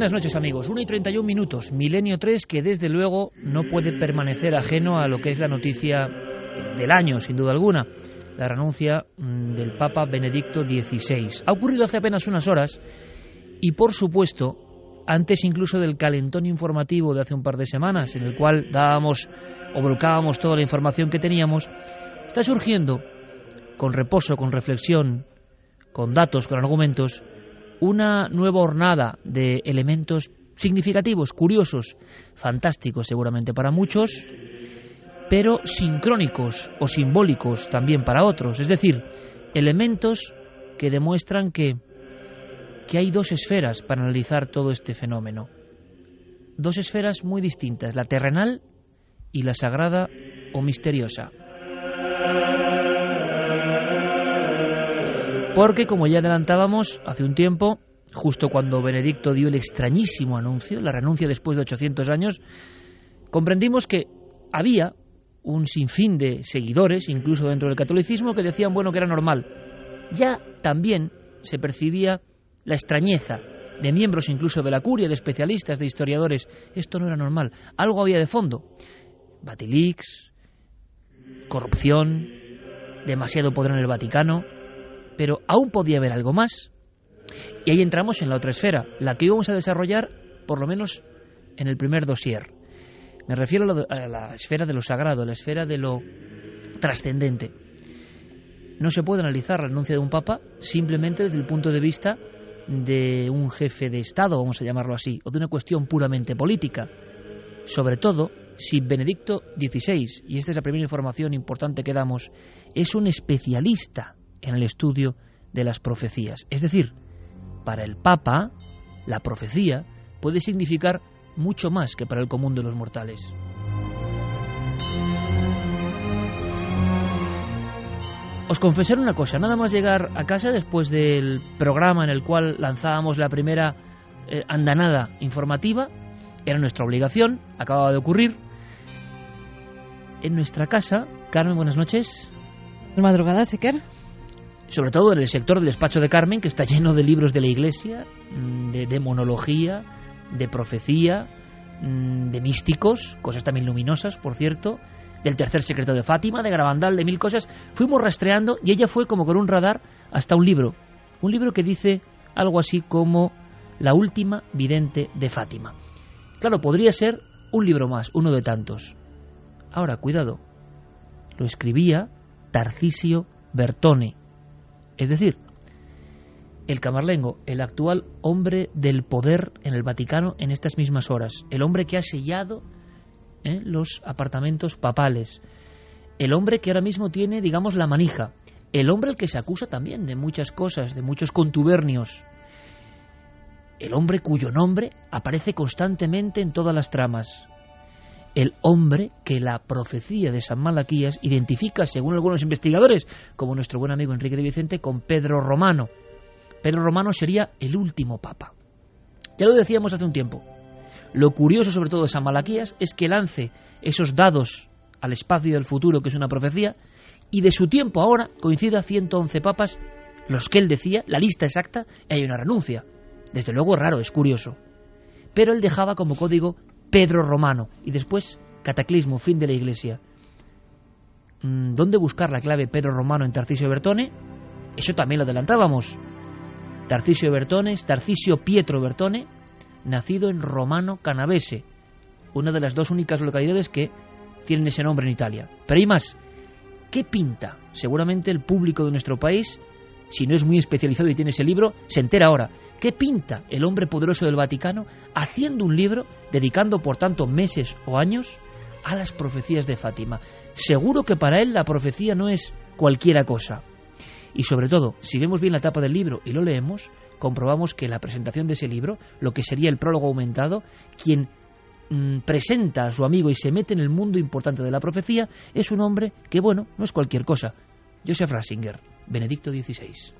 Buenas noches amigos, 1 y 31 minutos, Milenio 3 que desde luego no puede permanecer ajeno a lo que es la noticia del año, sin duda alguna, la renuncia mm, del Papa Benedicto XVI. Ha ocurrido hace apenas unas horas y por supuesto, antes incluso del calentón informativo de hace un par de semanas, en el cual dábamos o volcábamos toda la información que teníamos, está surgiendo, con reposo, con reflexión, con datos, con argumentos, una nueva hornada de elementos significativos, curiosos, fantásticos seguramente para muchos, pero sincrónicos o simbólicos también para otros. Es decir, elementos que demuestran que, que hay dos esferas para analizar todo este fenómeno. Dos esferas muy distintas, la terrenal y la sagrada o misteriosa. Porque, como ya adelantábamos hace un tiempo, justo cuando Benedicto dio el extrañísimo anuncio, la renuncia después de 800 años, comprendimos que había un sinfín de seguidores, incluso dentro del catolicismo, que decían, bueno, que era normal. Ya también se percibía la extrañeza de miembros incluso de la curia, de especialistas, de historiadores. Esto no era normal. Algo había de fondo. Batilix, corrupción, demasiado poder en el Vaticano, pero aún podía haber algo más. Y ahí entramos en la otra esfera, la que íbamos a desarrollar por lo menos en el primer dossier. Me refiero a la, esfera de lo sagrado, a la esfera de lo trascendente. No se puede analizar la renuncia de un papa simplemente desde el punto de vista de un jefe de Estado, vamos a llamarlo así, o de una cuestión puramente política. Sobre todo si Benedicto XVI, y esta es la primera información importante que damos, es un especialista en el estudio de las profecías. Es decir, para el Papa, la profecía puede significar mucho más que para el común de los mortales. Os confesaré una cosa, nada más llegar a casa después del programa en el cual lanzábamos la primera eh, andanada informativa, era nuestra obligación, acababa de ocurrir. En nuestra casa, Carmen, buenas noches. Madrugada, Sequer sobre todo en el sector del despacho de Carmen, que está lleno de libros de la Iglesia, mm, de demonología, de profecía, mm, de místicos, cosas también luminosas, por cierto, del tercer secreto de Fátima, de Gravandal, de mil cosas. Fuimos rastreando y ella fue como con un radar hasta un libro, un libro que dice algo así como La última vidente de Fátima. Claro, podría ser un libro más, uno de tantos. Ahora, cuidado, lo escribía Tarcisio Bertone, es decir, el camarlengo, el actual hombre del poder en el Vaticano en estas mismas horas, el hombre que ha sellado ¿eh? los apartamentos papales, el hombre que ahora mismo tiene, digamos, la manija, el hombre al que se acusa también de muchas cosas, de muchos contubernios, el hombre cuyo nombre aparece constantemente en todas las tramas, el hombre que la profecía de San Malaquías identifica, según algunos investigadores, como nuestro buen amigo Enrique de Vicente, con Pedro Romano. Pedro Romano sería el último papa. Ya lo decíamos hace un tiempo. Lo curioso sobre todo de San Malaquías es que lance esos dados al espacio del futuro, que es una profecía, y de su tiempo ahora coincida 111 papas, los que él decía, la lista exacta, y hay una renuncia. Desde luego raro, es curioso. Pero él dejaba como código Pedro Romano y después Cataclismo, fin de la Iglesia. Mm, ¿Dónde buscar la clave Pedro Romano en Tarcisio Bertone? Eso también lo adelantábamos. Tarcisio Bertone Tarcisio Pietro Bertone, nacido en Romano Canavese, una de las dos únicas localidades que tienen ese nombre en Italia. Pero hay más. ¿Qué pinta? Seguramente el público de nuestro país, si no es muy especializado y tiene ese libro, se entera ahora. ¿Qué pinta el hombre poderoso del Vaticano haciendo un libro, dedicando por tanto meses o años a las profecías de Fátima? Seguro que para él la profecía no es cualquiera cosa. Y sobre todo, si vemos bien la tapa del libro y lo leemos, comprobamos que la presentación de ese libro, lo que sería el prólogo aumentado, quien mm, presenta a su amigo y se mete en el mundo importante de la profecía, es un hombre que, bueno, no es cualquier cosa. Joseph Ratzinger, Benedicto XVI.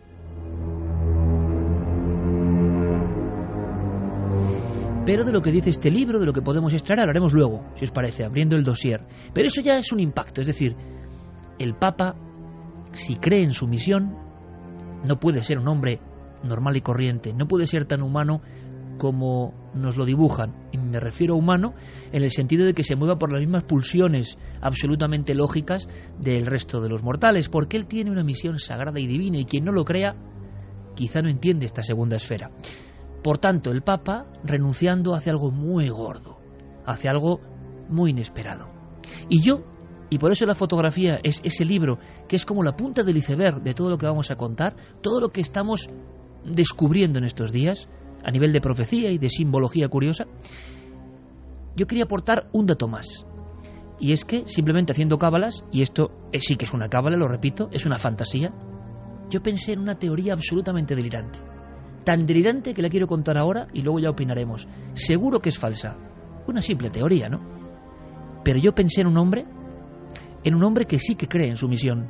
Pero de lo que dice este libro, de lo que podemos extraer, hablaremos luego, si os parece, abriendo el dossier. Pero eso ya es un impacto, es decir, el Papa si cree en su misión, no puede ser un hombre normal y corriente, no puede ser tan humano como nos lo dibujan. Y me refiero a humano en el sentido de que se mueva por las mismas pulsiones absolutamente lógicas del resto de los mortales, porque él tiene una misión sagrada y divina y quien no lo crea quizá no entiende esta segunda esfera. Por tanto, el Papa, renunciando, hace algo muy gordo, hace algo muy inesperado. Y yo y por eso la fotografía es ese libro que es como la punta del iceberg de todo lo que vamos a contar, todo lo que estamos descubriendo en estos días, a nivel de profecía y de simbología curiosa. Yo quería aportar un dato más. Y es que simplemente haciendo cábalas, y esto sí que es una cábala, lo repito, es una fantasía, yo pensé en una teoría absolutamente delirante. Tan delirante que la quiero contar ahora y luego ya opinaremos. Seguro que es falsa. Una simple teoría, ¿no? Pero yo pensé en un hombre en un hombre que sí que cree en su misión,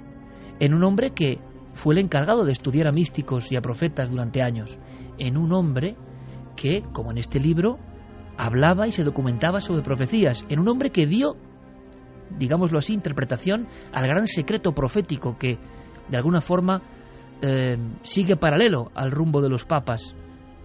en un hombre que fue el encargado de estudiar a místicos y a profetas durante años, en un hombre que, como en este libro, hablaba y se documentaba sobre profecías, en un hombre que dio, digámoslo así, interpretación al gran secreto profético que, de alguna forma, eh, sigue paralelo al rumbo de los papas,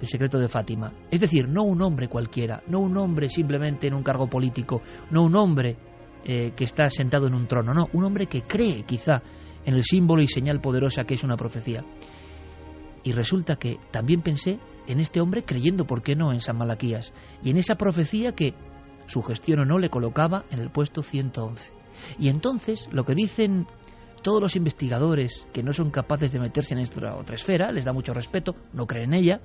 el secreto de Fátima. Es decir, no un hombre cualquiera, no un hombre simplemente en un cargo político, no un hombre eh, que está sentado en un trono, no, un hombre que cree quizá en el símbolo y señal poderosa que es una profecía. Y resulta que también pensé en este hombre creyendo, ¿por qué no?, en San Malaquías, y en esa profecía que, su gestión o no, le colocaba en el puesto 111. Y entonces, lo que dicen todos los investigadores que no son capaces de meterse en esta otra esfera, les da mucho respeto, no creen en ella,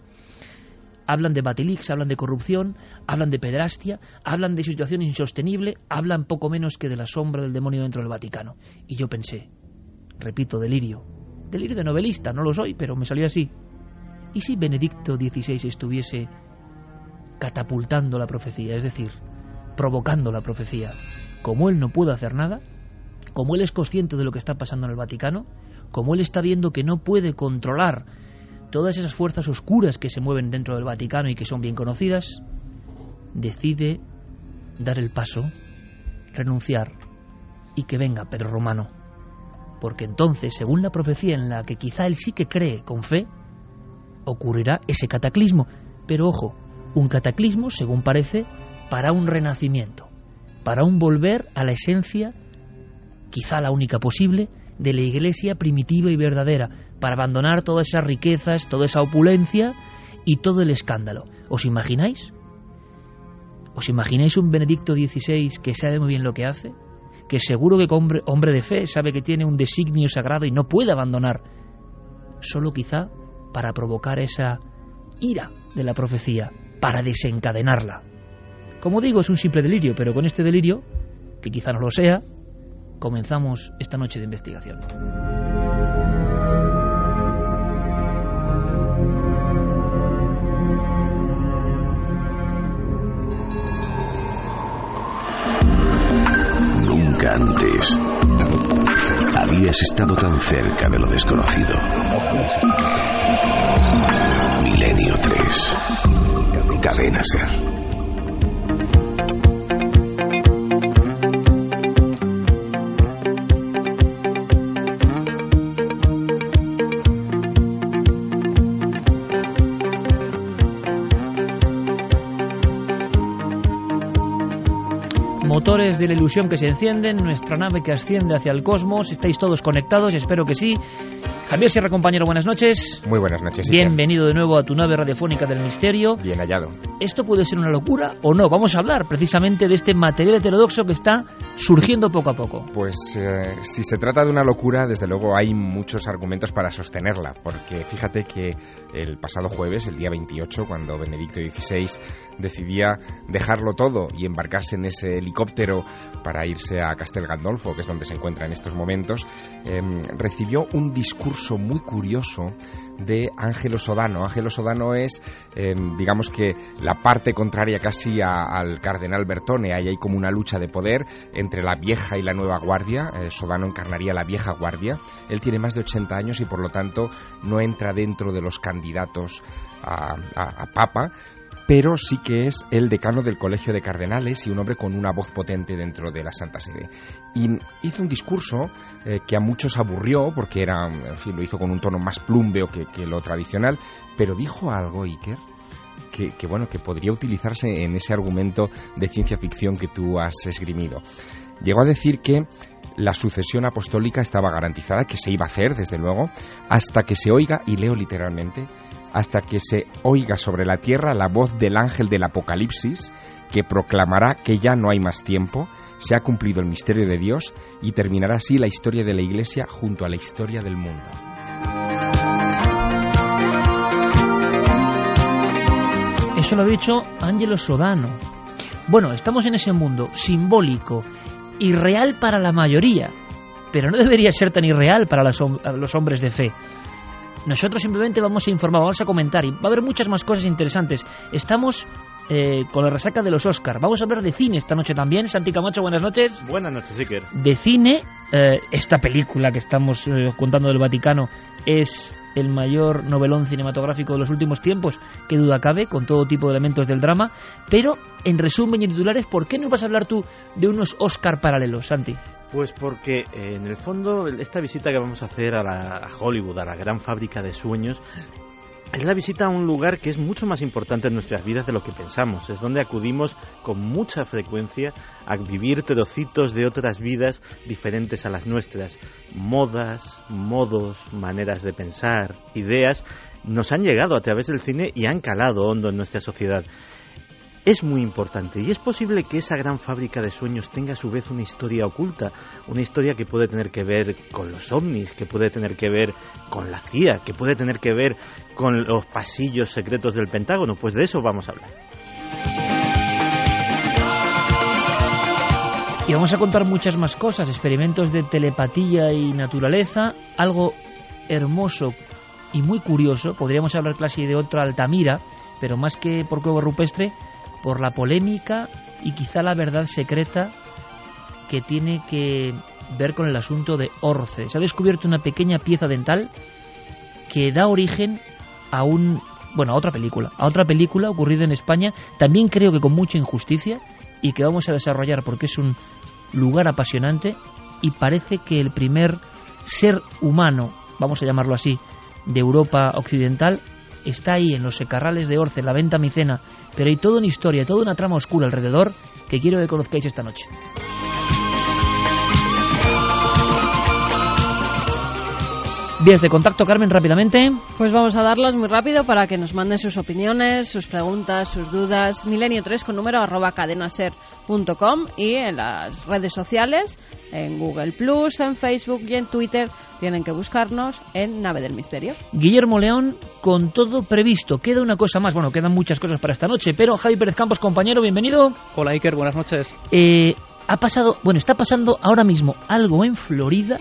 hablan de Batilix, hablan de corrupción, hablan de pedrastia, hablan de situación insostenible, hablan poco menos que de la sombra del demonio dentro del Vaticano. Y yo pensé, repito, delirio, delirio de novelista, no lo soy, pero me salió así. ¿Y si Benedicto XVI estuviese catapultando la profecía, es decir, provocando la profecía? Como él no puede hacer nada, como él es consciente de lo que está pasando en el Vaticano, como él está viendo que no puede controlar todas esas fuerzas oscuras que se mueven dentro del Vaticano y que son bien conocidas, decide dar el paso, renunciar y que venga Pedro Romano. Porque entonces, según la profecía en la que quizá él sí que cree con fe, ocurrirá ese cataclismo. Pero ojo, un cataclismo, según parece, para un renacimiento, para un volver a la esencia, quizá la única posible, de la iglesia primitiva y verdadera, para abandonar todas esas riquezas, toda esa opulencia y todo el escándalo. ¿Os imagináis? ¿Os imagináis un Benedicto XVI que sabe muy bien lo que hace? Que seguro que hombre, hombre de fe sabe que tiene un designio sagrado y no puede abandonar. Solo quizá para provocar esa ira de la profecía, para desencadenarla. Como digo, es un simple delirio, pero con este delirio, que quizá no lo sea, comenzamos esta noche de investigación. antes habías estado tan cerca de lo desconocido. Milenio 3. Cadena Ser. Motores de la ilusión que se encienden, nuestra nave que asciende hacia el cosmos. ¿Estáis todos conectados? Espero que sí. Javier Sierra, compañero, buenas noches. Muy buenas noches. Bienvenido de nuevo a tu nave radiofónica del misterio. Bien hallado. ¿Esto puede ser una locura o no? Vamos a hablar precisamente de este material heterodoxo que está surgiendo poco a poco. Pues eh, si se trata de una locura, desde luego hay muchos argumentos para sostenerla, porque fíjate que el pasado jueves, el día 28, cuando Benedicto XVI decidía dejarlo todo y embarcarse en ese helicóptero para irse a Castel Gandolfo, que es donde se encuentra en estos momentos, em, recibió un discurso muy curioso de Ángelo Sodano. Ángelo Sodano es, eh, digamos que, la parte contraria casi al cardenal Bertone. Ahí hay como una lucha de poder entre la vieja y la nueva guardia. Eh, Sodano encarnaría la vieja guardia. Él tiene más de 80 años y por lo tanto no entra dentro de los candidatos a papa, pero sí que es el decano del Colegio de Cardenales y un hombre con una voz potente dentro de la Santa Sede. Y hizo un discurso eh, que a muchos aburrió, porque era, fin, lo hizo con un tono más plumbeo que, lo tradicional, pero dijo algo, Iker, que, bueno, que podría utilizarse en ese argumento de ciencia ficción que tú has esgrimido. Llegó a decir que la sucesión apostólica estaba garantizada, que se iba a hacer, desde luego, hasta que se oiga, y leo literalmente, hasta que se oiga sobre la tierra la voz del ángel del Apocalipsis, que proclamará que ya no hay más tiempo, se ha cumplido el misterio de Dios y terminará así la historia de la Iglesia junto a la historia del mundo. Eso lo ha dicho Angelo Sodano. Bueno, estamos en ese mundo simbólico, irreal para la mayoría, pero no debería ser tan irreal para los hombres de fe. Nosotros simplemente vamos a informar, vamos a comentar y va a haber muchas más cosas interesantes. Estamos eh, con la resaca de los Oscars. Vamos a hablar de cine esta noche también. Santi Camacho, buenas noches. Buenas noches, Iker. De cine, eh, esta película que estamos eh, contando del Vaticano es el mayor novelón cinematográfico de los últimos tiempos, que duda cabe, con todo tipo de elementos del drama. Pero, en resumen y titulares, ¿por qué no vas a hablar tú de unos Oscar paralelos, Santi? Pues porque eh, en el fondo esta visita que vamos a hacer a, la, Hollywood, a la gran fábrica de sueños, es la visita a un lugar que es mucho más importante en nuestras vidas de lo que pensamos. Es donde acudimos con mucha frecuencia a vivir trocitos de otras vidas diferentes a las nuestras. Modas, modos, maneras de pensar, ideas, nos han llegado a través del cine y han calado hondo en nuestra sociedad es muy importante y es posible que esa gran fábrica de sueños tenga a su vez una historia oculta, una historia que puede tener que ver con los ovnis, que puede tener que ver con la CIA, que puede tener que ver con los pasillos secretos del Pentágono, pues de eso vamos a hablar. Y vamos a contar muchas más cosas, experimentos de telepatía y naturaleza, algo hermoso y muy curioso, podríamos hablar casi de otra Altamira, pero más que por cuevo rupestre, por la polémica y quizá la verdad secreta que tiene que ver con el asunto de Orce. Se ha descubierto una pequeña pieza dental que da origen a un bueno, a otra película, a otra película ocurrida en España, también creo que con mucha injusticia y que vamos a desarrollar porque es un lugar apasionante y parece que el primer ser humano, vamos a llamarlo así, de Europa occidental está ahí en los secarrales de Orce, la venta micena, pero hay toda una historia, toda una trama oscura alrededor que quiero que conozcáis esta noche. Vías de contacto, Carmen, rápidamente. Pues vamos a darlas muy rápido para que nos manden sus opiniones, sus preguntas, sus dudas. Milenio3 con número arroba cadenaser.com y en las redes sociales, en Google Plus, en Facebook y en Twitter, tienen que buscarnos en Nave del Misterio. Guillermo León, con todo previsto. Queda una cosa más, bueno, quedan muchas cosas para esta noche, pero Javi Pérez Campos, compañero, bienvenido. Hola Iker, buenas noches. Eh, ha pasado, bueno, está pasando ahora mismo algo en Florida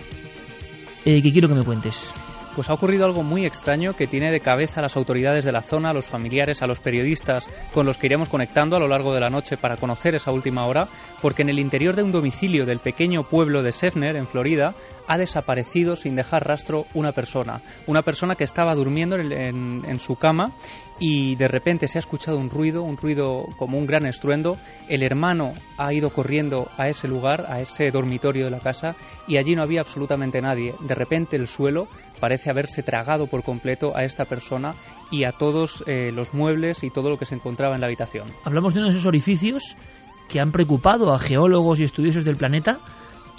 eh, quiero que me cuentes. Pues ha ocurrido algo muy extraño que tiene de cabeza a las autoridades de la zona, a los familiares, a los periodistas con los que iremos conectando a lo largo de la noche para conocer esa última hora, porque en el interior de un domicilio del pequeño pueblo de Sefner, en Florida, ha desaparecido sin dejar rastro una persona, una persona que estaba durmiendo en, su cama y de repente se ha escuchado un ruido, un ruido como un gran estruendo. El hermano ha ido corriendo a ese lugar, a ese dormitorio de la casa y allí no había absolutamente nadie. De repente el suelo parece haberse tragado por completo a esta persona y a todos eh, los muebles y todo lo que se encontraba en la habitación. Hablamos de uno de esos orificios que han preocupado a geólogos y estudiosos del planeta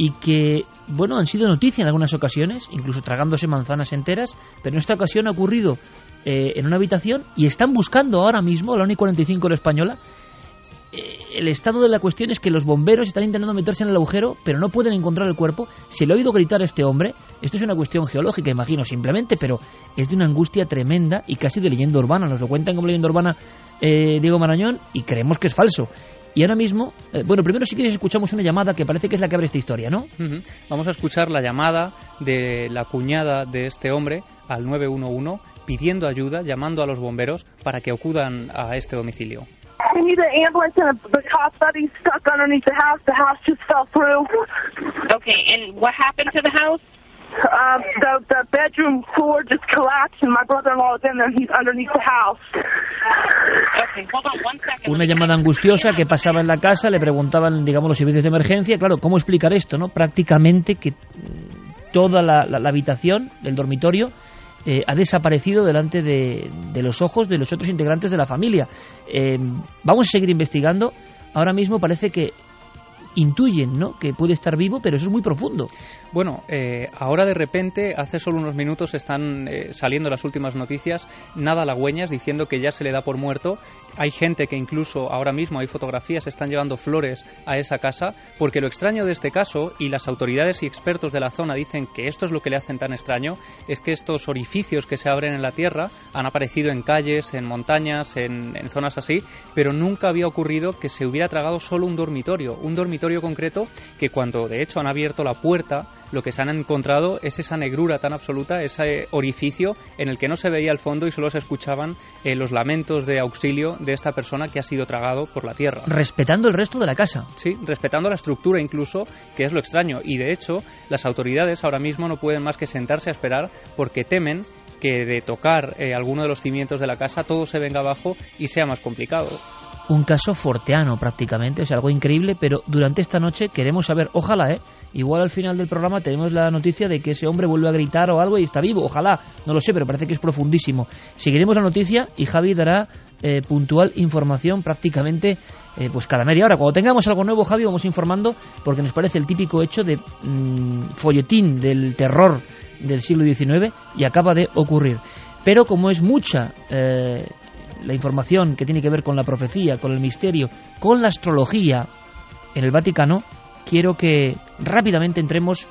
y que, bueno, han sido noticia en algunas ocasiones, incluso tragándose manzanas enteras, pero en esta ocasión ha ocurrido eh, en una habitación y están buscando ahora mismo, la ONI 45 la española, eh, el estado de la cuestión es que los bomberos están intentando meterse en el agujero, pero no pueden encontrar el cuerpo. Se le ha oído gritar a este hombre. Esto es una cuestión geológica, imagino, simplemente, pero es de una angustia tremenda y casi de leyenda urbana. Nos lo cuentan como leyenda urbana eh, Diego Marañón y creemos que es falso. Y ahora mismo, eh, bueno, primero si quieres escuchamos una llamada que parece que es la que abre esta historia, ¿no? Vamos a escuchar la llamada de la cuñada de este hombre al 911 pidiendo ayuda, llamando a los bomberos para que acudan a este domicilio. We need an ambulance and the cop buddy's stuck underneath the house. The house just fell through. Okay, and what happened to the house? Um, the the bedroom floor just collapsed, and my brother-in-law is in there. He's underneath the house. Okay, hold on one second. Una llamada angustiosa que pasaba en la casa, le preguntaban, digamos, los servicios de emergencia. Claro, ¿cómo explicar esto, no? Prácticamente que toda la, la, la habitación del dormitorio eh, ha desaparecido delante de, de, los ojos de los otros integrantes de la familia. Eh, vamos a seguir investigando. Ahora mismo parece que intuyen ¿no? que puede estar vivo, pero eso es muy profundo. Bueno, eh, ahora de repente, hace solo unos minutos están eh, saliendo las últimas noticias, nada halagüeñas, diciendo que ya se le da por muerto. Hay gente que incluso ahora mismo hay fotografías, están llevando flores a esa casa, porque lo extraño de este caso, y las autoridades y expertos de la zona dicen que esto es lo que le hacen tan extraño, es que estos orificios que se abren en la tierra han aparecido en calles, en montañas, en, zonas así, pero nunca había ocurrido que se hubiera tragado solo un dormitorio, un dormitorio concreto que cuando de hecho han abierto la puerta, lo que se han encontrado es esa negrura tan absoluta, ese orificio en el que no se veía el fondo y solo se escuchaban eh, los lamentos de auxilio de esta persona que ha sido tragado por la tierra. Respetando el resto de la casa. Sí, respetando la estructura incluso, que es lo extraño. Y de hecho, las autoridades ahora mismo no pueden más que sentarse a esperar porque temen que de tocar eh, alguno de los cimientos de la casa todo se venga abajo y sea más complicado un caso forteano prácticamente, o sea, algo increíble, pero durante esta noche queremos saber, ojalá, ¿eh? Igual al final del programa tenemos la noticia de que ese hombre vuelve a gritar o algo y está vivo, ojalá, no lo sé, pero parece que es profundísimo. Seguiremos la noticia y Javi dará eh, puntual información prácticamente eh, pues cada media hora. Cuando tengamos algo nuevo, Javi, vamos informando porque nos parece el típico hecho de mmm, folletín del terror del siglo XIX y acaba de ocurrir. Pero como es mucha eh, la información que tiene que ver con la profecía, con el misterio, con la astrología en el Vaticano, quiero que rápidamente entremos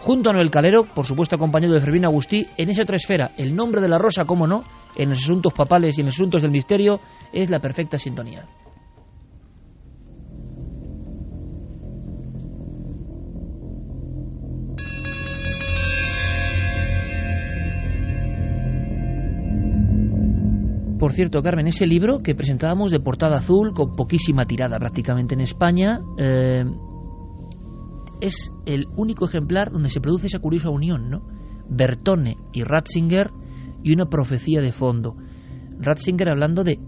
junto a Noel Calero, por supuesto acompañado de Fermín Agustí, en esa otra esfera. El nombre de la rosa, cómo no, en los asuntos papales y en los asuntos del misterio, es la perfecta sintonía. Por cierto, Carmen, ese libro que presentábamos de portada azul, con poquísima tirada prácticamente en España, eh, es el único ejemplar donde se produce esa curiosa unión, ¿no? Bertone y Ratzinger y una profecía de fondo. Ratzinger hablando de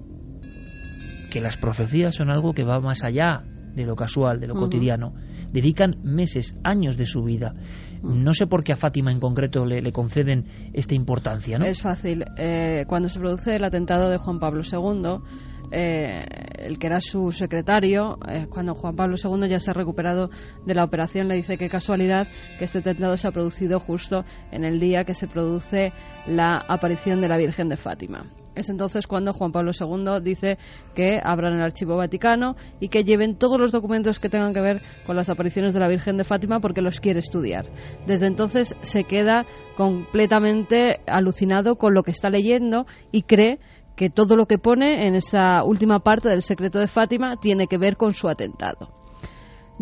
que las profecías son algo que va más allá de lo casual, de lo uh -huh. cotidiano. Dedican meses, años de su vida. No sé por qué a Fátima en concreto le, le conceden esta importancia, ¿no? Es fácil. Eh, cuando se produce el atentado de Juan Pablo II, eh, el que era su secretario, eh, cuando Juan Pablo II ya se ha recuperado de la operación, le dice qué casualidad que este atentado se ha producido justo en el día que se produce la aparición de la Virgen de Fátima. Es entonces cuando Juan Pablo II dice que abran el archivo vaticano y que lleven todos los documentos que tengan que ver con las apariciones de la Virgen de Fátima porque los quiere estudiar. Desde entonces se queda completamente alucinado con lo que está leyendo y cree que todo lo que pone en esa última parte del secreto de Fátima tiene que ver con su atentado.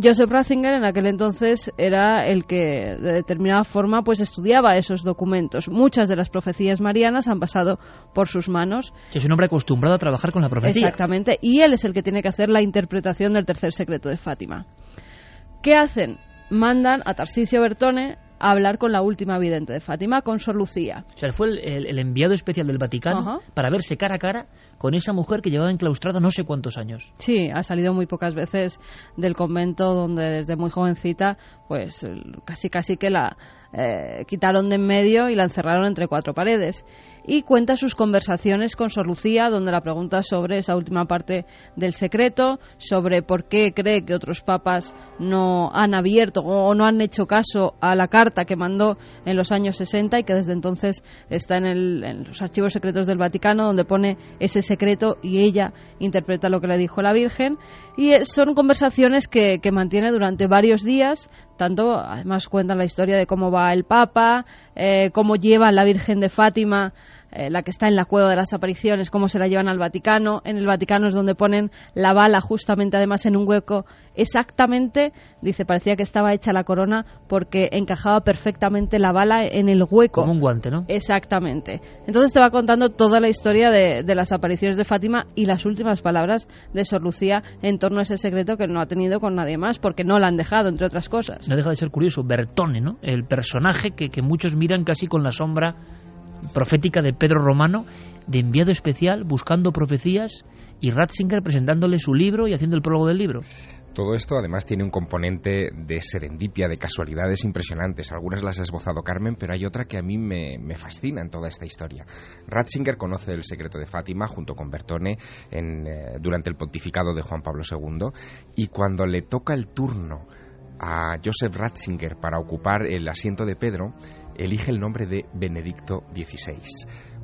Joseph Ratzinger en aquel entonces era el que de determinada forma pues estudiaba esos documentos. Muchas de las profecías marianas han pasado por sus manos. Es un hombre acostumbrado a trabajar con la profecía. Exactamente, y él es el que tiene que hacer la interpretación del tercer secreto de Fátima. ¿Qué hacen? Mandan a Tarsicio Bertone a hablar con la última vidente de Fátima, con Sor Lucía. O sea, fue el, el- el enviado especial del Vaticano para verse cara a cara con esa mujer que llevaba enclaustrada no sé cuántos años. Sí, ha salido muy pocas veces del convento donde desde muy jovencita, pues casi casi que la eh, quitaron de en medio y la encerraron entre cuatro paredes. Y cuenta sus conversaciones con Sor Lucía, donde la pregunta sobre esa última parte del secreto, sobre por qué cree que otros papas no han abierto o no han hecho caso a la carta que mandó en los años 60 y que desde entonces está en, el- los archivos secretos del Vaticano, donde pone ese secreto y ella interpreta lo que le dijo la Virgen. Y eh, son conversaciones que, que mantiene durante varios días, tanto además cuentan la historia de cómo va el Papa, eh, cómo lleva la Virgen de Fátima, eh, la que está en la cueva de las apariciones, cómo se la llevan al Vaticano. En el Vaticano es donde ponen la bala justamente además en un hueco exactamente, dice, parecía que estaba hecha la corona porque encajaba perfectamente la bala en el hueco. Como un guante, ¿no? Exactamente. Entonces te va contando toda la historia de, de las apariciones de Fátima y las últimas palabras de Sor Lucía en torno a ese secreto que no ha tenido con nadie más, porque no la han dejado, entre otras cosas. No deja de ser curioso, Bertone, ¿no? El personaje que, que muchos miran casi con la sombra profética de Pedro Romano, de enviado especial, buscando profecías, y Ratzinger presentándole su libro y haciendo el prólogo del libro. Todo esto además tiene un componente de serendipia, de casualidades impresionantes. Algunas las ha esbozado Carmen, pero hay otra que a mí me, fascina en toda esta historia. Ratzinger conoce el secreto de Fátima junto con Bertone en, eh, durante el pontificado de Juan Pablo II y cuando le toca el turno a Joseph Ratzinger para ocupar el asiento de Pedro, elige el nombre de Benedicto XVI.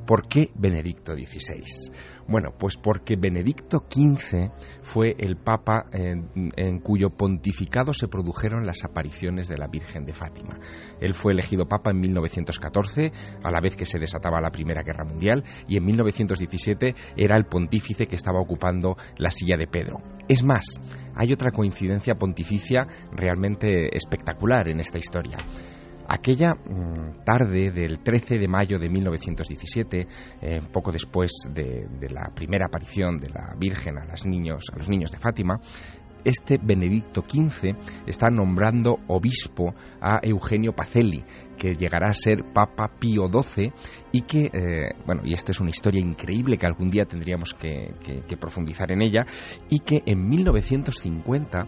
¿Por qué Benedicto XVI? Bueno, pues porque Benedicto XV fue el papa en, en, cuyo pontificado se produjeron las apariciones de la Virgen de Fátima. Él fue elegido papa en 1914, a la vez que se desataba la Primera Guerra Mundial, y en 1917 era el pontífice que estaba ocupando la silla de Pedro. Es más, hay otra coincidencia pontificia realmente espectacular en esta historia. Aquella mmm, tarde del 13 de mayo de 1917, eh, poco después de, la primera aparición de la Virgen a, las niños, a los niños de Fátima, este Benedicto XV está nombrando obispo a Eugenio Pacelli, que llegará a ser Papa Pío XII y que, eh, bueno, y esta es una historia increíble que algún día tendríamos que, que profundizar en ella, y que en 1950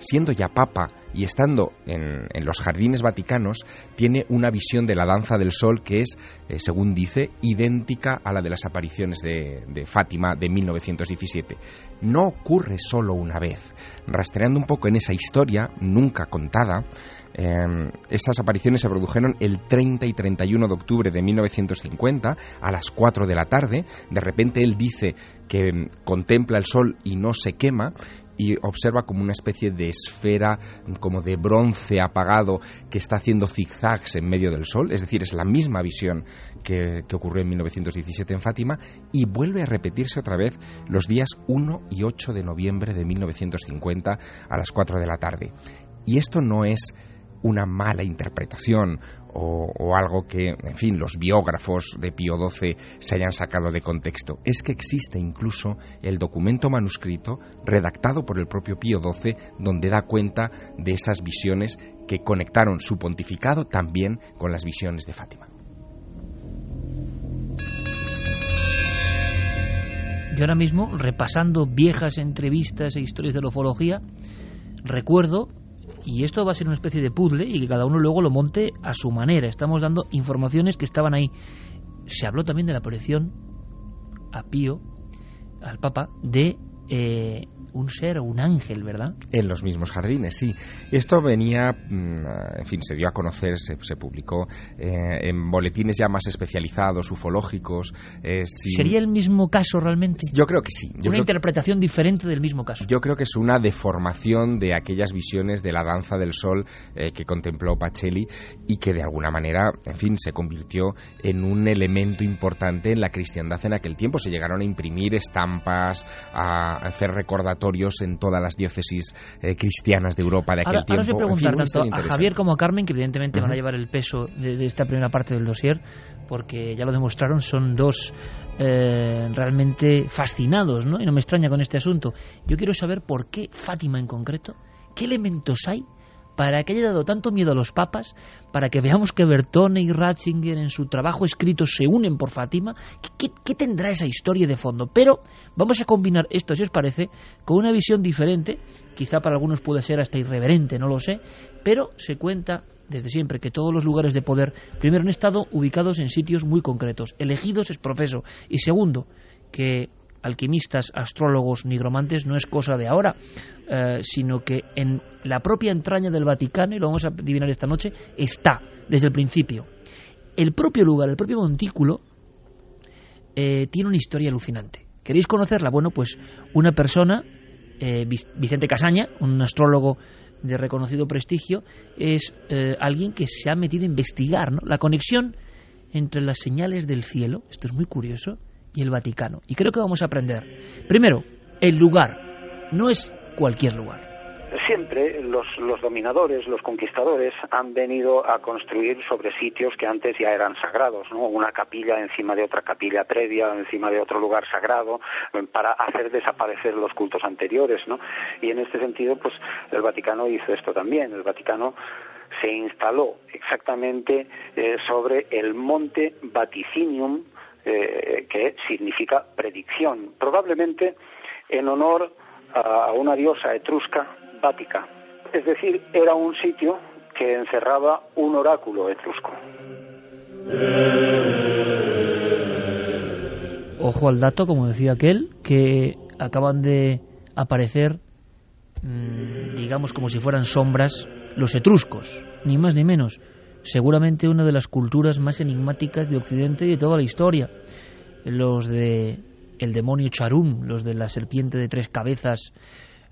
siendo ya papa y estando en, en, los jardines vaticanos, tiene una visión de la danza del sol que es, eh, según dice, idéntica a la de las apariciones de, de, Fátima de 1917. No ocurre solo una vez. Rastreando un poco en esa historia, nunca contada, eh, esas apariciones se produjeron el 30 y 31 de octubre de 1950 a las 4 de la tarde. De repente él dice que mm, contempla el sol y no se quema y observa como una especie de esfera como de bronce apagado que está haciendo zigzags en medio del sol, es decir, es la misma visión que, que, ocurrió en 1917 en Fátima y vuelve a repetirse otra vez los días 1 y 8 de noviembre de 1950 a las 4 de la tarde. Y esto no es una mala interpretación o, algo que, en fin, los biógrafos de Pío XII se hayan sacado de contexto. Es que existe incluso el documento manuscrito redactado por el propio Pío XII donde da cuenta de esas visiones que conectaron su pontificado también con las visiones de Fátima. Yo ahora mismo, repasando viejas entrevistas e historias de la ufología, recuerdo y esto va a ser una especie de puzzle y que cada uno luego lo monte a su manera. Estamos dando informaciones que estaban ahí. Se habló también de la aparición a Pío, al Papa, de eh, un ser o un ángel, ¿verdad? En los mismos jardines, sí. Esto venía, en fin, se dio a conocer, se, se publicó eh, en boletines ya más especializados, ufológicos. Eh, sin... ¿Sería el mismo caso realmente? Yo creo que sí. Yo una interpretación que... diferente del mismo caso. Yo creo que es una deformación de aquellas visiones de la danza del sol eh, que contempló Pacelli y que de alguna manera, en fin, se convirtió en un elemento importante en la cristiandad en aquel tiempo. Se llegaron a imprimir estampas, a hacer recordatorios en todas las diócesis eh, cristianas de Europa de aquel ahora, tiempo. Ahora os voy a preguntar en fin, tanto a Javier como a Carmen, que evidentemente uh -huh. van a llevar el peso de, de, esta primera parte del dossier, porque ya lo demostraron, son dos eh, realmente fascinados, ¿no? Y no me extraña con este asunto. Yo quiero saber por qué Fátima en concreto, qué elementos hay para que haya dado tanto miedo a los papas, para que veamos que Bertone y Ratzinger en su trabajo escrito se unen por Fátima. ¿Qué, qué tendrá esa historia de fondo? Pero vamos a combinar esto, si os parece, con una visión diferente, quizá para algunos puede ser hasta irreverente, no lo sé, pero se cuenta desde siempre que todos los lugares de poder, primero, han estado ubicados en sitios muy concretos, elegidos es profeso, y segundo, que alquimistas, astrólogos, nigromantes no es cosa de ahora, eh, sino que en la propia entraña del Vaticano, y lo vamos a adivinar esta noche, está desde el principio. El propio lugar, el propio montículo, eh, tiene una historia alucinante. ¿Queréis conocerla? Bueno, pues una persona, eh, Vicente Casaña, un astrólogo de reconocido prestigio, es eh, alguien que se ha metido a investigar ¿no? la conexión entre las señales del cielo, esto es muy curioso, y el Vaticano. Y creo que vamos a aprender. Primero, el lugar. No es cualquier lugar siempre los, los, dominadores, los conquistadores, han venido a construir sobre sitios que antes ya eran sagrados, ¿no? Una capilla encima de otra capilla previa, encima de otro lugar sagrado, para hacer desaparecer los cultos anteriores, ¿no? Y en este sentido, pues el Vaticano hizo esto también. El Vaticano se instaló exactamente eh, sobre el monte Vaticinium, eh, que significa predicción, probablemente en honor a una diosa etrusca Vática. Es decir, era un sitio que encerraba un oráculo etrusco. Ojo al dato, como decía aquel, que acaban de aparecer, mm, digamos como si fueran sombras, los etruscos, ni más ni menos. Seguramente una de las culturas más enigmáticas de Occidente y de toda la historia. Los de el demonio Charum, los de la serpiente de tres cabezas,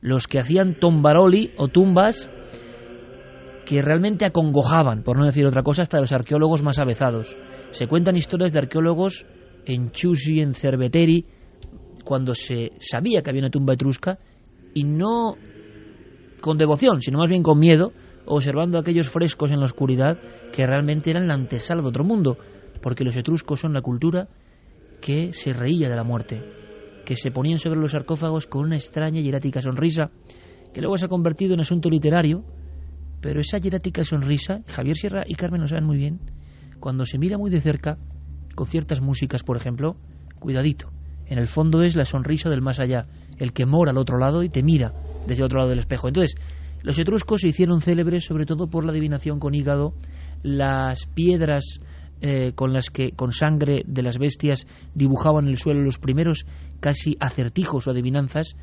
los que hacían tombaroli o tumbas que realmente acongojaban, por no decir otra cosa, hasta los arqueólogos más avezados. Se cuentan historias de arqueólogos en Chusi, en Cerveteri, cuando se sabía que había una tumba etrusca, y no con devoción, sino más bien con miedo, observando aquellos frescos en la oscuridad que realmente eran la antesala de otro mundo, porque los etruscos son la cultura que se reía de la muerte, que se ponían sobre los sarcófagos con una extraña y sonrisa, que luego se ha convertido en asunto literario, pero esa hierática sonrisa, Javier Sierra y Carmen lo saben muy bien, cuando se mira muy de cerca, con ciertas músicas, por ejemplo, cuidadito, en el fondo es la sonrisa del más allá, el que mora al otro lado y te mira desde otro lado del espejo. Entonces, los etruscos se hicieron célebres sobre todo por la adivinación con hígado, las piedras eh, con las que con sangre de las bestias dibujaban el suelo los primeros casi acertijos o adivinanzas,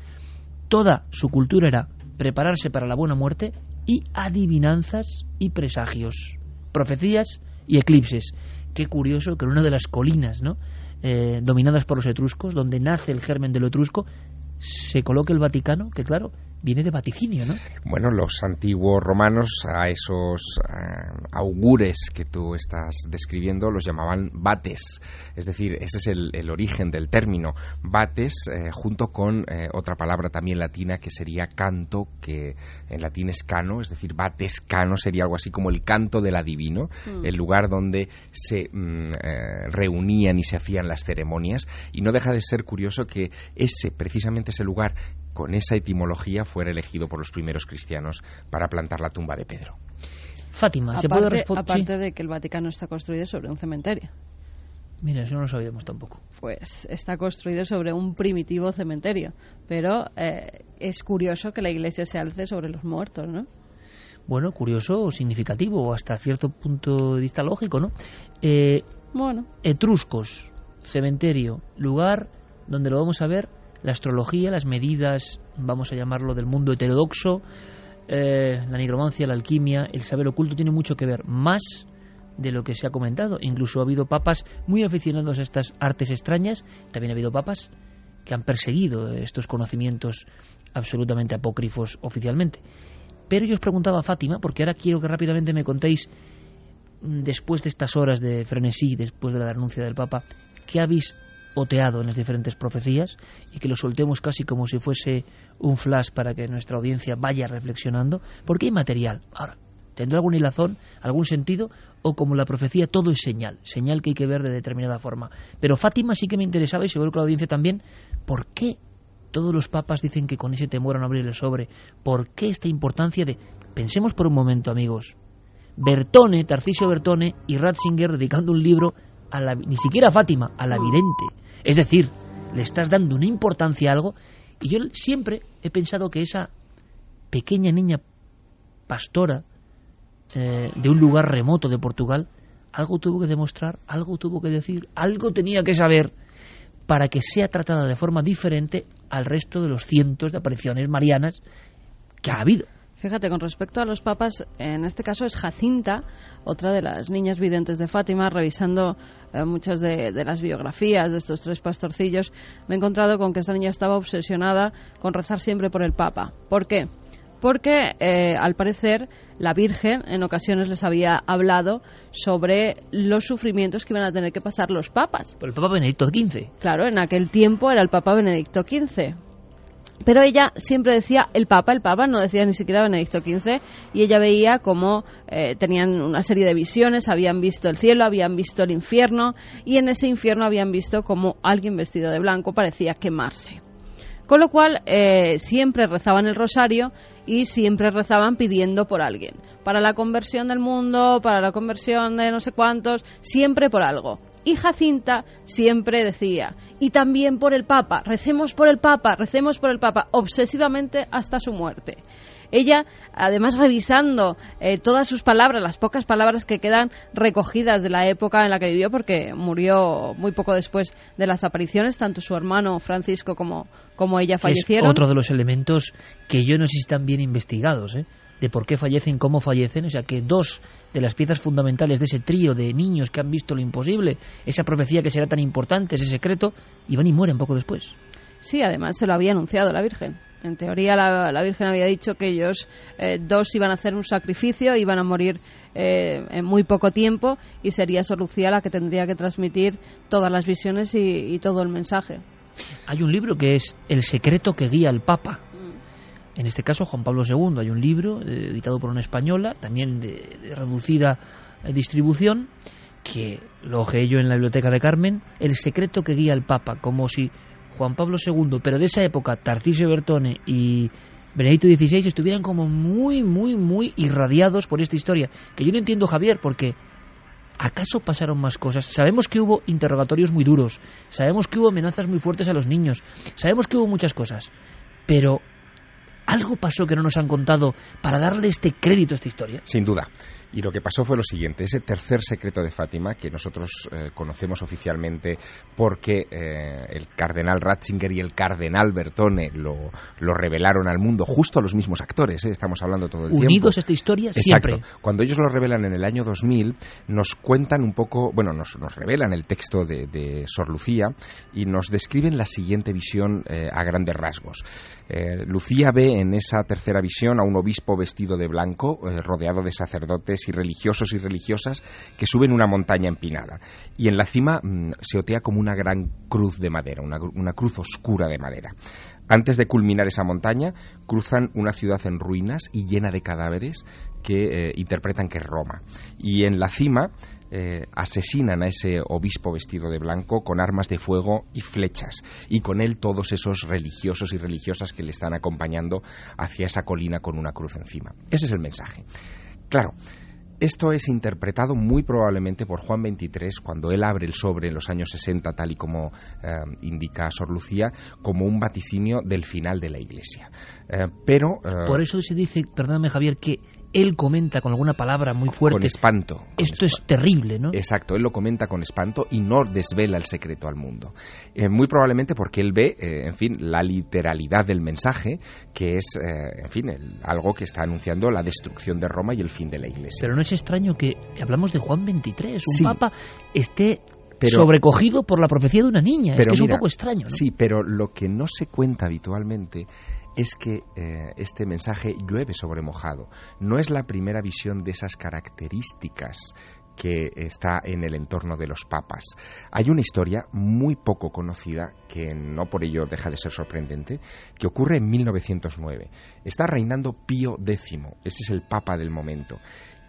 toda su cultura era prepararse para la buena muerte y adivinanzas y presagios, profecías y eclipses. Qué curioso que en una de las colinas ¿no? Eh, dominadas por los etruscos, donde nace el germen de lo etrusco, se coloque el Vaticano, que claro, viene de vaticinio, ¿no? Bueno, los antiguos romanos a esos eh, augures que tú estás describiendo los llamaban bates, es decir, ese es el, origen del término bates, eh, junto con eh, otra palabra también latina que sería canto, que en latín es cano, es decir, bates cano sería algo así como el canto del adivino, mm. el lugar donde se mm, reunían y se hacían las ceremonias, y no deja de ser curioso que ese, precisamente ese lugar, con esa etimología fuera elegido por los primeros cristianos para plantar la tumba de Pedro. Fátima, ¿se aparte, puede responder? Aparte de que el Vaticano está construido sobre un cementerio. Mira, eso no lo sabíamos tampoco. Pues está construido sobre un primitivo cementerio, pero eh, es curioso que la iglesia se alce sobre los muertos, ¿no? Bueno, curioso o significativo, o hasta cierto punto de vista lógico, ¿no? Eh, bueno. Etruscos, cementerio, lugar donde lo vamos a ver la astrología, las medidas, vamos a llamarlo, del mundo heterodoxo, eh, la nigromancia, la alquimia, el saber oculto tiene mucho que ver, más de lo que se ha comentado. Incluso ha habido papas muy aficionados a estas artes extrañas, también ha habido papas que han perseguido estos conocimientos absolutamente apócrifos oficialmente. Pero yo os preguntaba a Fátima, porque ahora quiero que rápidamente me contéis, mm, después de estas horas de frenesí, después de la denuncia del Papa, ¿qué habéis oteado en las diferentes profecías y que lo soltemos casi como si fuese un flash para que nuestra audiencia vaya reflexionando, porque hay material. Ahora, ¿tendrá algún hilazón, algún sentido? O como la profecía, todo es señal, señal que hay que ver de determinada forma. Pero Fátima sí que me interesaba, y seguro que la audiencia también, ¿por qué todos los papas dicen que con ese temor a no abrir el sobre? ¿Por qué esta importancia de Pensemos por un momento, amigos. Bertone, Tarcisio Bertone y Ratzinger dedicando un libro a la, ni siquiera a Fátima, a la vidente. Es decir, le estás dando una importancia a algo y yo siempre he pensado que esa pequeña niña pastora eh, de un lugar remoto de Portugal algo tuvo que demostrar, algo tuvo que decir, algo tenía que saber para que sea tratada de forma diferente al resto de los cientos de apariciones marianas que ha habido. Fíjate, con respecto a los papas, en este caso es Jacinta, otra de las niñas videntes de Fátima, revisando eh, muchas de, de, las biografías de estos tres pastorcillos, me he encontrado con que esta niña estaba obsesionada con rezar siempre por el Papa. ¿Por qué? Porque, eh, al parecer, la Virgen en ocasiones les había hablado sobre los sufrimientos que iban a tener que pasar los papas. Por el Papa Benedicto XV. Claro, en aquel tiempo era el Papa Benedicto XV. Pero ella siempre decía el Papa, el Papa, no decía ni siquiera Benedicto XV, y ella veía cómo eh, tenían una serie de visiones, habían visto el cielo, habían visto el infierno, y en ese infierno habían visto cómo alguien vestido de blanco parecía quemarse. Con lo cual, eh, siempre rezaban el rosario y siempre rezaban pidiendo por alguien. Para la conversión del mundo, para la conversión de no sé cuántos, siempre por algo. Y Jacinta siempre decía, y también por el Papa, recemos por el Papa, recemos por el Papa, obsesivamente hasta su muerte. Ella, además revisando eh, todas sus palabras, las pocas palabras que quedan recogidas de la época en la que vivió, porque murió muy poco después de las apariciones, tanto su hermano Francisco como, como ella fallecieron. Es otro de los elementos que yo no sé si están bien investigados, ¿eh? De por qué fallecen, cómo fallecen, o sea que dos de las piezas fundamentales de ese trío de niños que han visto lo imposible, esa profecía que será tan importante, ese secreto, y van y mueren poco después. Sí, además se lo había anunciado la Virgen. En teoría la, la Virgen había dicho que ellos eh, dos iban a hacer un sacrificio, iban a morir eh, en muy poco tiempo y sería Sor Lucía la que tendría que transmitir todas las visiones y, y todo el mensaje. Hay un libro que es El secreto que guía al Papa. En este caso, Juan Pablo II. Hay un libro eh, editado por una española, también de, reducida eh, distribución, que lo ojeé yo en la biblioteca de Carmen. El secreto que guía al Papa, como si Juan Pablo II, pero de esa época, Tarcisio Bertone y Benedicto XVI estuvieran como muy, muy, muy irradiados por esta historia. Que yo no entiendo, Javier, porque ¿acaso pasaron más cosas? Sabemos que hubo interrogatorios muy duros, sabemos que hubo amenazas muy fuertes a los niños, sabemos que hubo muchas cosas, pero ¿algo pasó que no nos han contado para darle este crédito a esta historia? Sin duda. Y lo que pasó fue lo siguiente, ese tercer secreto de Fátima, que nosotros eh, conocemos oficialmente porque eh, el cardenal Ratzinger y el cardenal Bertone lo, lo, revelaron al mundo, justo los mismos actores, ¿eh? estamos hablando todo el Unidos tiempo. Unidos a esta historia Exacto. siempre. Cuando ellos lo revelan en el año 2000, nos cuentan un poco, bueno, nos, nos revelan el texto de, de, Sor Lucía y nos describen la siguiente visión eh, a grandes rasgos. Lucía ve en esa tercera visión a un obispo vestido de blanco, rodeado de sacerdotes y religiosos y religiosas que suben una montaña empinada. Y en la cima mmm, se otea como una gran cruz de madera, una, una cruz oscura de madera. Antes de culminar esa montaña, cruzan una ciudad en ruinas y llena de cadáveres que eh, interpretan que es Roma. Y en la cima eh, asesinan a ese obispo vestido de blanco con armas de fuego y flechas, y con él todos esos religiosos y religiosas que le están acompañando hacia esa colina con una cruz encima. Ese es el mensaje. Claro, esto es interpretado muy probablemente por Juan XXIII cuando él abre el sobre en los años 60, tal y como eh, indica Sor Lucía, como un vaticinio del final de la Iglesia. Eh, pero eh, por eso se dice, perdóname Javier, que él comenta con alguna palabra muy fuerte. Con espanto. Con Esto espanto. es terrible, ¿no? Exacto, él lo comenta con espanto y no desvela el secreto al mundo. Eh, muy probablemente porque él ve, eh, en fin, la literalidad del mensaje, que es, eh, en fin, el, algo que está anunciando la destrucción de Roma y el fin de la Iglesia. Pero no es extraño que hablamos de Juan XXIII, un Sí. papa esté Pero- sobrecogido por la profecía de una niña. es que es mira, un poco extraño, ¿no? Sí, pero lo que no se cuenta habitualmente es que eh, este mensaje llueve sobre mojado. No es la primera visión de esas características que está en el entorno de los papas. Hay una historia muy poco conocida, que no por ello deja de ser sorprendente, que ocurre en 1909. Está reinando Pío X, ese es el papa del momento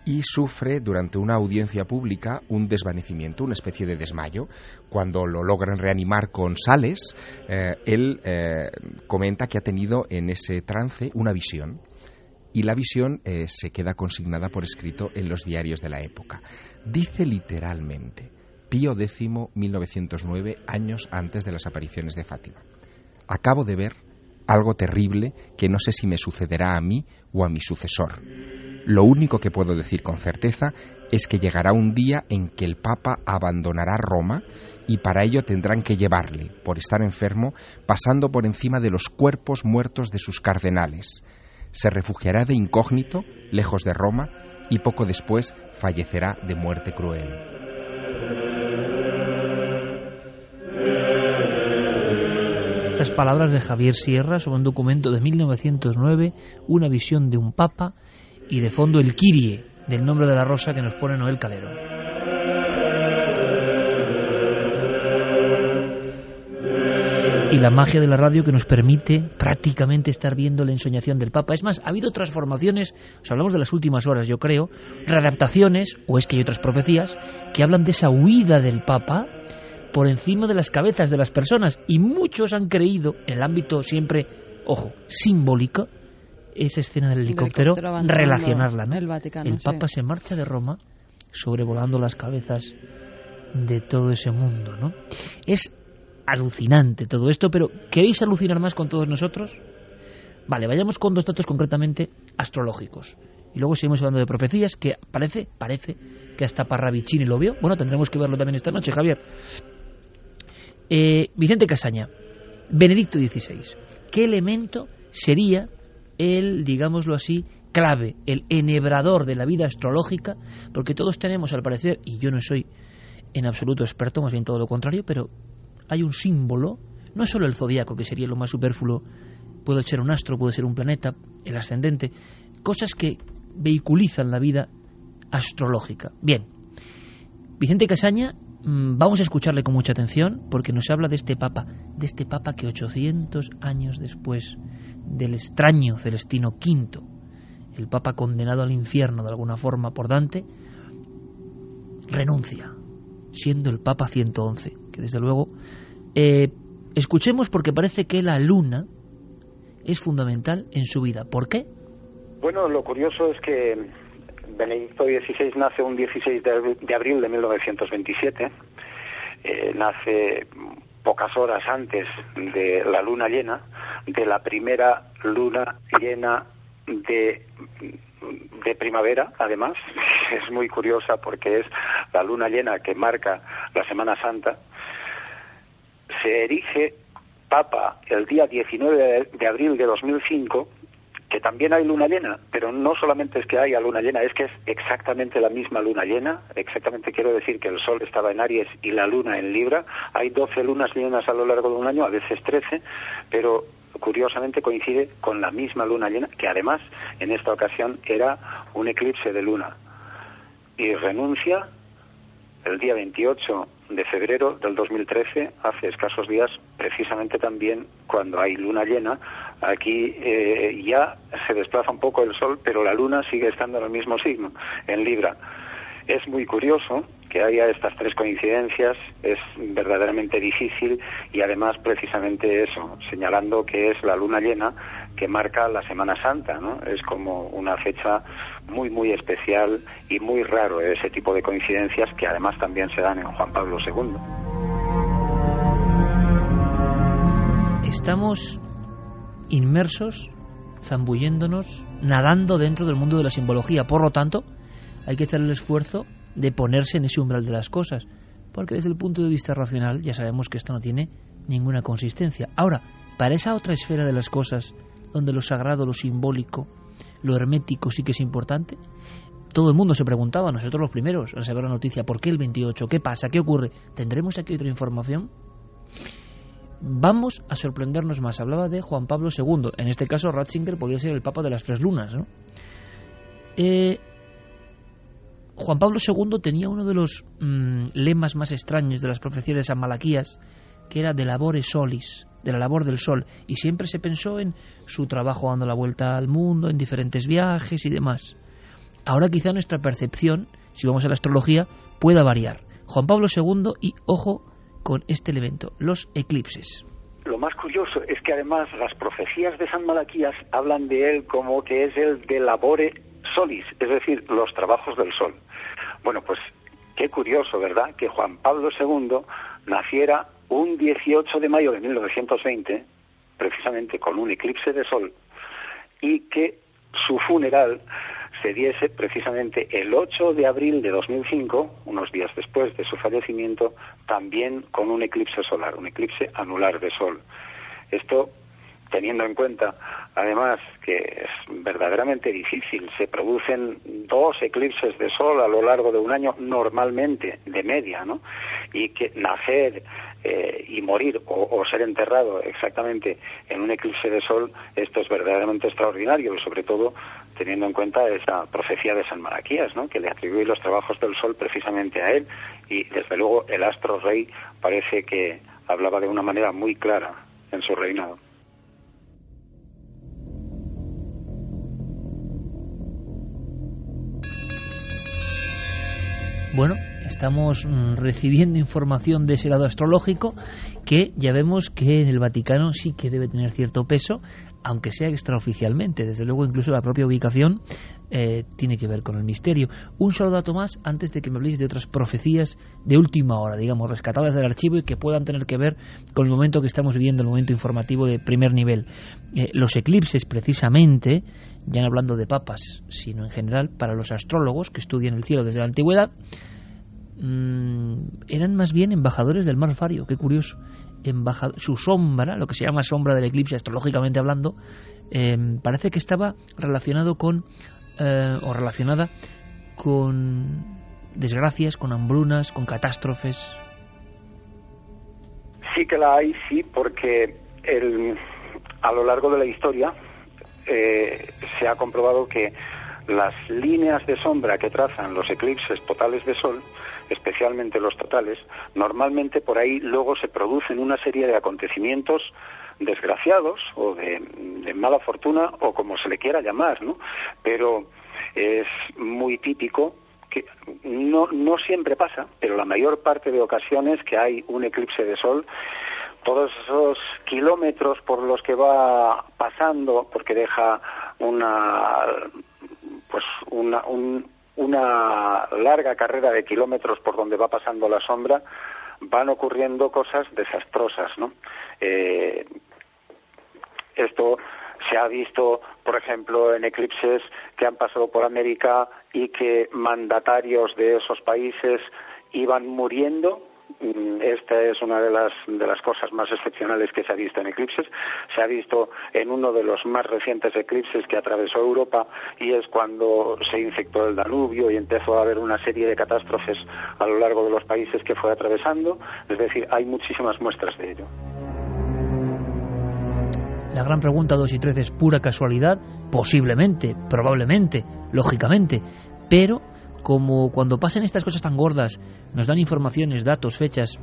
y sufre durante una audiencia pública un desvanecimiento, una especie de desmayo. Cuando lo logran reanimar con sales, eh, él eh, comenta que ha tenido en ese trance una visión y la visión eh, se queda consignada por escrito en los diarios de la época. Dice literalmente, Pío X, 1909, años antes de las apariciones de Fátima. Acabo de ver algo terrible que no sé si me sucederá a mí o a mi sucesor. Lo único que puedo decir con certeza es que llegará un día en que el Papa abandonará Roma y para ello tendrán que llevarle, por estar enfermo, pasando por encima de los cuerpos muertos de sus cardenales. Se refugiará de incógnito, lejos de Roma, y poco después fallecerá de muerte cruel. Estas palabras de Javier Sierra sobre un documento de 1909, una visión de un papa y de fondo el Kirie del nombre de la rosa que nos pone Noel Calero. Y la magia de la radio que nos permite prácticamente estar viendo la ensoñación del Papa. Es más, ha habido transformaciones, os hablamos de las últimas horas, yo creo, readaptaciones, o es que hay otras profecías, que hablan de esa huida del Papa por encima de las cabezas de las personas. Y muchos han creído, en el ámbito siempre, ojo, simbólico, esa escena del helicóptero, relacionarla. ¿no? el Vaticano, sí. Papa se marcha de Roma sobrevolando las cabezas de todo ese mundo. ¿no? Es alucinante todo esto, pero ¿queréis alucinar más con todos nosotros? Vale, vayamos con dos datos concretamente astrológicos. Y luego seguimos hablando de profecías, que parece, parece que hasta Parravicini lo vio. Bueno, tendremos que verlo también esta noche, Javier. Eh, Vicente Casaña, Benedicto XVI. ¿Qué elemento sería el, digámoslo así, clave, el enhebrador de la vida astrológica? Porque todos tenemos, al parecer, y yo no soy en absoluto experto, más bien todo lo contrario, pero hay un símbolo, no solo el zodiaco, que sería lo más superfluo, puede ser un astro, puede ser un planeta, el ascendente, cosas que vehiculizan la vida astrológica. Bien, Vicente Casaña, mm, vamos a escucharle con mucha atención porque nos habla de este papa, de este papa que 800 años después del extraño Celestino V, el papa condenado al infierno de alguna forma por Dante, renuncia, siendo el papa 111, que desde luego eh, escuchemos porque parece que la luna es fundamental en su vida. ¿Por qué? Bueno, lo curioso es que Benedicto XVI nace un 16 de abril de, abril de 1927. Eh, nace pocas horas antes de la luna llena, de la primera luna llena de, de primavera, además. Es muy curiosa porque es la luna llena que marca la Semana Santa. Se erige Papa el día 19 de abril de 2005 que también hay luna llena, pero no solamente es que haya luna llena, es que es exactamente la misma luna llena, exactamente quiero decir que el Sol estaba en Aries y la luna en Libra, hay 12 lunas llenas a lo largo de un año, a veces 13, pero curiosamente coincide con la misma luna llena, que además en esta ocasión era un eclipse de luna. Y renuncia el día 28 de febrero del 2013, hace escasos días, precisamente también cuando hay luna llena, aquí eh, ya se desplaza un poco el sol, pero la luna sigue estando en el mismo signo, en Libra. Es muy curioso que haya estas tres coincidencias, es verdaderamente difícil y además precisamente eso, señalando que es la luna llena que marca la Semana Santa, ¿no? Es como una fecha muy, muy especial y muy raro ese tipo de coincidencias que además también se dan en Juan Pablo II. Estamos inmersos, zambulléndonos, nadando dentro del mundo de la simbología. Por lo tanto, hay que hacer el esfuerzo de ponerse en ese umbral de las cosas, porque desde el punto de vista racional ya sabemos que esto no tiene ninguna consistencia. Ahora, para esa otra esfera de las cosas, donde lo sagrado, lo simbólico, lo hermético sí que es importante, todo el mundo se preguntaba, nosotros los primeros, al saber la noticia, ¿por qué el 28? ¿Qué pasa? ¿Qué ocurre? ¿Tendremos aquí otra información? Vamos a sorprendernos más. Hablaba de Juan Pablo II. En este caso, Ratzinger podía ser el Papa de las Tres Lunas. ¿no? Eh, Juan Pablo II tenía uno de los mmm, lemas más extraños de las profecías de San Malaquías, que era de labore solis, de la labor del sol, y siempre se pensó en su trabajo dando la vuelta al mundo, en diferentes viajes y demás. Ahora quizá nuestra percepción, si vamos a la astrología, pueda variar. Juan Pablo II y ojo con este elemento, los eclipses. lo más curioso es que además las profecías de San Malaquías hablan de él como que es el de labore solis, es decir, los trabajos del sol. Bueno, pues qué curioso, ¿verdad? Que Juan Pablo II naciera un 18 de mayo de 1920, precisamente con un eclipse de sol, y que su funeral se diese precisamente el 8 de abril de 2005, unos días después de su fallecimiento, también con un eclipse solar, un eclipse anular de sol. Esto teniendo en cuenta además que es verdaderamente difícil, se producen dos eclipses de sol a lo largo de un año normalmente, de media, ¿no? Y que nacer eh, y morir o, ser enterrado exactamente en un eclipse de sol, esto es verdaderamente extraordinario y sobre todo teniendo en cuenta esa profecía de San Malaquías, ¿no? que le atribuye los trabajos del sol precisamente a él y desde luego el astro rey parece que hablaba de una manera muy clara en su reinado. Bueno, estamos mm, recibiendo información de ese lado astrológico que ya vemos que en el Vaticano sí que debe tener cierto peso, aunque sea extraoficialmente. Desde luego, incluso la propia ubicación eh, tiene que ver con el misterio. Un solo dato más antes de que me habléis de otras profecías de última hora, digamos, rescatadas del archivo y que puedan tener que ver con el momento que estamos viviendo, el momento informativo de primer nivel. Eh, los eclipses, precisamente, ya no hablando de papas, sino en general para los astrólogos que estudian el cielo desde la antigüedad, mm, eran más bien embajadores del mar Fario, qué curioso. su sombra, lo que se llama sombra del eclipse astrológicamente hablando, em, parece que estaba relacionado con, eh, o relacionada con desgracias, con hambrunas, con catástrofes. Sí que la hay, sí, porque el, a lo largo de la historia eh, se ha comprobado que las líneas de sombra que trazan los eclipses totales de sol, especialmente los totales, normalmente por ahí luego se producen una serie de acontecimientos desgraciados o de, mala fortuna o como se le quiera llamar, ¿no? Pero es muy típico que no, no siempre pasa, pero la mayor parte de ocasiones que hay un eclipse de sol todos esos kilómetros por los que va pasando, porque deja una, pues una, una larga carrera de kilómetros por donde va pasando la sombra, van ocurriendo cosas desastrosas, ¿no? Eh, esto se ha visto, por ejemplo, en eclipses que han pasado por América y que mandatarios de esos países iban muriendo Mm, esta es una de las, de las cosas más excepcionales que se ha visto en eclipses. Se ha visto en uno de los más recientes eclipses que atravesó Europa y es cuando se infectó el Danubio y empezó a haber una serie de catástrofes a lo largo de los países que fue atravesando. Es decir, hay muchísimas muestras de ello. La gran pregunta 2 y 3 es pura casualidad, posiblemente, probablemente, lógicamente, pero como cuando pasan estas cosas tan gordas, nos dan informaciones, datos, fechas,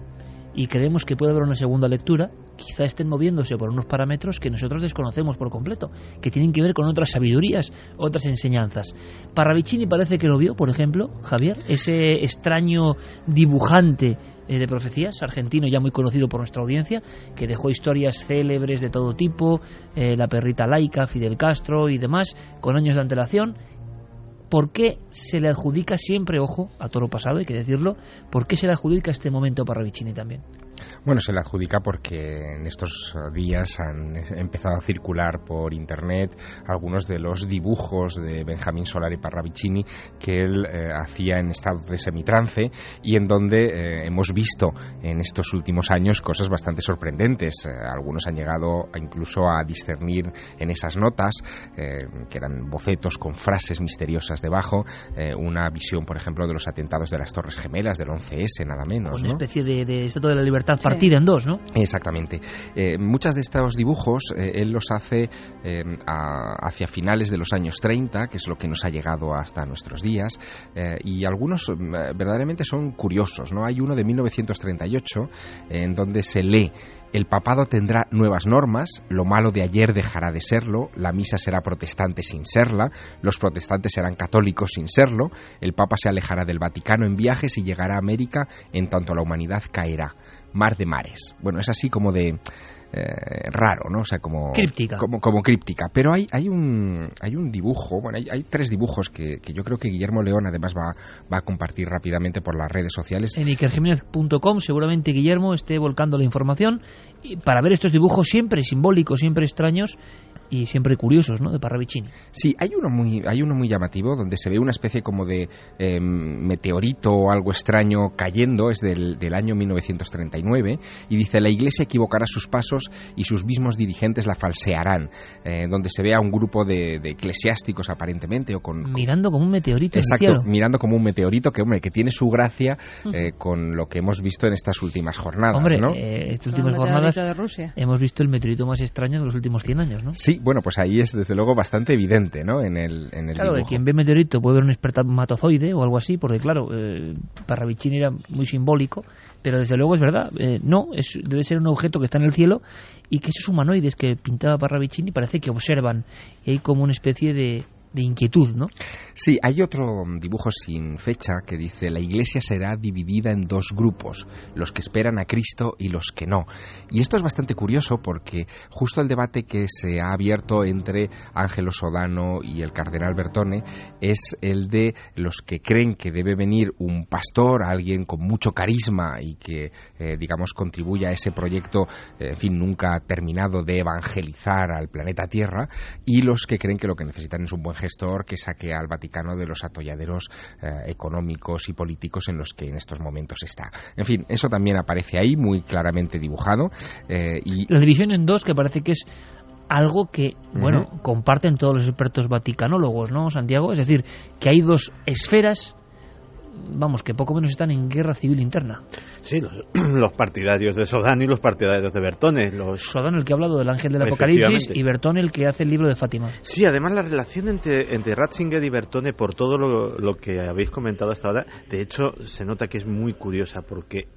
y creemos que puede haber una segunda lectura, quizá estén moviéndose por unos parámetros que nosotros desconocemos por completo, que tienen que ver con otras sabidurías, otras enseñanzas. Parravicini parece que lo vio, por ejemplo, Javier, ese extraño dibujante de profecías, argentino ya muy conocido por nuestra audiencia, que dejó historias célebres de todo tipo, eh, la perrita laica, Fidel Castro y demás, con años de antelación, ¿Por qué se le adjudica siempre, ojo, a toro pasado, hay que decirlo, por qué se le adjudica este momento para Vicini también? Bueno, se le adjudica porque en estos días han empezado a circular por internet algunos de los dibujos de Benjamín Solari Parravicini que él eh, hacía en estado de semitrance y en donde eh, hemos visto en estos últimos años cosas bastante sorprendentes. Eh, algunos han llegado incluso a discernir en esas notas, que eran bocetos con frases misteriosas debajo, una visión, por ejemplo, de los atentados de las Torres Gemelas del 11S, nada menos. Una especie de, de Estado de la Libertad partida en dos, ¿no? Exactamente. Eh, muchas de estos dibujos eh, él los hace eh, hacia finales de los años 30, que es lo que nos ha llegado hasta nuestros días, y algunos verdaderamente son curiosos, ¿no? Hay uno de 1938 en donde se lee el papado tendrá nuevas normas, lo malo de ayer dejará de serlo, la misa será protestante sin serla, los protestantes serán católicos sin serlo, el papa se alejará del Vaticano en viajes y llegará a América en tanto la humanidad caerá. Mar de mares. Bueno, es así como de eh, raro, ¿no? O sea, como Críptica. Como, como críptica. Pero hay, hay un hay un dibujo, bueno, hay, hay tres dibujos que, que yo creo que Guillermo León además va, va a compartir rápidamente por las redes sociales. En ikerjiménez.com seguramente Guillermo esté volcando la información y- para ver estos dibujos siempre simbólicos, siempre extraños y siempre curiosos, ¿no? De Parravicini. Sí, hay uno muy, hay uno muy llamativo donde se ve una especie como de eh, meteorito o algo extraño cayendo, es del, del año 1939, y dice la Iglesia equivocará sus pasos y sus mismos dirigentes la falsearán, eh, donde se ve a un grupo de, de eclesiásticos aparentemente o con, con- Mirando como un meteorito Exacto, en el cielo. mirando como un meteorito que, hombre, que tiene su gracia eh, con lo que hemos visto en estas últimas jornadas, Hombre, ¿no? eh, estas últimas jornadas de Rusia. hemos visto el meteorito más extraño de los últimos 100 años, ¿no? Sí, bueno, pues ahí es desde luego bastante evidente, ¿no? En el, en el Claro, quien ve meteorito puede ver un espermatozoide o algo así, porque claro, eh, Parravicini era muy simbólico, pero desde luego es verdad, eh, no, es, debe ser un objeto que está en el cielo y que esos humanoides que pintaba Parravicini parece que observan y hay como una especie de, de inquietud, ¿no? Sí, hay otro dibujo sin fecha que dice la iglesia será dividida en dos grupos, los que esperan a Cristo y los que no. Y esto es bastante curioso porque justo el debate que se ha abierto entre Ángelo Sodano y el cardenal Bertone es el de los que creen que debe venir un pastor, alguien con mucho carisma y que, eh, digamos, contribuya a ese proyecto, eh, en fin, nunca terminado de evangelizar al planeta Tierra, y los que creen que lo que necesitan es un buen gestor que saque al Vaticano de los atolladeros eh, económicos y políticos en los que en estos momentos está. En fin, eso también aparece ahí muy claramente dibujado eh, y La división en dos que parece que es algo que, bueno, comparten todos los expertos vaticanólogos, ¿no, Santiago? Es decir, que hay dos esferas, vamos, que poco menos están en guerra civil interna. Sí, los, los partidarios de Sodano y los partidarios de Bertone. Los... Sodano el que ha hablado del ángel del apocalipsis y Bertone el que hace el libro de Fátima. Sí, además la relación entre, entre Ratzinger y Bertone, por todo lo, lo que habéis comentado hasta ahora, de hecho se nota que es muy curiosa porque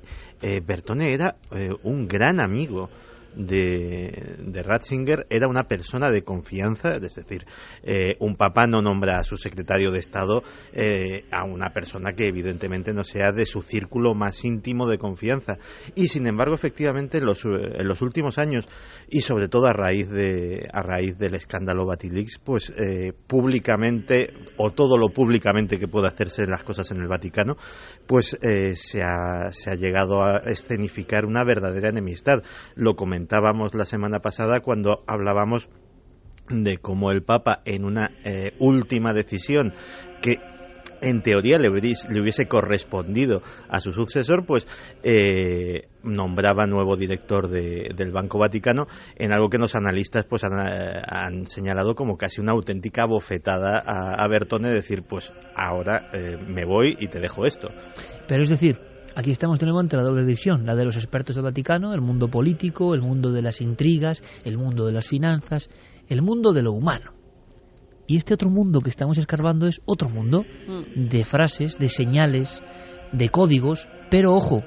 eh, Bertone era eh, un gran amigo de, de Ratzinger, era una persona de confianza, es decir, eh, un papá no nombra a su secretario de Estado eh, a una persona que evidentemente no sea de su círculo más íntimo de confianza. Y sin embargo, efectivamente, en los, eh, en los últimos años, y sobre todo a raíz, de, a raíz del escándalo Batilix, pues eh, públicamente, o todo lo públicamente que puede hacerse las cosas en el Vaticano, pues eh, se, ha, llegado a escenificar una verdadera enemistad. Lo comentábamos la semana pasada cuando hablábamos de cómo el Papa en una eh, última decisión que en teoría le hubiese, le hubiese correspondido a su sucesor, pues eh, nombraba nuevo director de- del Banco Vaticano en algo que los analistas pues han, eh, señalado como casi una auténtica bofetada a, a Bertone, decir pues ahora eh, me voy y te dejo esto. Pero es decir, aquí estamos de nuevo ante la doble visión, la de los expertos del Vaticano, el mundo político, el mundo de las intrigas, el mundo de las finanzas, el mundo de lo humano. Y este otro mundo que estamos escarbando es otro mundo Mm. de frases, de señales, de códigos, pero ojo,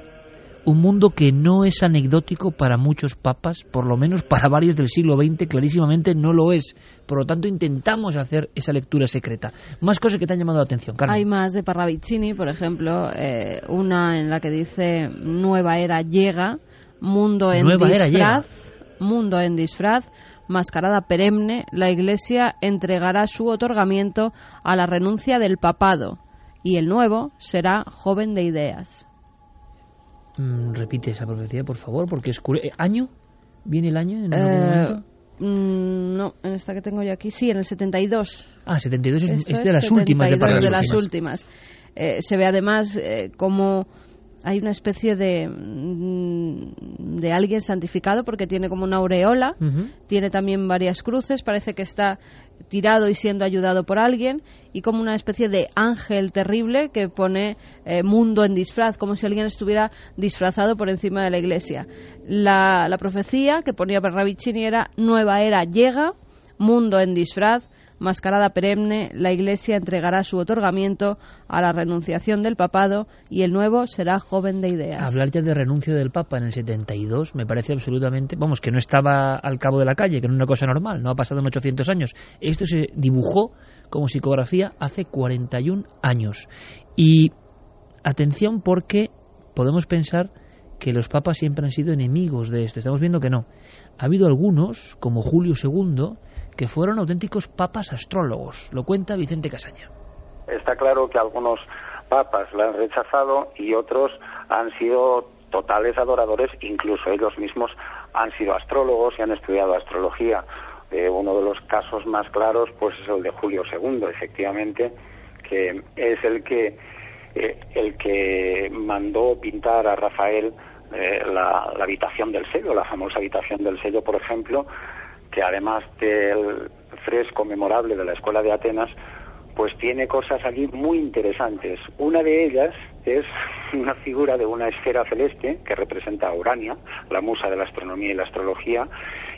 un mundo que no es anecdótico para muchos papas, por lo menos para varios del siglo XX, clarísimamente no lo es. Por lo tanto, intentamos hacer esa lectura secreta. Más cosas que te han llamado la atención, Carmen. Hay más de Parravicini, por ejemplo, eh, una en la que dice Nueva era llega, mundo en Nueva disfraz, mundo en disfraz, mascarada perenne, la Iglesia entregará su otorgamiento a la renuncia del papado y el nuevo será joven de ideas. Mm, repite esa profecía, por favor, porque es eh, ¿Año? ¿Viene el año en algún Eh, mm, no, en esta que tengo yo aquí, sí, en el 72. Ah, 72 es, es de las últimas de 72 Parravicini. de las últimas. Eh, se ve además eh, como hay una especie de mm, de alguien santificado porque tiene como una aureola, tiene también varias cruces, parece que está tirado y siendo ayudado por alguien y como una especie de ángel terrible que pone eh, mundo en disfraz, como si alguien estuviera disfrazado por encima de la iglesia. La, la profecía que ponía Parravicini era nueva era llega, mundo en disfraz, mascarada perenne, la Iglesia entregará su otorgamiento a la renunciación del papado y el nuevo será joven de ideas. Hablar ya de renuncia del Papa en el 72 me parece absolutamente, vamos, que no estaba al cabo de la calle, que no es una cosa normal, no ha pasado en 800 años. Esto se dibujó como psicografía hace 41 años. Y atención porque podemos pensar que los papas siempre han sido enemigos de esto. Estamos viendo que no. Ha habido algunos, como Julio II, que fueron auténticos papas astrólogos. Lo cuenta Vicente Casaña. Está claro que algunos papas la han rechazado y otros han sido totales adoradores, incluso ellos mismos han sido astrólogos y han estudiado astrología. Eh, uno de los casos más claros pues es el de Julio II, efectivamente, que es el que eh, el que mandó pintar a Rafael eh, la, la habitación del sello, la famosa habitación del sello, por ejemplo, que además del fresco memorable de la Escuela de Atenas, pues tiene cosas allí muy interesantes. Una de ellas es una figura de una esfera celeste que representa a Urania, la musa de la astronomía y la astrología,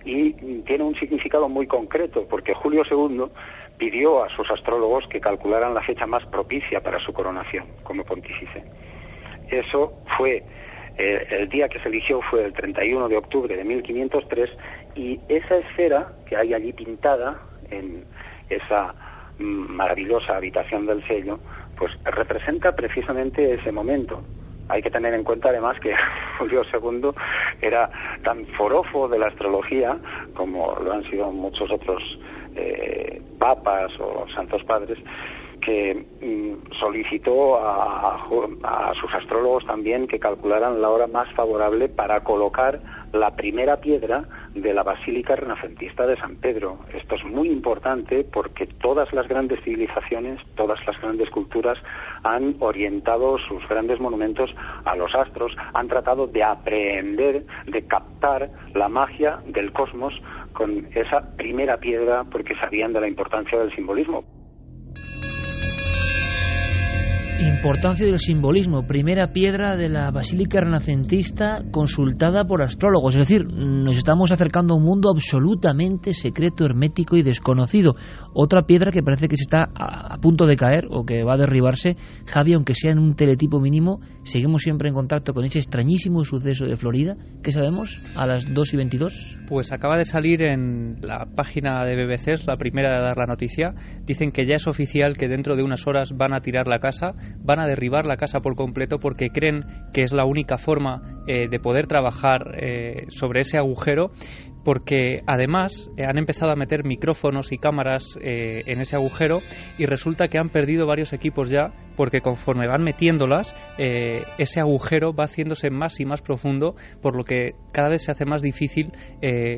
y tiene un significado muy concreto, porque Julio II pidió a sus astrólogos que calcularan la fecha más propicia para su coronación como pontífice. Eso fue eh, el día que se eligió fue el 31 de octubre de 1503 y esa esfera que hay allí pintada en esa maravillosa habitación del sello, pues representa precisamente ese momento. Hay que tener en cuenta además que Julio II era tan forofo de la astrología como lo han sido muchos otros eh, papas o santos padres que mm, solicitó a, a, sus astrólogos también que calcularan la hora más favorable para colocar la primera piedra de la Basílica Renacentista de San Pedro. Esto es muy importante porque todas las grandes civilizaciones, todas las grandes culturas han orientado sus grandes monumentos a los astros, han tratado de aprender, de captar la magia del cosmos con esa primera piedra porque sabían de la importancia del simbolismo. Importancia del simbolismo, primera piedra de la Basílica Renacentista consultada por astrólogos. Es decir, nos estamos acercando a un mundo absolutamente secreto, hermético y desconocido. Otra piedra que parece que se está a, punto de caer o que va a derribarse. Javi, aunque sea en un teletipo mínimo, seguimos siempre en contacto con ese extrañísimo suceso de Florida. ¿Qué sabemos a las 2 y 22? Pues acaba de salir en la página de BBC, la primera de dar la noticia. Dicen que ya es oficial que dentro de unas horas van a tirar la casa van a derribar la casa por completo porque creen que es la única forma eh, de poder trabajar eh, sobre ese agujero porque además eh, han empezado a meter micrófonos y cámaras en ese agujero y resulta que han perdido varios equipos ya porque conforme van metiéndolas ese agujero va haciéndose más y más profundo por lo que cada vez se hace más difícil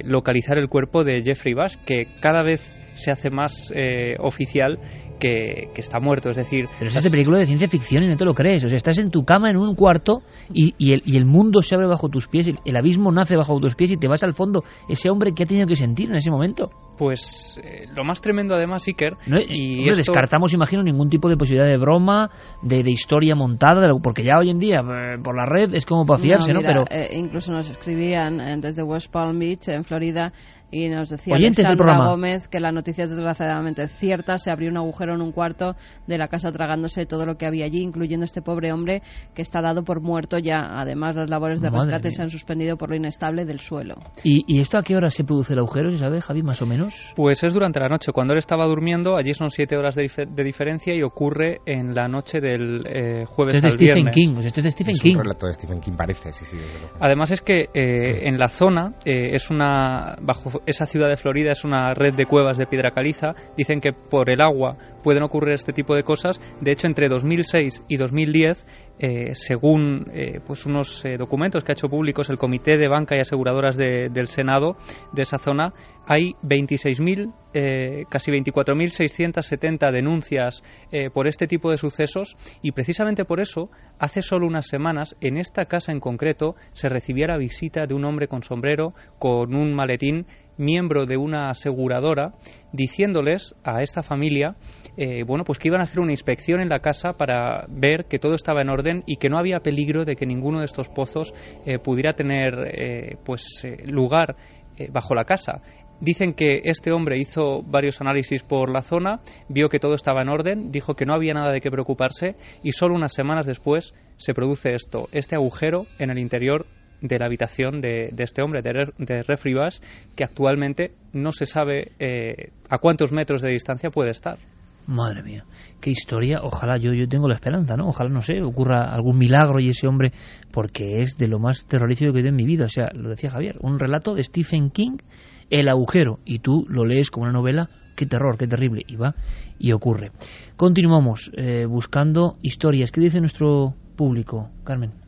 localizar el cuerpo de Jeffrey Bash que cada vez se hace más oficial que, está muerto. Es decir. Pero es de película de ciencia ficción y no te lo crees. O sea, estás en tu cama en un cuarto y, y, el, y el, mundo se abre bajo tus pies, el, abismo nace bajo tus pies y te vas al fondo. Ese hombre que ha tenido que sentir en ese momento. Pues eh, lo más tremendo además, Iker. No, y descartamos, imagino, ningún tipo de posibilidad de broma, de, de historia montada, porque ya hoy en día eh, por la red es como para fiarse, ¿no? Pero eh, incluso nos escribían desde West Palm Beach, en Florida, y nos decía Alexandra Gómez que la noticia es desgraciadamente cierta. Se abrió un agujero en un cuarto de la casa tragándose todo lo que había allí, incluyendo este pobre hombre que está dado por muerto ya. Además, las labores de rescate se han suspendido por lo inestable del suelo. ¿Y, esto a qué hora se produce el agujero, si sabe, Javi, más o menos? Pues es durante la noche. Cuando él estaba durmiendo, allí son siete horas de, diferencia y ocurre en la noche del eh, jueves esto es de Stephen King. esto es de Stephen King. Un relato de Stephen King parece, sí, sí. Además es que eh, en la zona eh, es una bajo esa ciudad de Florida es una red de cuevas de piedra caliza. Dicen que por el agua pueden ocurrir este tipo de cosas. De hecho, entre 2006 y 2010 eh, según eh, pues unos eh, documentos que ha hecho públicos el Comité de Banca y Aseguradoras del Senado de esa zona, hay 26.000, casi 24.670 denuncias por este tipo de sucesos y precisamente por eso, hace solo unas semanas, en esta casa en concreto, se recibía la visita de un hombre con sombrero, con un maletín miembro de una aseguradora diciéndoles a esta familia eh, bueno pues que iban a hacer una inspección en la casa para ver que todo estaba en orden y que no había peligro de que ninguno de estos pozos eh, pudiera tener eh, pues lugar bajo la casa. Dicen que este hombre hizo varios análisis por la zona, vio que todo estaba en orden, dijo que no había nada de qué preocuparse y solo unas semanas después se produce esto, este agujero en el interior de la habitación de, este hombre, de, de que actualmente no se sabe eh, a cuántos metros de distancia puede estar. Madre mía, qué historia. Ojalá yo, yo tengo la esperanza, ¿no? Ojalá, no sé, ocurra algún milagro y ese hombre, porque es de lo más terrorífico que he en mi vida. O sea, lo decía Javier, un relato de Stephen King, El agujero, y tú lo lees como una novela, qué terror, qué terrible, y va y ocurre. Continuamos eh, buscando historias. ¿Qué dice nuestro público, Carmen?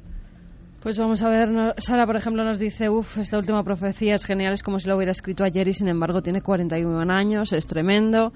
Pues vamos a ver, Sara, por ejemplo, nos dice, uff, esta última profecía es genial, es como si lo hubiera escrito ayer y sin embargo tiene 41 años, es tremendo.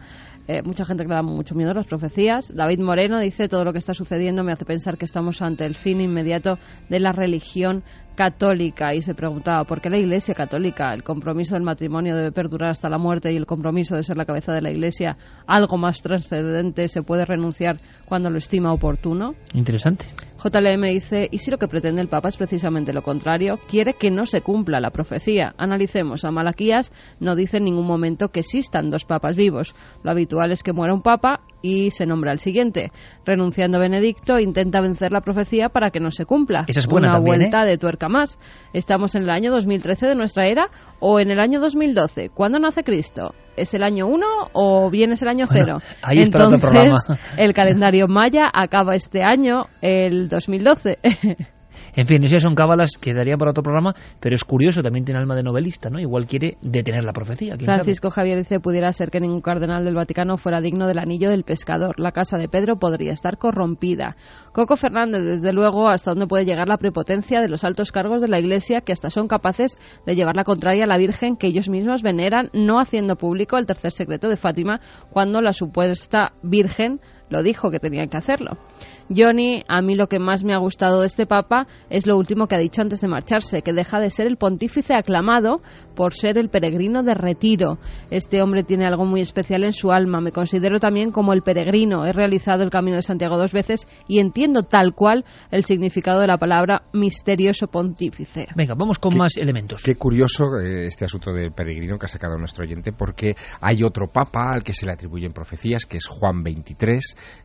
Eh, mucha gente que le da mucho miedo a las profecías. David Moreno dice, todo lo que está sucediendo me hace pensar que estamos ante el fin inmediato de la religión católica y se preguntaba por qué la Iglesia católica, el compromiso del matrimonio debe perdurar hasta la muerte y el compromiso de ser la cabeza de la Iglesia, algo más trascendente, se puede renunciar cuando lo estima oportuno. Interesante. JLM dice, ¿y si lo que pretende el Papa es precisamente lo contrario? Quiere que no se cumpla la profecía. Analicemos, a Malaquías no dice en ningún momento que existan dos papas vivos. Lo habitual es que muera un papa y se nombra al siguiente. Renunciando Benedicto, intenta vencer la profecía para que no se cumpla. Esa es buena Una también, vuelta de tuerca más. ¿Estamos en el año 2013 de nuestra era o en el año 2012? ¿Cuándo nace Cristo? ¿Es el año 1 o bien es el año Bueno, 0? ahí es para otro programa. el calendario maya acaba este año, el 2012. En fin, esas son cábalas que daría para otro programa, pero es curioso, también tiene alma de novelista, ¿no? Igual quiere detener la profecía. Francisco Javier dice, pudiera ser que ningún cardenal del Vaticano fuera digno del anillo del pescador. La casa de Pedro podría estar corrompida. Coco Fernández, desde luego, hasta dónde puede llegar la prepotencia de los altos cargos de la Iglesia que hasta son capaces de llevar la contraria a la Virgen que ellos mismos veneran, no haciendo público el tercer secreto de Fátima cuando la supuesta Virgen lo dijo que tenían que hacerlo. Johnny, a mí lo que más me ha gustado de este Papa es lo último que ha dicho antes de marcharse, que deja de ser el pontífice aclamado por ser el peregrino de retiro. Este hombre tiene algo muy especial en su alma. Me considero también como el peregrino. He realizado el Camino de Santiago dos veces y entiendo tal cual el significado de la palabra misterioso pontífice. Venga, vamos con Qué- más elementos. Qué curioso eh, este asunto del peregrino que ha sacado nuestro oyente, porque hay otro papa al que se le atribuyen profecías, que es Juan XXIII.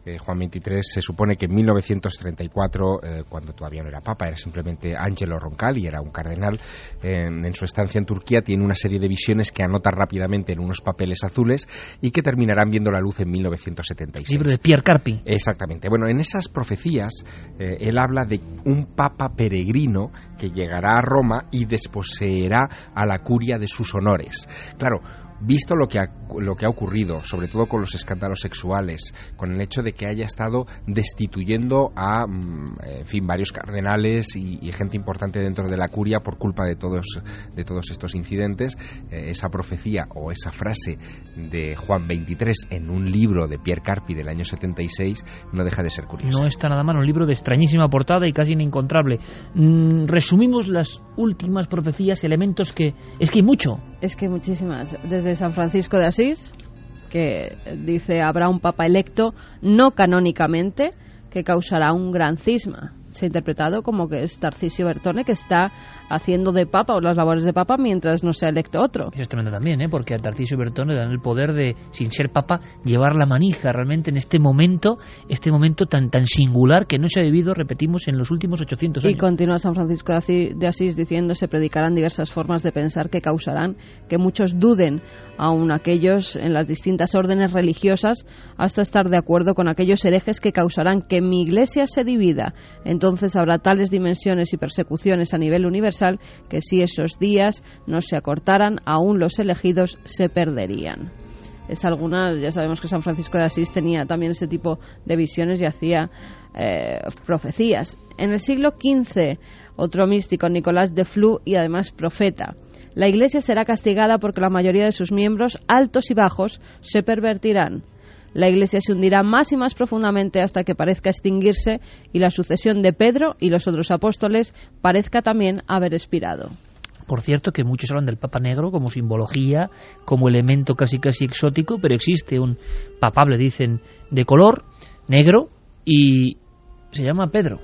Eh, Juan XXIII se supone que 1934, eh, cuando todavía no era papa, era simplemente Angelo Roncalli, era un cardenal, eh, en su estancia en Turquía tiene una serie de visiones que anota rápidamente en unos papeles azules y que terminarán viendo la luz en 1976. Libro de Pierre Carpi. Exactamente. Bueno, en esas profecías eh, él habla de un papa peregrino que llegará a Roma y desposeerá a la curia de sus honores. Claro, visto lo que ha, lo que ha ocurrido, sobre todo con los escándalos sexuales, con el hecho de que haya estado destituyendo a, mm, en fin, varios cardenales y, y gente importante dentro de la curia por culpa de todos, de todos estos incidentes, eh, esa profecía o esa frase de Juan XXIII en un libro de Pierre Carpi del año 76 no deja de ser curiosa. No está nada mal, un libro de extrañísima portada y casi inencontrable. Mm, resumimos las últimas profecías, elementos que... Es que hay mucho. Es que muchísimas. Desde San Francisco de Asís, que dice habrá un papa electo, no canónicamente, que causará un gran cisma. Se ha interpretado como que es Tarcisio Bertone que está haciendo de papa o las labores de papa mientras no sea electo otro. Eso es tremendo también, ¿eh? porque a Tarcisio Bertone le dan el poder de, sin ser papa, llevar la manija realmente en este momento, este momento tan tan singular que no se ha vivido, repetimos, en los últimos 800 Y años. continúa San Francisco de Asís, de Asís diciendo se predicarán diversas formas de pensar que causarán que muchos duden, aun aquellos en las distintas órdenes religiosas, hasta estar de acuerdo con aquellos herejes que causarán que mi iglesia se divida. Entonces habrá tales dimensiones y persecuciones a nivel universal que si esos días no se acortaran, aún los elegidos se perderían es alguna, ya sabemos que San Francisco de Asís tenía también ese tipo de visiones y hacía eh, profecías. En el siglo XV, otro místico, Nicolás de Flu, y además profeta. La Iglesia será castigada porque la mayoría de sus miembros, altos y bajos, se pervertirán. La Iglesia se hundirá más y más profundamente hasta que parezca extinguirse y la sucesión de Pedro y los otros apóstoles parezca también haber expirado. Por cierto, que muchos hablan del Papa Negro como simbología, como elemento casi casi exótico, pero existe un papable, dicen, de color negro y se llama Pedro.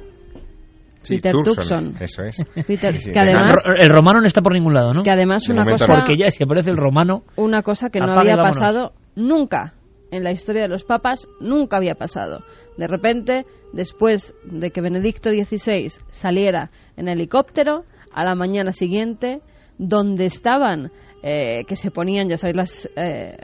Sí, Peter Turkson, Tucson. Eso es. Peter, Sí, sí. que además, El romano no está por ningún lado, ¿no? que además De una cosa, Porque ya si aparece el romano, una cosa que no había pasado nunca en la historia de los papas, nunca había pasado. De repente, después de que Benedicto XVI saliera en helicóptero, a la mañana siguiente, donde estaban, eh, que se ponían, ya sabéis, las, eh,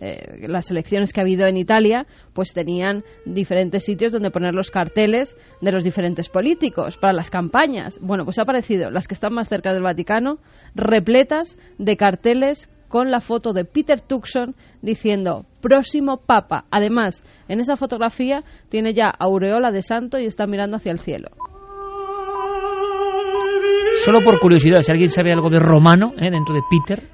eh, las elecciones que ha habido en Italia, pues tenían diferentes sitios donde poner los carteles de los diferentes políticos para las campañas. Bueno, pues ha aparecido las que están más cerca del Vaticano, repletas de carteles con la foto de Peter Tucson diciendo próximo papa. Además, en esa fotografía tiene ya aureola de santo y está mirando hacia el cielo. Solo por curiosidad, si alguien sabe algo de romano ¿eh? dentro de Peter,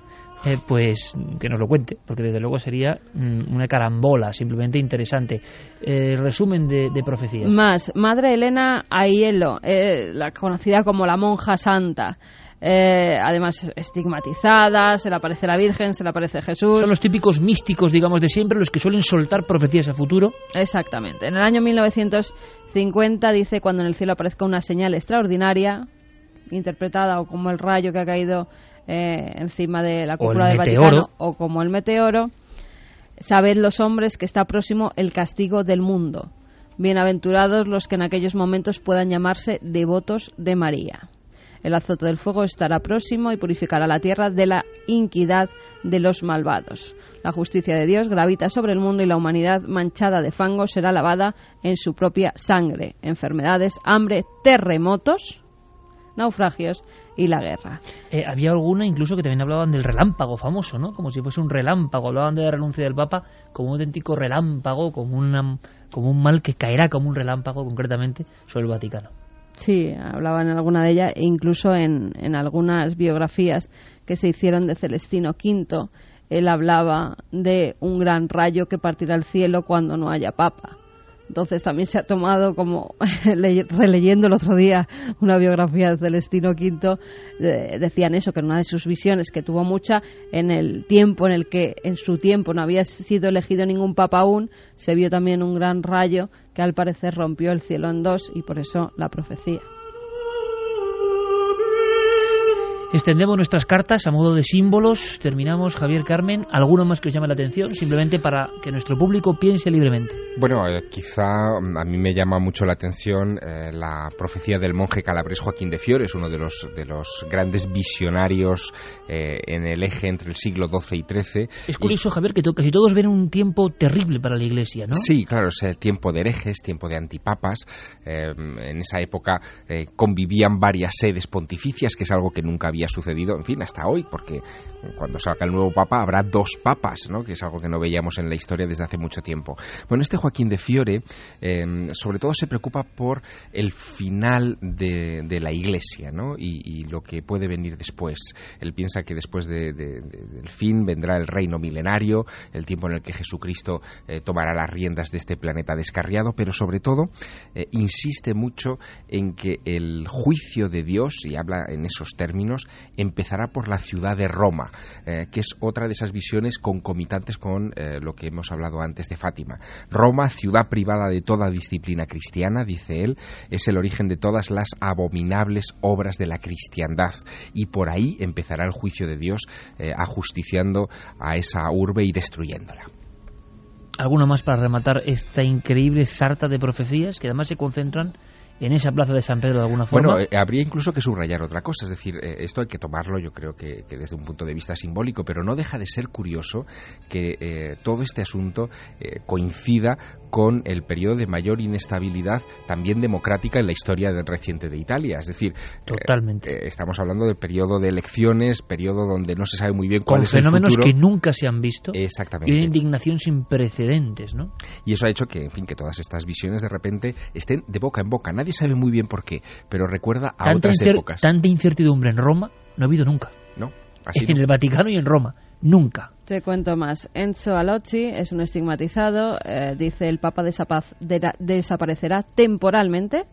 eh, pues que nos lo cuente, porque desde luego sería mm, una carambola, simplemente interesante. Eh, resumen de, de, profecías. Más, Madre Elena Aiello, eh, la conocida como la monja santa. Eh, además estigmatizada, se le aparece la Virgen, se le aparece Jesús. Son los típicos místicos, digamos, de siempre, los que suelen soltar profecías a futuro. Exactamente. En el año 1950 dice, cuando en el cielo aparezca una señal extraordinaria, interpretada o como el rayo que ha caído eh, encima de la cúpula del Vaticano o como el meteoro, sabed los hombres que está próximo el castigo del mundo. Bienaventurados los que en aquellos momentos puedan llamarse devotos de María. El azote del fuego estará próximo y purificará la tierra de la iniquidad de los malvados. La justicia de Dios gravita sobre el mundo y la humanidad manchada de fango será lavada en su propia sangre. Enfermedades, hambre, terremotos, naufragios y la guerra. Eh, había alguna incluso que también hablaban del relámpago famoso, ¿no? Como si fuese un relámpago. Hablaban de la renuncia del Papa como un auténtico relámpago, como, como un mal que caerá como un relámpago concretamente sobre el Vaticano. Sí, hablaban en alguna de ellas e incluso en, en algunas biografías que se hicieron de Celestino V. Él hablaba de un gran rayo que partirá al cielo cuando no haya papa. Entonces también se ha tomado como releyendo el otro día una biografía de Celestino V, decían eso, que en una de sus visiones, que tuvo mucha, en el tiempo en el que en su tiempo no había sido elegido ningún papa aún, se vio también un gran rayo que al parecer rompió el cielo en dos y por eso la profecía. Extendemos nuestras cartas a modo de símbolos. Terminamos, Javier Carmen. ¿Alguno más que os llame la atención? Simplemente para que nuestro público piense libremente. Bueno, eh, quizá mm, a mí me llama mucho la atención eh, la profecía del monje calabrés Joaquín de Fiores, uno de los, de los grandes visionarios eh, en el eje entre el siglo XII y XIII. Es curioso, y... Javier, que casi todos ven un tiempo terrible para la Iglesia, ¿no? Sí, claro, es el tiempo de herejes, tiempo de antipapas. en esa época convivían varias sedes pontificias, que es algo que nunca había sucedido, en fin, hasta hoy, porque cuando salga el nuevo papa habrá dos papas, ¿no? que es algo que no veíamos en la historia desde hace mucho tiempo. Bueno, este Joaquín de Fiore eh, sobre todo se preocupa por el final de, la Iglesia ¿no? y, lo que puede venir después. Él piensa que después de, de, del fin vendrá el reino milenario, el tiempo en el que Jesucristo eh, tomará las riendas de este planeta descarriado, pero sobre todo eh, insiste mucho en que el juicio de Dios, y habla en esos términos, empezará por la ciudad de Roma, eh, que es otra de esas visiones concomitantes con eh, lo que hemos hablado antes de Fátima. Roma, ciudad privada de toda disciplina cristiana, dice él, es el origen de todas las abominables obras de la cristiandad y por ahí empezará el juicio de Dios eh, ajusticiando a esa urbe y destruyéndola. ¿Alguno más para rematar esta increíble sarta de profecías que además se concentran en esa plaza de San Pedro de alguna forma. Bueno, eh, habría incluso que subrayar otra cosa, es decir, eh, esto hay que tomarlo yo creo que, que, desde un punto de vista simbólico, pero no deja de ser curioso que eh, todo este asunto coincida con el periodo de mayor inestabilidad también democrática en la historia del reciente de Italia, es decir, totalmente. estamos hablando del periodo de elecciones, periodo donde no se sabe muy bien cuál con es el fenómenos que nunca se han visto Exactamente. y una indignación sin precedentes, ¿no? Y eso ha hecho que, en fin, que todas estas visiones de repente estén de boca en boca. Nadie sabe muy bien por qué, pero recuerda a tanta otras épocas. Tanta incertidumbre en Roma no ha habido nunca. No, así en no. el Vaticano y en Roma. Nunca. Te cuento más. Enzo Alocci es un estigmatizado. Eh, dice el Papa desapaz, de, desaparecerá temporalmente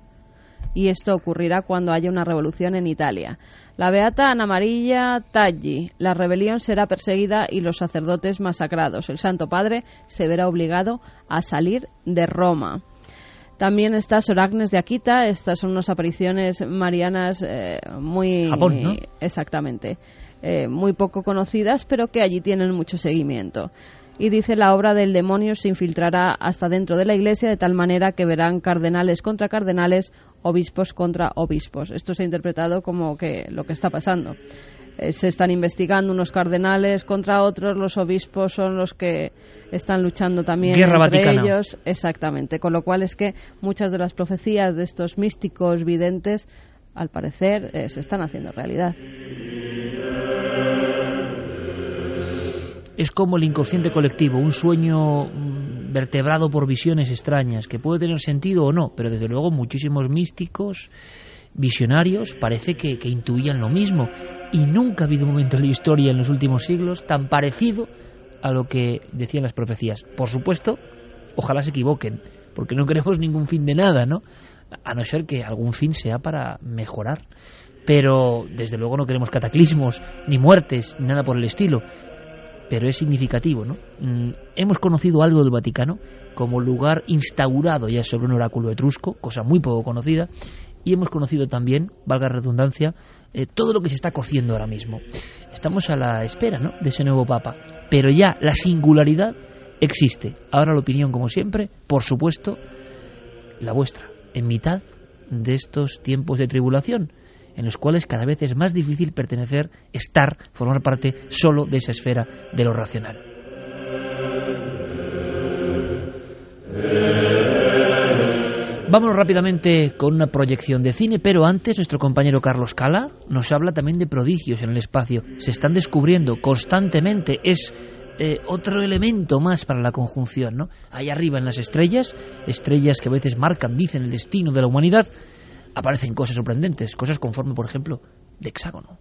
y esto ocurrirá cuando haya una revolución en Italia. La beata Ana María Taggi. La rebelión será perseguida y los sacerdotes masacrados. El Santo Padre se verá obligado a salir de Roma. También está Sor Agnes de Akita. Estas son unas apariciones marianas eh, muy... Japón, ¿no? Exactamente. Eh, muy poco conocidas, pero que allí tienen mucho seguimiento. Y dice la obra del demonio se infiltrará hasta dentro de la iglesia de tal manera que verán cardenales contra cardenales, obispos contra obispos. Esto se ha interpretado como que lo que está pasando. Eh, se están investigando unos cardenales contra otros, los obispos son los que están luchando también Guerra entre Vaticana. ellos. Exactamente. Con lo cual es que muchas de las profecías de estos místicos videntes, al parecer, eh, se están haciendo realidad. Es como el inconsciente colectivo, un sueño mm, vertebrado por visiones extrañas, que puede tener sentido o no, pero desde luego muchísimos místicos, visionarios, parece que, que intuían lo mismo. Y nunca ha habido un momento en la historia en los últimos siglos tan parecido a lo que decían las profecías. Por supuesto, ojalá se equivoquen, porque no queremos ningún fin de nada, ¿no? A no ser que algún fin sea para mejorar. Pero desde luego no queremos cataclismos, ni muertes, ni nada por el estilo pero es significativo, ¿no? Mm, hemos conocido algo del Vaticano como lugar instaurado ya sobre un oráculo etrusco, cosa muy poco conocida, y hemos conocido también, valga redundancia, eh, todo lo que se está cociendo ahora mismo. Estamos a la espera, ¿no? De ese nuevo Papa, pero ya la singularidad existe. Ahora la opinión, como siempre, por supuesto, la vuestra, en mitad de estos tiempos de tribulación en los cuales cada vez es más difícil pertenecer, estar, formar parte solo de esa esfera de lo racional. Vámonos rápidamente con una proyección de cine, pero antes nuestro compañero Carlos Cala nos habla también de prodigios en el espacio. Se están descubriendo constantemente, es eh, otro elemento más para la conjunción, ¿no? Ahí arriba en las estrellas, estrellas que a veces marcan, dicen el destino de la humanidad, aparecen cosas sorprendentes, cosas conforme, por ejemplo, de hexágono.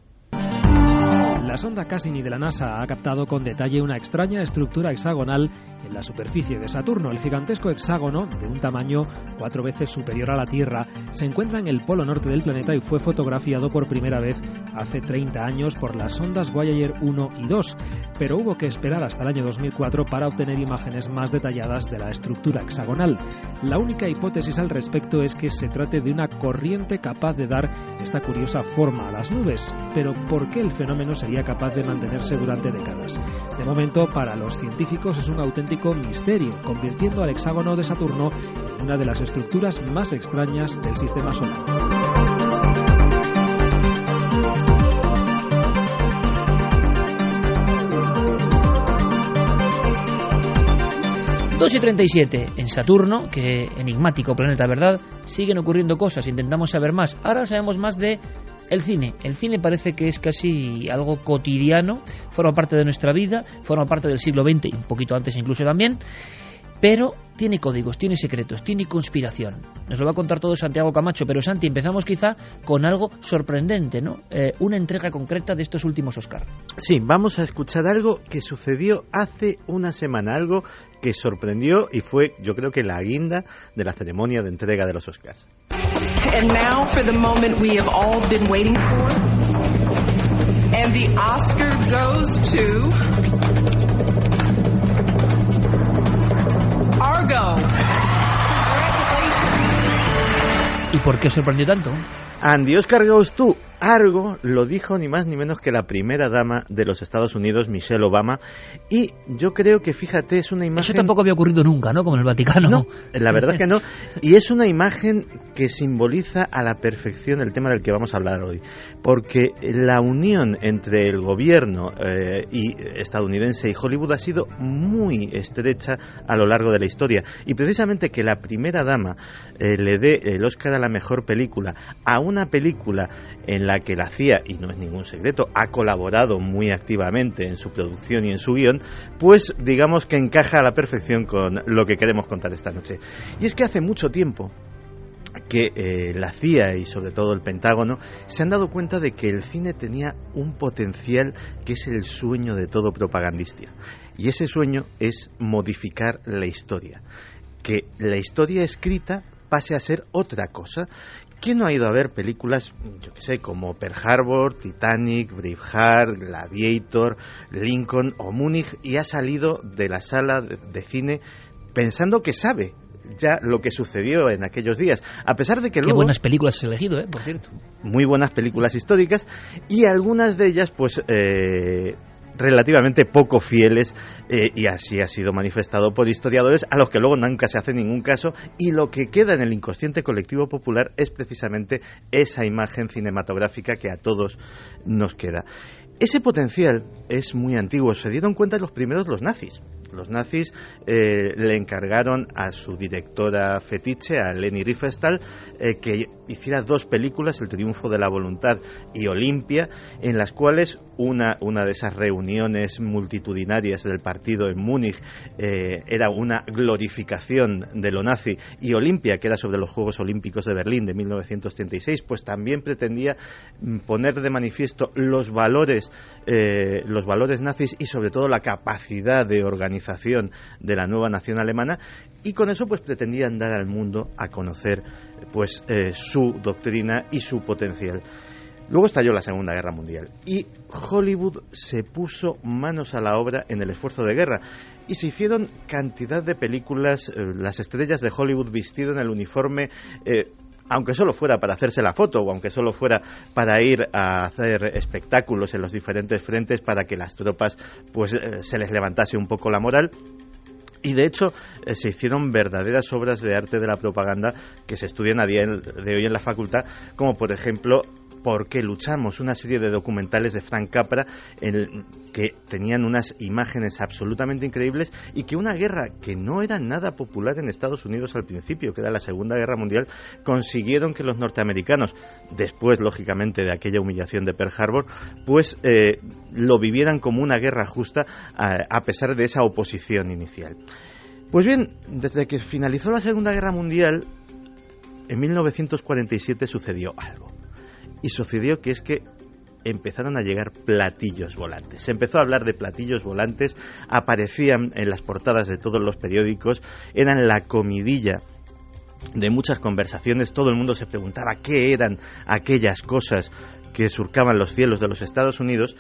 La sonda Cassini de la NASA ha captado con detalle una extraña estructura hexagonal en la superficie de Saturno. El gigantesco hexágono, de un tamaño cuatro veces superior a la Tierra, se encuentra en el polo norte del planeta y fue fotografiado por primera vez hace 30 años por las sondas Voyager 1 y 2, pero hubo que esperar hasta el año 2004 para obtener imágenes más detalladas de la estructura hexagonal. La única hipótesis al respecto es que se trate de una corriente capaz de dar esta curiosa forma a las nubes, pero ¿por qué el fenómeno sería capaz de mantenerse durante décadas? De momento, para los científicos es un auténtico misterio, convirtiendo al hexágono de Saturno en una de las estructuras más extrañas del sistema solar. 2 y 37 en Saturno, que enigmático planeta, ¿verdad? Siguen ocurriendo cosas, intentamos saber más. Ahora sabemos más de el cine. El cine parece que es casi algo cotidiano, forma parte de nuestra vida, forma parte del siglo XX y un poquito antes incluso también. Pero tiene códigos, tiene secretos, tiene conspiración. Nos lo va a contar todo Santiago Camacho, pero Santi, empezamos quizá con algo sorprendente, ¿no? Eh, una entrega concreta de estos últimos Oscar. Sí, vamos a escuchar algo que sucedió hace una semana, algo que sorprendió y fue, yo creo que la guinda de la ceremonia de entrega de los Oscars. And now for the moment we have all been waiting for. And the Oscar goes to Argo. ¿Y por qué sorprendió tanto? Andy Oscar Goes to Argo lo dijo ni más ni menos que la primera dama de los Estados Unidos, Michelle Obama, y yo creo que, fíjate, es una imagen... Eso tampoco había ocurrido nunca, ¿no? Como en el Vaticano. No, la verdad que no. Y es una imagen que simboliza a la perfección el tema del que vamos a hablar hoy. Porque la unión entre el gobierno eh, y estadounidense y Hollywood ha sido muy estrecha a lo largo de la historia. Y precisamente que la primera dama eh, le dé el Oscar a la mejor película a una película en la que la CIA, y no es ningún secreto, ha colaborado muy activamente en su producción y en su guion, pues digamos que encaja a la perfección con lo que queremos contar esta noche. Y es que hace mucho tiempo que eh, la CIA y sobre todo el Pentágono se han dado cuenta de que el cine tenía un potencial que es el sueño de todo propagandista. Y ese sueño es modificar la historia. Que la historia escrita pase a ser otra cosa ¿Quién no ha ido a ver películas, yo que sé, como Pearl Harbor, Titanic, Braveheart, Gladiator, Lincoln o Múnich y ha salido de la sala de cine pensando que sabe ya lo que sucedió en aquellos días, a pesar de que Qué luego buenas películas has elegido, ¿eh? Por cierto. muy buenas películas históricas y algunas de ellas pues eh, relativamente poco fieles eh, y así ha sido manifestado por historiadores a los que luego nunca se hace ningún caso y lo que queda en el inconsciente colectivo popular es precisamente esa imagen cinematográfica que a todos nos queda. Ese potencial es muy antiguo. Se dieron cuenta los primeros los nazis. Los nazis eh, le encargaron a su directora fetiche, a Leni Riefenstahl, eh, que hiciera dos películas, El triunfo de la voluntad y Olimpia, en las cuales una, una de esas reuniones multitudinarias del partido en Múnich eh, era una glorificación de lo nazi. Y Olimpia, que era sobre los Juegos Olímpicos de Berlín de 1936, pues también pretendía mm, poner de manifiesto los valores, eh, los valores nazis y sobre todo la capacidad de organización de la nueva nación alemana. Y con eso pues pretendían dar al mundo a conocer pues eh, su doctrina y su potencial. Luego estalló la Segunda Guerra Mundial y Hollywood se puso manos a la obra en el esfuerzo de guerra y se hicieron cantidad de películas, eh, las estrellas de Hollywood vestido en el uniforme. Eh, aunque solo fuera para hacerse la foto o aunque solo fuera para ir a hacer espectáculos en los diferentes frentes para que las tropas pues se les levantase un poco la moral y de hecho eh, se hicieron verdaderas obras de arte de la propaganda que se estudian a día de hoy en la facultad, como por ejemplo ¿Por qué luchamos? Una serie de documentales de Frank Capra en que tenían unas imágenes absolutamente increíbles y que una guerra que no era nada popular en Estados Unidos al principio, que era la Segunda Guerra Mundial, consiguieron que los norteamericanos, después lógicamente de aquella humillación de Pearl Harbor, pues eh, lo vivieran como una guerra justa a pesar de esa oposición inicial. Pues bien, desde que finalizó la Segunda Guerra Mundial, en 1947 sucedió algo. Y sucedió que es que empezaron a llegar platillos volantes. Se empezó a hablar de platillos volantes, aparecían en las portadas de todos los periódicos, eran la comidilla de muchas conversaciones, todo el mundo se preguntaba qué eran aquellas cosas que surcaban los cielos de los Estados Unidos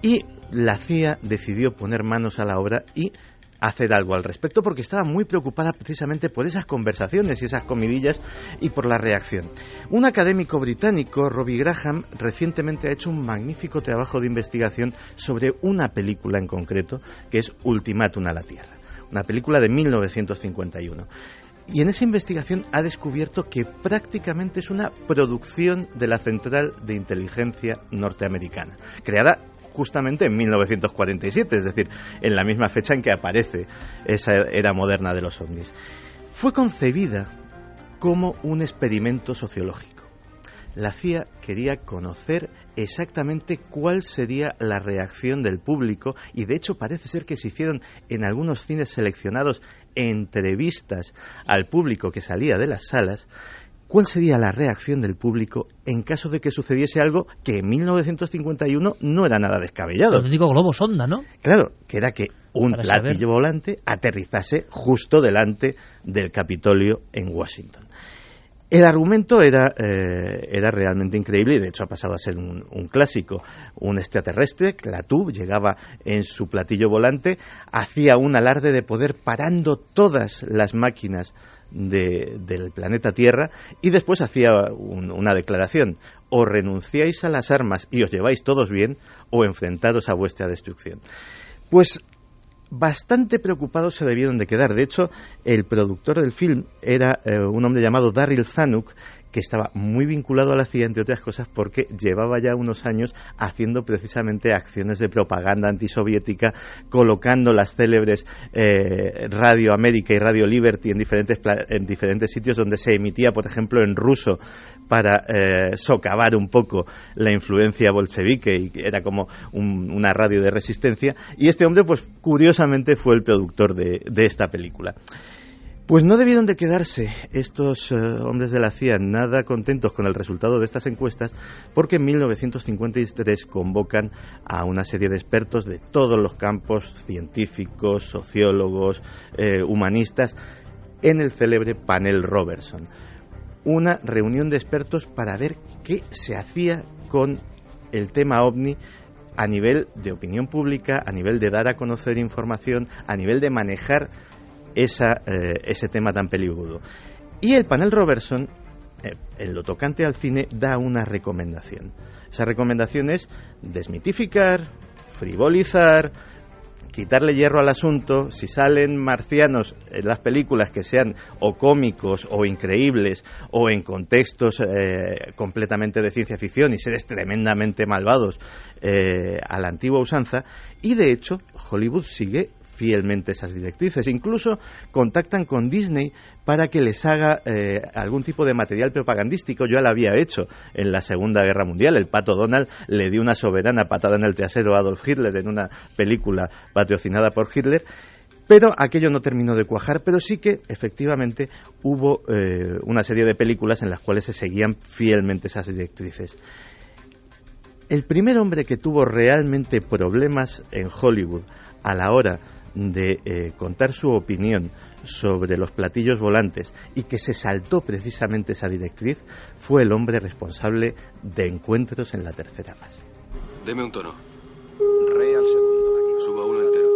y la CIA decidió poner manos a la obra y hacer algo al respecto porque estaba muy preocupada precisamente por esas conversaciones y esas comidillas y por la reacción. Un académico británico, Robbie Graham, recientemente ha hecho un magnífico trabajo de investigación sobre una película en concreto que es Ultimátum a la Tierra, una película de 1951. Y en esa investigación ha descubierto que prácticamente es una producción de la Central de Inteligencia norteamericana, creada justamente en 1947, es decir, en la misma fecha en que aparece esa era moderna de los ovnis. Fue concebida como un experimento sociológico. La CIA quería conocer exactamente cuál sería la reacción del público y de hecho parece ser que se hicieron en algunos cines seleccionados entrevistas al público que salía de las salas ¿Cuál sería la reacción del público en caso de que sucediese algo que en 1951 no era nada descabellado? El digo globo sonda, ¿no? Claro, que era que un platillo volante aterrizase justo delante del Capitolio en Washington. El argumento era, eh, era realmente increíble y de hecho ha pasado a ser un, un, clásico. Un extraterrestre, Clatub, llegaba en su platillo volante, hacía un alarde de poder parando todas las máquinas del planeta Tierra y después hacía una declaración o renunciáis a las armas y os lleváis todos bien o enfrentaros a vuestra destrucción. Pues bastante preocupados se debieron de quedar. De hecho, el productor del film era eh, un hombre llamado Daryl Zanuck, que estaba muy vinculado a la CIA, entre otras cosas, porque llevaba ya unos años haciendo precisamente acciones de propaganda antisoviética, colocando las célebres eh, Radio América y Radio Liberty en diferentes, en diferentes sitios donde se emitía, por ejemplo, en ruso para eh, socavar un poco la influencia bolchevique y era como una radio de resistencia. Y este hombre, pues curiosamente, fue el productor de esta película. Pues no debieron de quedarse estos eh, hombres de la CIA nada contentos con el resultado de estas encuestas porque en 1953 convocan a una serie de expertos de todos los campos científicos, sociólogos, eh, humanistas en el célebre panel Robertson. Una reunión de expertos para ver qué se hacía con el tema ovni a nivel de opinión pública, a nivel de dar a conocer información, a nivel de manejar esa, eh, ese tema tan peligroso. Y el panel Robertson, eh, en lo tocante al cine, da una recomendación. Esa recomendación es desmitificar, frivolizar, quitarle hierro al asunto, si salen marcianos en las películas que sean o cómicos o increíbles o en contextos eh, completamente de ciencia ficción y seres tremendamente malvados eh, a la antigua usanza, y de hecho Hollywood sigue fielmente esas directrices. Incluso contactan con Disney para que les haga eh, algún tipo de material propagandístico. Yo lo había hecho en la Segunda Guerra Mundial. El pato Donald le dio una soberana patada en el trasero a Adolf Hitler en una película patrocinada por Hitler. Pero aquello no terminó de cuajar, pero sí que efectivamente hubo eh, una serie de películas en las cuales se seguían fielmente esas directrices. El primer hombre que tuvo realmente problemas en Hollywood a la hora de eh, contar su opinión sobre los platillos volantes y que se saltó precisamente esa directriz fue el hombre responsable de encuentros en la tercera fase. Deme un tono. Re al segundo. Suba uno entero.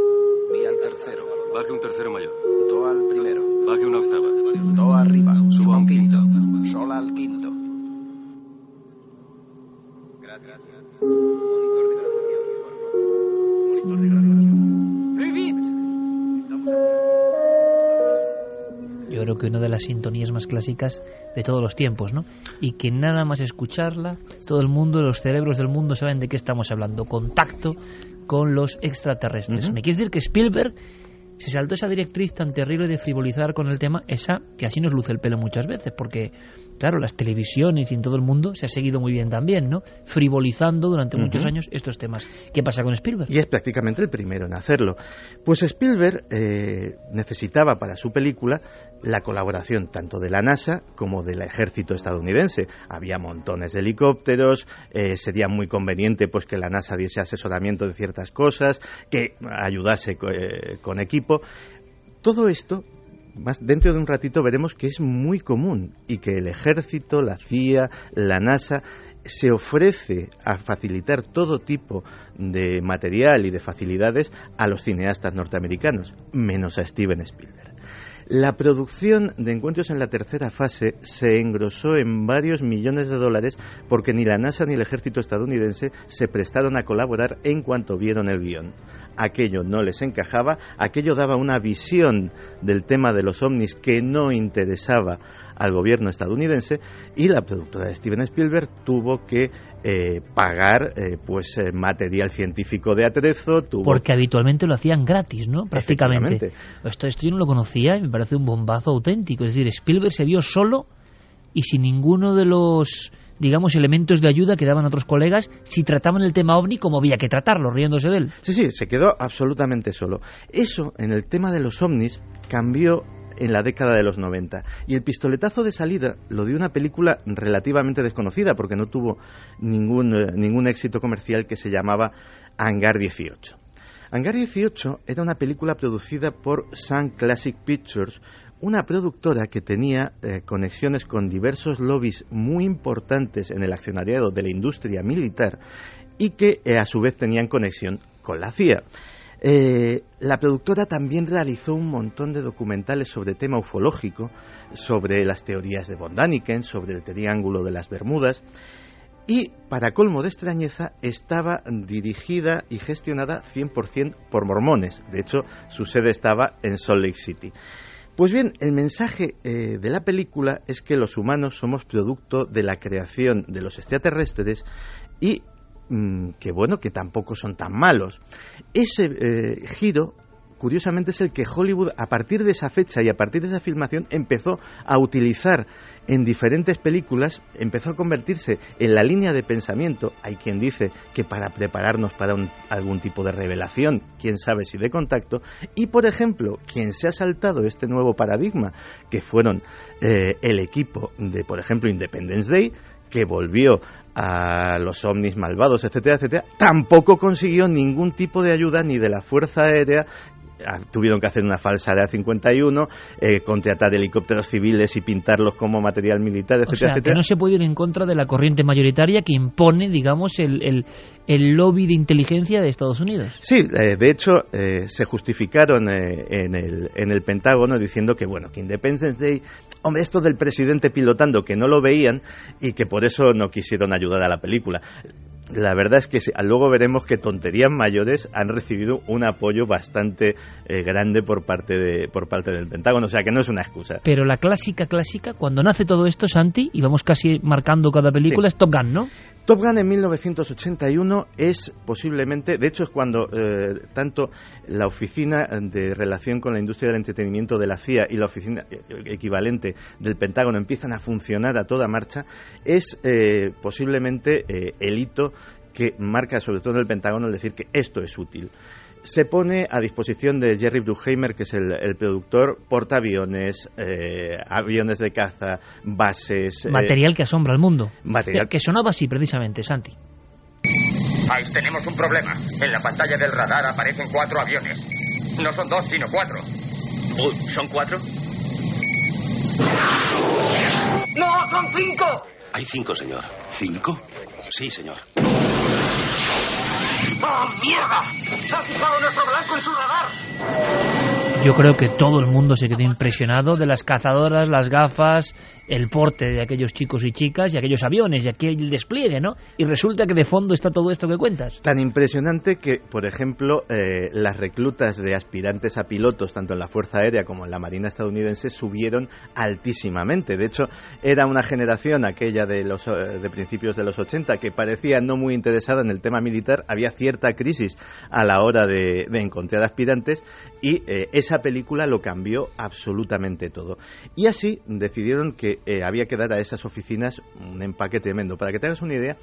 Mi al tercero. Baje un tercero mayor. Do al primero. Baje una octava. Do arriba. Suba un quinto. Sol al quinto. Gracias. Yo creo que una de las sintonías más clásicas de todos los tiempos, ¿no? Y que nada más escucharla, todo el mundo, los cerebros del mundo saben de qué estamos hablando. Contacto con los extraterrestres. Me quiere decir que Spielberg se saltó esa directriz tan terrible de frivolizar con el tema, esa que así nos luce el pelo muchas veces, porque, claro, las televisiones y en todo el mundo se ha seguido muy bien también, ¿no? Frivolizando durante muchos años estos temas. ¿Qué pasa con Spielberg? Y es prácticamente el primero en hacerlo. Pues Spielberg eh, necesitaba para su película la colaboración tanto de la NASA como del ejército estadounidense. Había montones de helicópteros, eh, sería muy conveniente pues que la NASA diese asesoramiento de ciertas cosas, que ayudase eh, con equipo. Todo esto dentro de un ratito veremos que es muy común y que el ejército, la CIA, la NASA se ofrece a facilitar todo tipo de material y de facilidades a los cineastas norteamericanos, menos a Steven Spielberg. La producción de Encuentros en la tercera fase se engrosó en varios millones de dólares porque ni la NASA ni el ejército estadounidense se prestaron a colaborar en cuanto vieron el guion. Aquello no les encajaba, aquello daba una visión del tema de los ovnis que no interesaba al gobierno estadounidense y la productora de Steven Spielberg tuvo que eh, pagar eh, pues eh, material científico de atrezo, tuvo Porque habitualmente lo hacían gratis, ¿no? Prácticamente. Esto, esto yo no lo conocía y me parece un bombazo auténtico. Es decir, Spielberg se vio solo y sin ninguno de los, digamos, elementos de ayuda que daban otros colegas si trataban el tema ovni como había que tratarlo, riéndose de él. Sí, sí, se quedó absolutamente solo. Eso, en el tema de los ovnis, cambió en la década de los 90. Y el pistoletazo de salida lo dio una película relativamente desconocida, porque no tuvo ningún, eh, ningún éxito comercial que se llamaba Hangar 18. Hangar 18 era una película producida por Sun Classic Pictures, una productora que tenía eh, conexiones con diversos lobbies muy importantes en el accionariado de la industria militar y que eh, a su vez tenían conexión con la CIA. Eh, la productora también realizó un montón de documentales sobre tema ufológico, sobre las teorías de von Daniken, sobre el Triángulo de las Bermudas, y, para colmo de extrañeza, estaba dirigida y gestionada 100% por mormones. De hecho, su sede estaba en Salt Lake City. Pues bien, el mensaje eh, de la película es que los humanos somos producto de la creación de los extraterrestres y mm, que bueno, que tampoco son tan malos. Ese eh, giro, curiosamente, es el que Hollywood, a partir de esa fecha y a partir de esa filmación, empezó a utilizar en diferentes películas, empezó a convertirse en la línea de pensamiento. Hay quien dice que para prepararnos para un- algún tipo de revelación, quién sabe si de contacto. Y, por ejemplo, quien se ha saltado este nuevo paradigma, que fueron eh, el equipo de, por ejemplo, Independence Day, que volvió a los ovnis malvados, etcétera, etcétera, tampoco consiguió ningún tipo de ayuda ni de la Fuerza Aérea. Tuvieron que hacer una falsa Área 51, eh, contratar helicópteros civiles y pintarlos como material militar, O etcétera, sea, que etcétera. no se puede ir en contra de la corriente mayoritaria que impone, digamos, el, el, el lobby de inteligencia de Estados Unidos. Sí, eh, de hecho eh, se justificaron eh, en, el, en el Pentágono diciendo que bueno, que Independence Day, hombre, esto del presidente pilotando que no lo veían y que por eso no quisieron ayudar a la película. La verdad es que luego veremos que tonterías mayores han recibido un apoyo bastante eh, grande por parte de por parte del Pentágono, o sea que no es una excusa. Pero la clásica, clásica, cuando nace todo esto, Santi, y vamos casi marcando cada película, es Top Gun, ¿no? Top Gun en 1981 es posiblemente, de hecho es cuando eh, tanto la oficina de relación con la industria del entretenimiento de la CIA y la oficina eh, equivalente del Pentágono empiezan a funcionar a toda marcha, es eh, posiblemente eh, el hito que marca sobre todo en el Pentágono el decir que esto es útil. Se pone a disposición de Jerry Bruckheimer, que es el, el productor, portaaviones, eh, aviones de caza, bases. eh, Material que asombra al mundo. material Que, que sonaba así, precisamente, Santi. Ahí tenemos un problema. En la pantalla del radar aparecen cuatro aviones. No son dos, sino cuatro. Uy, ¿son cuatro? ¡No, son cinco! Hay cinco, señor. ¿Cinco? Sí, señor. ¡Oh, mierda! ¡Se ha fijado nuestro blanco en su radar! Yo creo que todo el mundo se quedó impresionado de las cazadoras, las gafas, el porte de aquellos chicos y chicas y aquellos aviones y aquel despliegue, ¿no? Y resulta que de fondo está todo esto que cuentas. Tan impresionante que, por ejemplo, eh, las reclutas de aspirantes a pilotos, tanto en la Fuerza Aérea como en la Marina estadounidense, subieron altísimamente. De hecho, era una generación, aquella de, los, eh, de principios de los 80, que parecía no muy interesada en el tema militar. Había cierta crisis a la hora de, encontrar aspirantes y eh, esa película lo cambió absolutamente todo. Y así decidieron que eh, había que dar a esas oficinas un empaque tremendo. Para que te hagas una idea,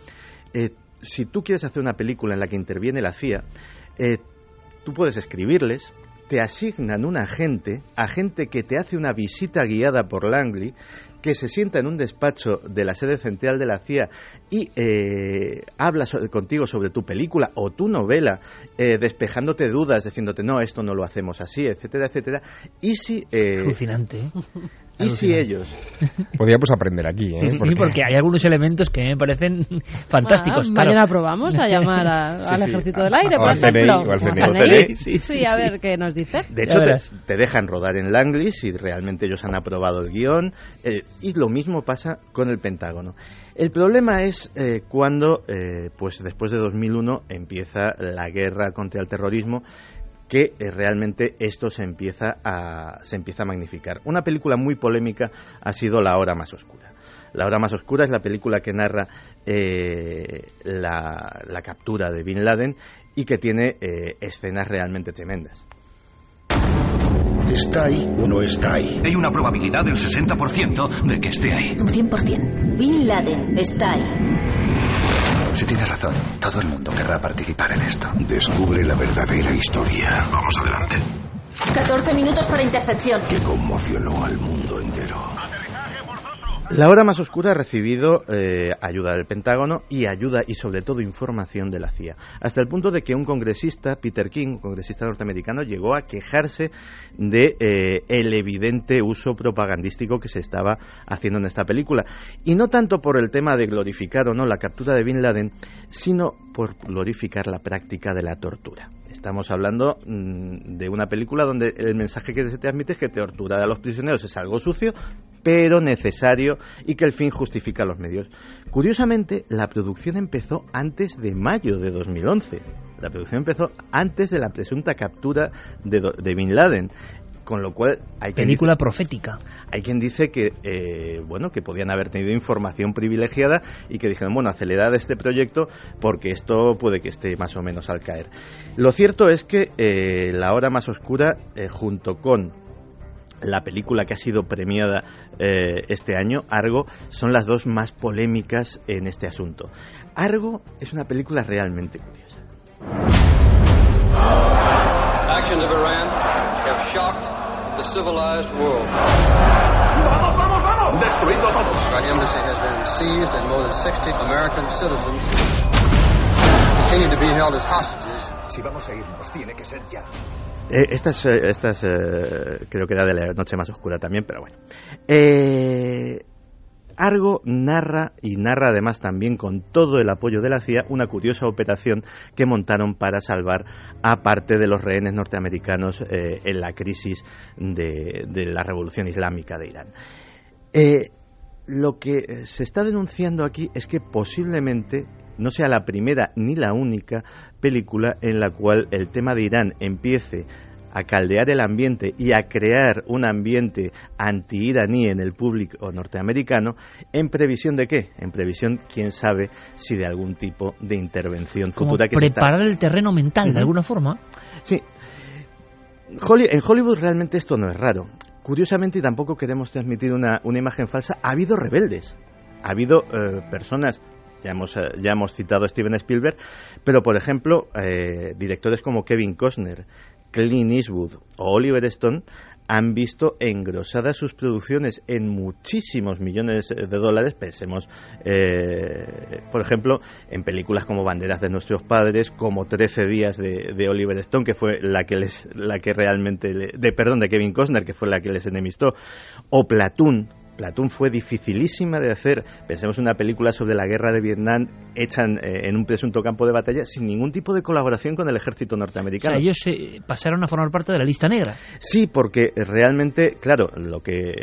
eh, si tú quieres hacer una película en la que interviene la CIA, eh, tú puedes escribirles, te asignan un agente, agente que te hace una visita guiada por Langley, que se sienta en un despacho de la sede central de la CIA y eh, habla so- contigo sobre tu película o tu novela, eh, despejándote dudas, diciéndote no, esto no lo hacemos así, etcétera, etcétera. Y si, eh, Alucinante, y si ellos Podríamos aprender aquí, ¿eh? Sí, porque hay algunos elementos que me parecen fantásticos. Ah, claro. mañana probamos a llamar a- Sí, al sí. Ejército del Aire, O por al CNI, ejemplo. o al CNI. Sí, Sí, a ver qué nos dice. De hecho, te, te dejan rodar en Langley si realmente ellos han aprobado el guion. eh, y lo mismo pasa con el Pentágono. El problema es eh, cuando, eh, pues después de 2001, empieza la guerra contra el terrorismo que eh, realmente esto se empieza a se empieza a magnificar. Una película muy polémica ha sido La hora más oscura. La hora más oscura es la película que narra eh, la, captura de Bin Laden y que tiene eh, escenas realmente tremendas. ¿Está ahí o no está ahí? Hay una probabilidad del 60% de que esté ahí. Un 100%. Bin Laden está ahí. Si tienes razón, todo el mundo querrá participar en esto. Descubre la verdadera historia. Vamos adelante. 14 minutos para intercepción. Que conmocionó al mundo entero. La hora más oscura ha recibido eh, ayuda del Pentágono y ayuda y sobre todo información de la CIA, hasta el punto de que un congresista, Peter King, un congresista norteamericano, llegó a quejarse de eh, el evidente uso propagandístico que se estaba haciendo en esta película y no tanto por el tema de glorificar o no la captura de Bin Laden, sino por glorificar la práctica de la tortura. Estamos hablando mm, de una película donde el mensaje que se te admite es que torturar a los prisioneros es algo sucio, pero necesario y que el fin justifica los medios. Curiosamente, la producción empezó antes de mayo de 2011. La producción empezó antes de la presunta captura de, Bin Laden. Con lo cual hay quien Película dice- profética. hay quien dice que eh, bueno que podían haber tenido información privilegiada y que dijeron bueno acelerad este proyecto porque esto puede que esté más o menos al caer. Lo cierto es que eh, la hora más oscura eh, junto con la película que ha sido premiada eh, este año, Argo, son las dos más polémicas en este asunto. Argo es una película realmente curiosa. Actions of Iran have shocked the civilized world. ¡Vamos, vamos, vamos! ¡Destruidlo todo! Our embassy has been seized and more than 60 American citizens continue to be held as hostages. Si vamos a irnos, tiene que ser ya. Eh, esta es, eh, esta es, eh, creo que era de la noche más oscura también, pero bueno. Eh, Argo narra y narra además también con todo el apoyo de la CIA una curiosa operación que montaron para salvar a parte de los rehenes norteamericanos en la crisis de, de la revolución islámica de Irán. Lo que se está denunciando aquí es que posiblemente no sea la primera ni la única película en la cual el tema de Irán empiece a caldear el ambiente y a crear un ambiente anti-iraní en el público norteamericano, ¿en previsión de qué? En previsión, quién sabe, si de algún tipo de intervención Como futura que se está- preparar el terreno mental, de alguna forma. Sí. Holly- en Hollywood realmente esto no es raro. Curiosamente, y tampoco queremos transmitir una, una imagen falsa, ha habido rebeldes. Ha habido eh, personas, ya hemos, eh, ya hemos citado a Steven Spielberg, pero por ejemplo, eh, directores como Kevin Costner, Clint Eastwood o Oliver Stone han visto engrosadas sus producciones en muchísimos millones de dólares. Pensemos, eh, por ejemplo, en películas como Banderas de nuestros padres, como 13 días de, de Oliver Stone, que fue la que les, la que realmente, de perdón, de Kevin Costner, que fue la que les enemistó, o Platoon. Platoon fue dificilísima de hacer. Pensemos en una película sobre la guerra de Vietnam hecha en, eh, en un presunto campo de batalla sin ningún tipo de colaboración con el ejército O sea, norteamericano. ellos eh, pasaron a formar parte de la lista negra. Sí, porque realmente, claro, lo que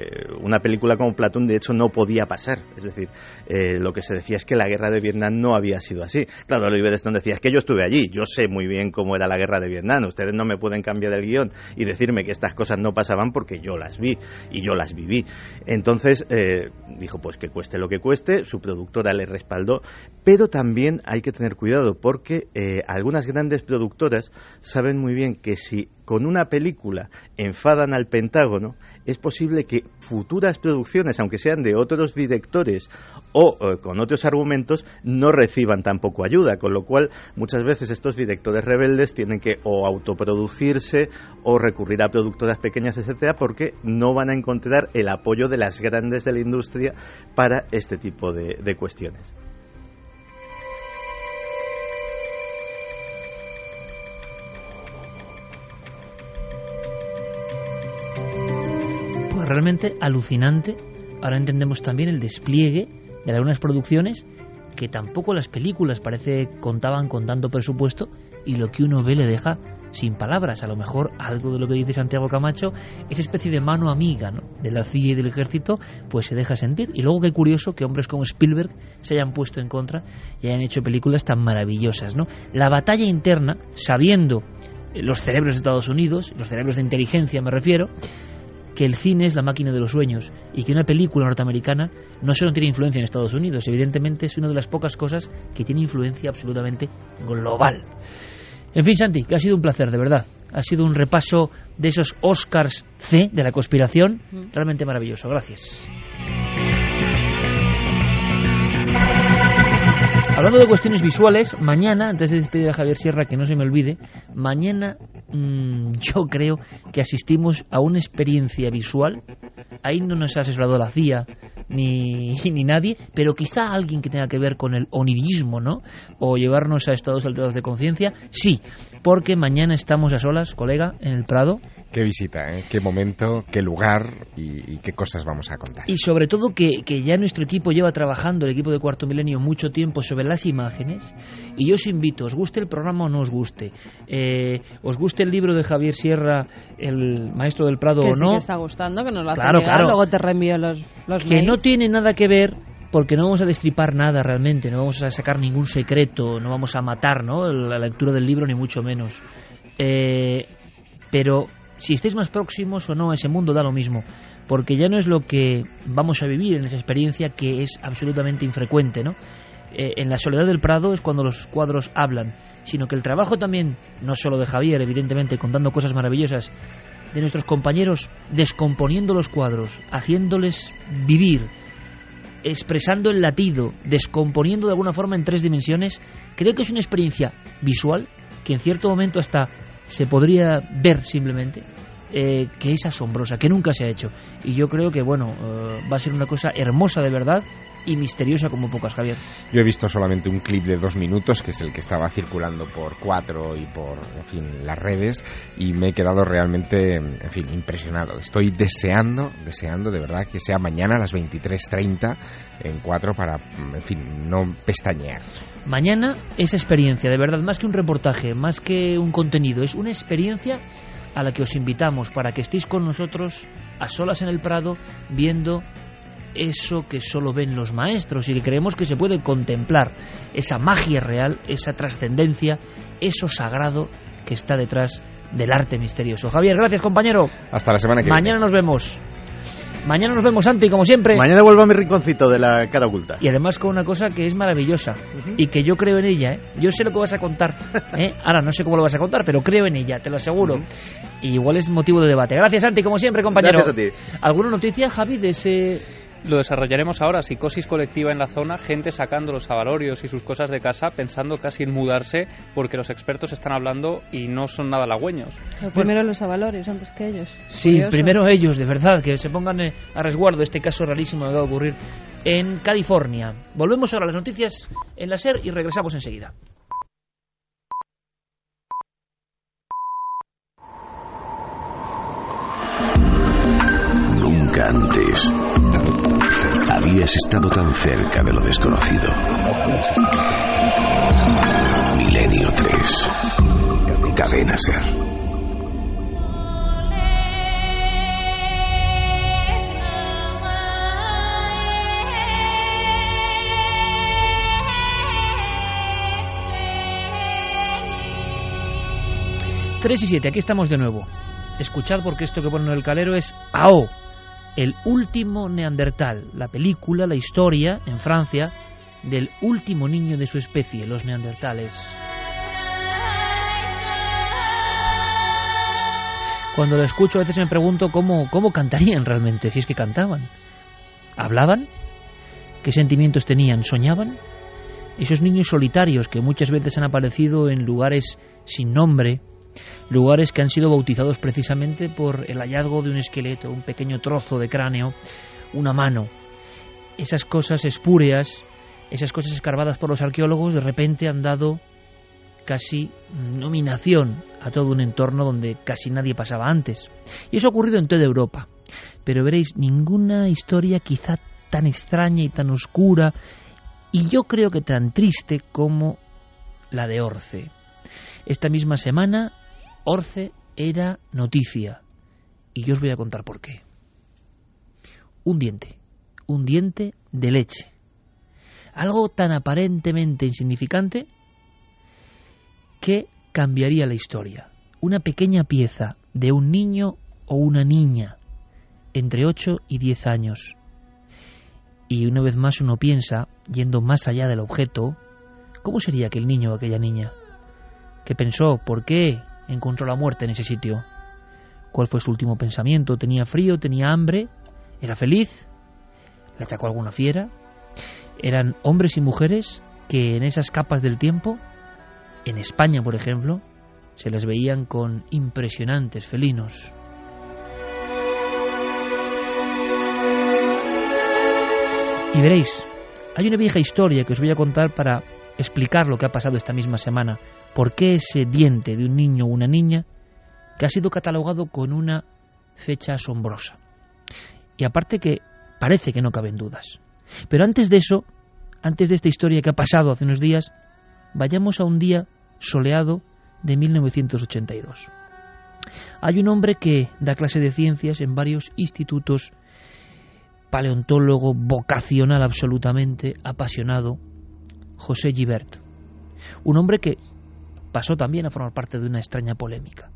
una película como Platoon de hecho no podía pasar. Es decir, eh, lo que se decía es que la guerra de Vietnam no había sido así. Claro, Oliver Stone decía, es que yo estuve allí, yo sé muy bien cómo era la guerra de Vietnam, ustedes no me pueden cambiar el guion y decirme que estas cosas no pasaban porque yo las vi y yo las viví. Entonces, eh, dijo, pues que cueste lo que cueste, su productora le respaldó, pero también hay que tener cuidado porque eh, algunas grandes productoras saben muy bien que si con una película enfadan al Pentágono, es posible que futuras producciones, aunque sean de otros directores o eh, con otros argumentos, no reciban tampoco ayuda, con lo cual muchas veces estos directores rebeldes tienen que o autoproducirse o recurrir a productoras pequeñas, etcétera, porque no van a encontrar el apoyo de las grandes de la industria para este tipo de, de cuestiones. Realmente alucinante. Ahora entendemos también el despliegue de algunas producciones que tampoco las películas parece contaban con tanto presupuesto y lo que uno ve le deja sin palabras. A lo mejor algo de lo que dice Santiago Camacho, esa especie de mano amiga ¿no? de la CIA y del ejército, pues se deja sentir. Y luego qué curioso que hombres como Spielberg se hayan puesto en contra y hayan hecho películas tan maravillosas. ¿no? La batalla interna, sabiendo los cerebros de Estados Unidos, los cerebros de inteligencia me refiero, que el cine es la máquina de los sueños y que una película norteamericana no solo tiene influencia en Estados Unidos, evidentemente es una de las pocas cosas que tiene influencia absolutamente global. En fin, Santi, que ha sido un placer, de verdad. Ha sido un repaso de esos Oscars C de la conspiración realmente maravilloso. Gracias. Hablando de cuestiones visuales, mañana, antes de despedir a Javier Sierra, que no se me olvide, mañana mm, yo creo que asistimos a una experiencia visual. Ahí no nos ha asesorado la CIA ni, ni nadie, pero quizá alguien que tenga que ver con el onirismo, ¿no? O llevarnos a estados alterados de conciencia, sí, porque mañana estamos a solas, colega, en el Prado, Qué visita, ¿eh? qué momento, qué lugar y, y qué cosas vamos a contar. Y sobre todo que, que ya nuestro equipo lleva trabajando, el equipo de Cuarto Milenio, mucho tiempo sobre las imágenes. Y yo os invito, os guste el programa o no os guste, eh, os guste el libro de Javier Sierra, el maestro del Prado que o sí no, que está gustando, que nos lo hace Claro, llegar, claro. luego te reenvío los, los que mails. no tiene nada que ver porque no vamos a destripar nada realmente, no vamos a sacar ningún secreto, no vamos a matar ¿no? la lectura del libro ni mucho menos. Eh, pero si estáis más próximos o no a ese mundo da lo mismo, porque ya no es lo que vamos a vivir en esa experiencia que es absolutamente infrecuente, ¿no? Eh, en la soledad del Prado es cuando los cuadros hablan, sino que el trabajo también, no solo de Javier, evidentemente, contando cosas maravillosas, de nuestros compañeros descomponiendo los cuadros, haciéndoles vivir, expresando el latido, descomponiendo de alguna forma en tres dimensiones, creo que es una experiencia visual que en cierto momento hasta se podría ver simplemente, eh, que es asombrosa, que nunca se ha hecho. Y yo creo que, bueno, eh, va a ser una cosa hermosa de verdad y misteriosa como pocas, Javier. Yo he visto solamente un clip de dos minutos, que es el que estaba circulando por cuatro y por, en fin, las redes, y me he quedado realmente, en fin, impresionado. Estoy deseando, deseando de verdad que sea mañana a las 23.30 en cuatro para, en fin, no pestañear. Mañana esa experiencia, de verdad, más que un reportaje, más que un contenido, es una experiencia a la que os invitamos para que estéis con nosotros a solas en el Prado viendo eso que solo ven los maestros y que creemos que se puede contemplar, esa magia real, esa trascendencia, eso sagrado que está detrás del arte misterioso. Javier, gracias compañero. Hasta la semana que Mañana nos vemos. Mañana nos vemos, Santi, como siempre. Mañana vuelvo a mi rinconcito de la cara oculta. Y además con una cosa que es maravillosa y que yo creo en ella. ¿eh? Yo sé lo que vas a contar. ¿eh? Ahora no sé cómo lo vas a contar, pero creo en ella, te lo aseguro. Y igual es motivo de debate. Gracias, Santi, como siempre, compañero. Gracias a ti. ¿Alguna noticia, Javi, de ese Lo desarrollaremos ahora, psicosis colectiva en la zona, gente sacando los avalorios y sus cosas de casa pensando casi en mudarse porque los expertos están hablando y no son nada halagüeños. Pero primero los avalorios antes que ellos. Sí, Curioso. primero ellos, de verdad, que se pongan eh, a resguardo este caso rarísimo que acaba de ocurrir en California. Volvemos ahora a las noticias en la SER y regresamos enseguida. Nunca antes habías estado tan cerca de lo desconocido. Milenio 3. Cadena Ser. Tres y siete, aquí estamos de nuevo. Escuchad porque esto que ponen en el calero es AO, el último neandertal, la película, la historia en Francia del último niño de su especie, los neandertales. Cuando lo escucho a veces me pregunto cómo, cómo cantarían realmente, si es que cantaban. ¿Hablaban? ¿Qué sentimientos tenían? ¿Soñaban? Esos niños solitarios que muchas veces han aparecido en lugares sin nombre, lugares que han sido bautizados precisamente por el hallazgo de un esqueleto, un pequeño trozo de cráneo, una mano. Esas cosas espúreas, esas cosas escarbadas por los arqueólogos, de repente han dado casi nominación a todo un entorno donde casi nadie pasaba antes. Y eso ha ocurrido en toda Europa. Pero veréis, ninguna historia quizá tan extraña y tan oscura, y yo creo que tan triste como la de Orce. Esta misma semana Orce era noticia. Y yo os voy a contar por qué. Un diente. Un diente de leche. Algo tan aparentemente insignificante que cambiaría la historia. Una pequeña pieza de un niño o una niña entre 8 y 10 años. Y una vez más uno piensa, yendo más allá del objeto, ¿cómo sería aquel niño o aquella niña? ¿Qué pensó? ¿Por qué encontró la muerte en ese sitio? ¿Cuál fue su último pensamiento? ¿Tenía frío? ¿Tenía hambre? ¿Era feliz? ¿Le atacó alguna fiera? ¿Eran hombres y mujeres que en esas capas del tiempo, en España por ejemplo, se les veían con impresionantes felinos? Y veréis, hay una vieja historia que os voy a contar para explicar lo que ha pasado esta misma semana. ¿Por qué ese diente de un niño o una niña que ha sido catalogado con una fecha asombrosa? Y aparte que parece que no caben dudas. Pero antes de eso, antes de esta historia que ha pasado hace unos días, vayamos a un día soleado de 1982. Hay un hombre que da clase de ciencias en varios institutos, paleontólogo vocacional absolutamente, apasionado, José Gibert. Un hombre que pasó también a formar parte de una extraña polémica.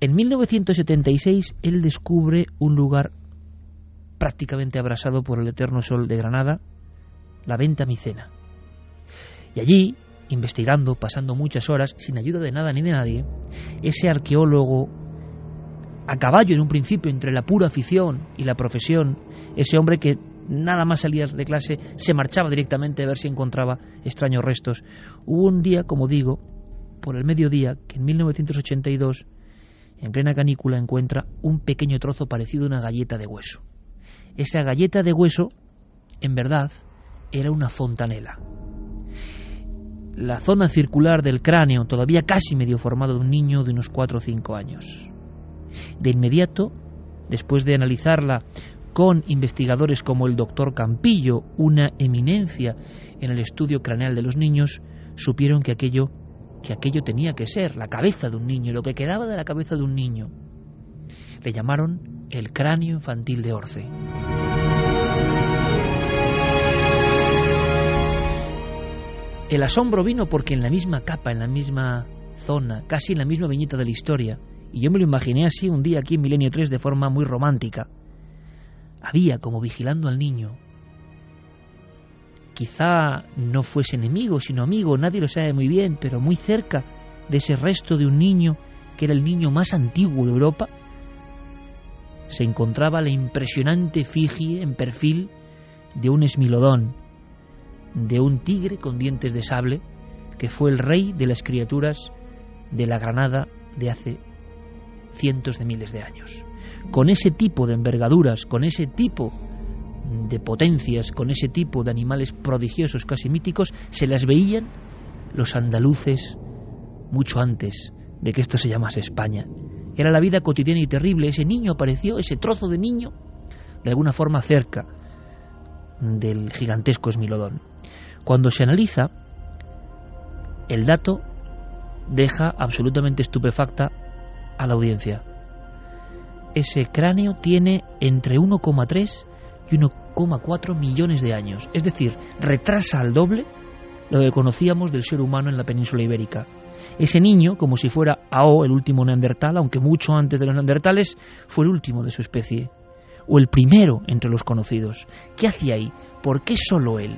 En 1976 él descubre un lugar prácticamente abrasado por el eterno sol de Granada, la Venta Micena. Y allí, investigando, pasando muchas horas, sin ayuda de nada ni de nadie, ese arqueólogo a caballo en un principio entre la pura afición y la profesión, ese hombre que nada más salir de clase se marchaba directamente a ver si encontraba extraños restos. Hubo un día, como digo, por el mediodía, que en 1982, en plena canícula, encuentra un pequeño trozo parecido a una galleta de hueso. Esa galleta de hueso, en verdad, era una fontanela. La zona circular del cráneo, todavía casi medio formado de un niño de unos 4 o 5 años. De inmediato, después de analizarla con investigadores como el doctor Campillo, una eminencia en el estudio craneal de los niños, supieron que aquello, que aquello tenía que ser la cabeza de un niño, lo que quedaba de la cabeza de un niño. Le llamaron el cráneo infantil de Orce. El asombro vino porque en la misma capa, en la misma zona, casi en la misma viñeta de la historia, y yo me lo imaginé así un día aquí en Milenio 3 de forma muy romántica, había como vigilando al niño. Quizá no fuese enemigo, sino amigo, nadie lo sabe muy bien, pero muy cerca de ese resto de un niño que era el niño más antiguo de Europa, se encontraba la impresionante efigie en perfil de un esmilodón, de un tigre con dientes de sable, que fue el rey de las criaturas de la Granada de hace cientos de miles de años. Con ese tipo de envergaduras, con ese tipo de potencias, con ese tipo de animales prodigiosos, casi míticos, se las veían los andaluces mucho antes de que esto se llamase España. Era la vida cotidiana y terrible. Ese niño apareció, ese trozo de niño, de alguna forma cerca del gigantesco Esmilodón. Cuando se analiza, el dato deja absolutamente estupefacta a la audiencia. Ese cráneo tiene entre 1,3 y 1,4 millones de años, es decir, retrasa al doble lo que conocíamos del ser humano en la península ibérica. Ese niño, como si fuera Ao, el último neandertal, aunque mucho antes de los neandertales, fue el último de su especie, o el primero entre los conocidos. ¿Qué hacía ahí? ¿Por qué solo él?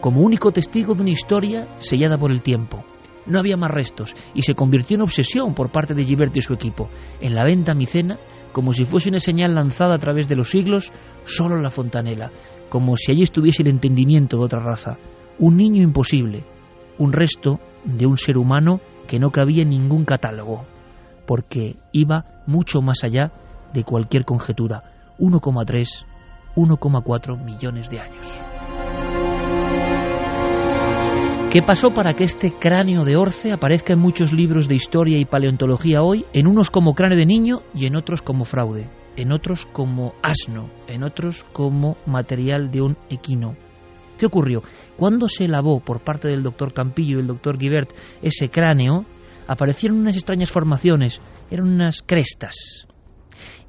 Como único testigo de una historia sellada por el tiempo. No había más restos y se convirtió en obsesión por parte de Gilbert y su equipo. En la venta micena, como si fuese una señal lanzada a través de los siglos, solo la fontanela, como si allí estuviese el entendimiento de otra raza. Un niño imposible, un resto de un ser humano que no cabía en ningún catálogo, porque iba mucho más allá de cualquier conjetura. 1,3, 1,4 millones de años. ¿Qué pasó para que este cráneo de Orce aparezca en muchos libros de historia y paleontología hoy, en unos como cráneo de niño y en otros como fraude, en otros como asno, en otros como material de un equino? ¿Qué ocurrió? Cuando se lavó por parte del doctor Campillo y el doctor Guibert ese cráneo, aparecieron unas extrañas formaciones, eran unas crestas.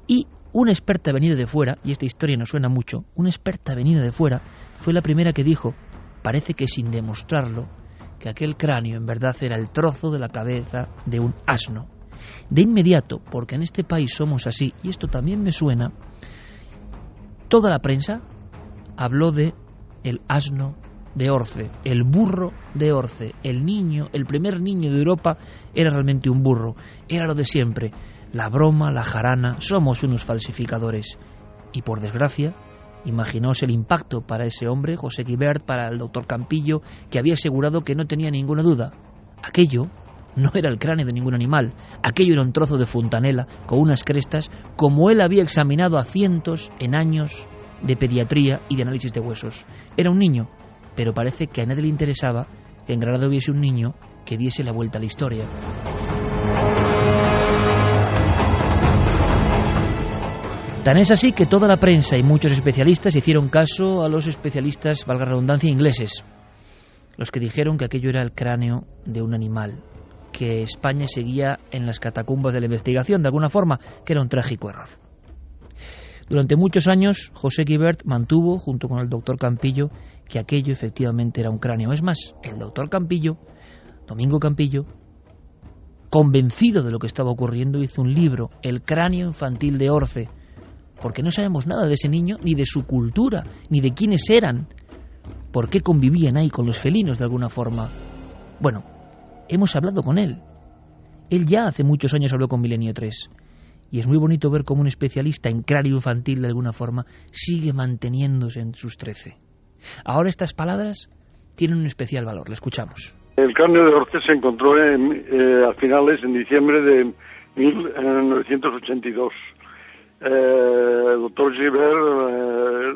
Y una experta venida de fuera, y esta historia nos suena mucho, una experta venida de fuera fue la primera que dijo, parece que sin demostrarlo, que aquel cráneo en verdad era el trozo de la cabeza de un asno. De inmediato, porque en este país somos así, y esto también me suena, toda la prensa habló de el asno de Orce, el burro de Orce, el niño, el primer niño de Europa era realmente un burro, era lo de siempre, la broma, la jarana, somos unos falsificadores. Y por desgracia, Imaginaos el impacto para ese hombre, José Guibert, para el doctor Campillo, que había asegurado que no tenía ninguna duda. Aquello no era el cráneo de ningún animal, aquello era un trozo de fontanela con unas crestas, como él había examinado a cientos en años de pediatría y de análisis de huesos. Era un niño, pero parece que a nadie le interesaba que en Granada hubiese un niño que diese la vuelta a la historia. Tan es así que toda la prensa y muchos especialistas hicieron caso a los especialistas, valga la redundancia, ingleses, los que dijeron que aquello era el cráneo de un animal, que España seguía en las catacumbas de la investigación, de alguna forma, que era un trágico error. Durante muchos años, José Guibert mantuvo, junto con el doctor Campillo, que aquello efectivamente era un cráneo. Es más, el doctor Campillo, Domingo Campillo, convencido de lo que estaba ocurriendo, hizo un libro, El cráneo infantil de Orce, porque no sabemos nada de ese niño, ni de su cultura, ni de quiénes eran, por qué convivían ahí con los felinos de alguna forma. Bueno, hemos hablado con él. Él ya hace muchos años habló con Milenio 3. Y es muy bonito ver cómo un especialista en cráneo infantil de alguna forma sigue manteniéndose en sus trece. Ahora estas palabras tienen un especial valor. Le escuchamos. El cráneo de Orce se encontró en, eh, a finales, en diciembre de 1982 eh, el doctor Gilbert eh,